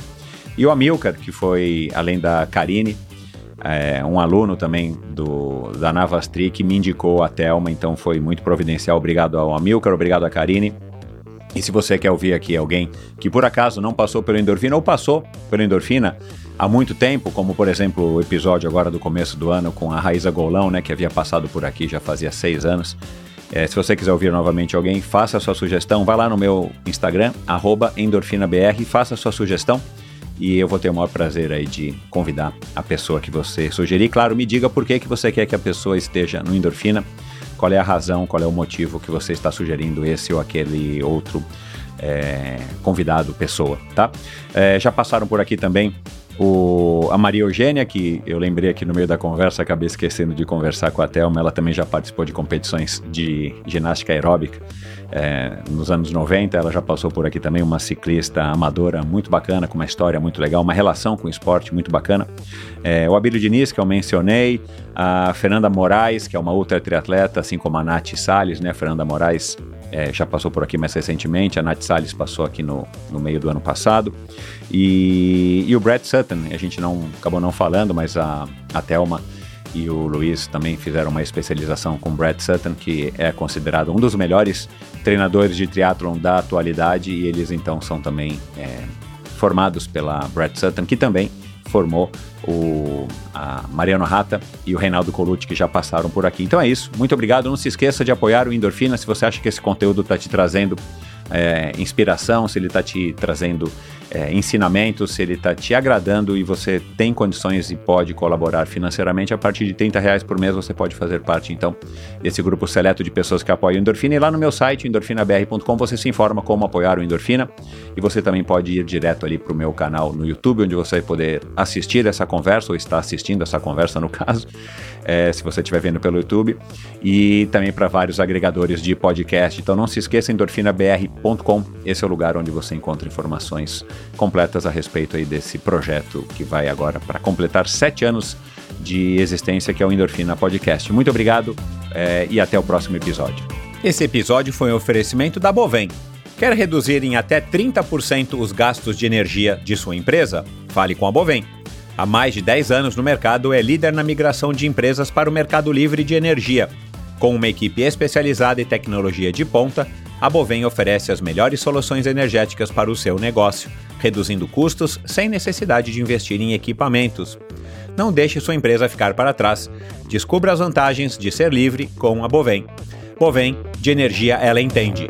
E o Amilcar, que foi, além da Karine, é, um aluno também do, da Navastri, que me indicou a Thelma, então foi muito providencial. Obrigado ao Amilcar, obrigado à Karine. E se você quer ouvir aqui alguém que por acaso não passou pelo endorfina ou passou pelo endorfina há muito tempo, como por exemplo o episódio agora do começo do ano com a Raíza Golão, né, que havia passado por aqui já fazia seis anos. É, se você quiser ouvir novamente alguém, faça a sua sugestão, vá lá no meu Instagram, endorfinabr, faça a sua sugestão e eu vou ter o maior prazer aí de convidar a pessoa que você sugerir. Claro, me diga por que, que você quer que a pessoa esteja no endorfina, qual é a razão, qual é o motivo que você está sugerindo esse ou aquele outro é, convidado, pessoa, tá? É, já passaram por aqui também o, a Maria Eugênia, que eu lembrei aqui no meio da conversa, acabei esquecendo de conversar com a Thelma, ela também já participou de competições de ginástica aeróbica é, nos anos 90, ela já passou por aqui também, uma ciclista amadora muito bacana, com uma história muito legal, uma relação com o esporte muito bacana. É, o Abílio Diniz, que eu mencionei, a Fernanda Moraes, que é uma outra triatleta, assim como a Nath Salles, né? A Fernanda Moraes é, já passou por aqui mais recentemente, a Nath Salles passou aqui no, no meio do ano passado. E, e o Brad Sutton, a gente não acabou não falando, mas a, a Thelma e o Luiz também fizeram uma especialização com Brad Sutton, que é considerado um dos melhores treinadores de triatlon da atualidade, e eles então são também é, formados pela Brad Sutton, que também formou o Mariano Rata e o Reinaldo Colucci, que já passaram por aqui. Então é isso, muito obrigado. Não se esqueça de apoiar o Endorfina se você acha que esse conteúdo está te trazendo é, inspiração, se ele está te trazendo é, ensinamentos, se ele está te agradando e você tem condições e pode colaborar financeiramente, a partir de 30 reais por mês você pode fazer parte então desse grupo seleto de pessoas que apoiam o Endorfina. E lá no meu site, endorfinabr.com, você se informa como apoiar o Endorfina e você também pode ir direto ali para o meu canal no YouTube, onde você vai poder assistir essa conversa ou estar assistindo essa conversa no caso, é, se você estiver vendo pelo YouTube, e também para vários agregadores de podcast. Então não se esqueça, endorfinabr.com, esse é o lugar onde você encontra informações completas a respeito aí desse projeto que vai agora para completar sete anos de existência, que é o Endorfina Podcast. Muito obrigado é, e até o próximo episódio. Esse episódio foi um oferecimento da Bovem. Quer reduzir em até 30% os gastos de energia de sua empresa? Fale com a Bovem. Há mais de 10 anos no mercado, é líder na migração de empresas para o mercado livre de energia. Com uma equipe especializada e tecnologia de ponta, a Bovem oferece as melhores soluções energéticas para o seu negócio, reduzindo custos sem necessidade de investir em equipamentos. Não deixe sua empresa ficar para trás. Descubra as vantagens de ser livre com a Bovem. Bovem, de energia ela entende.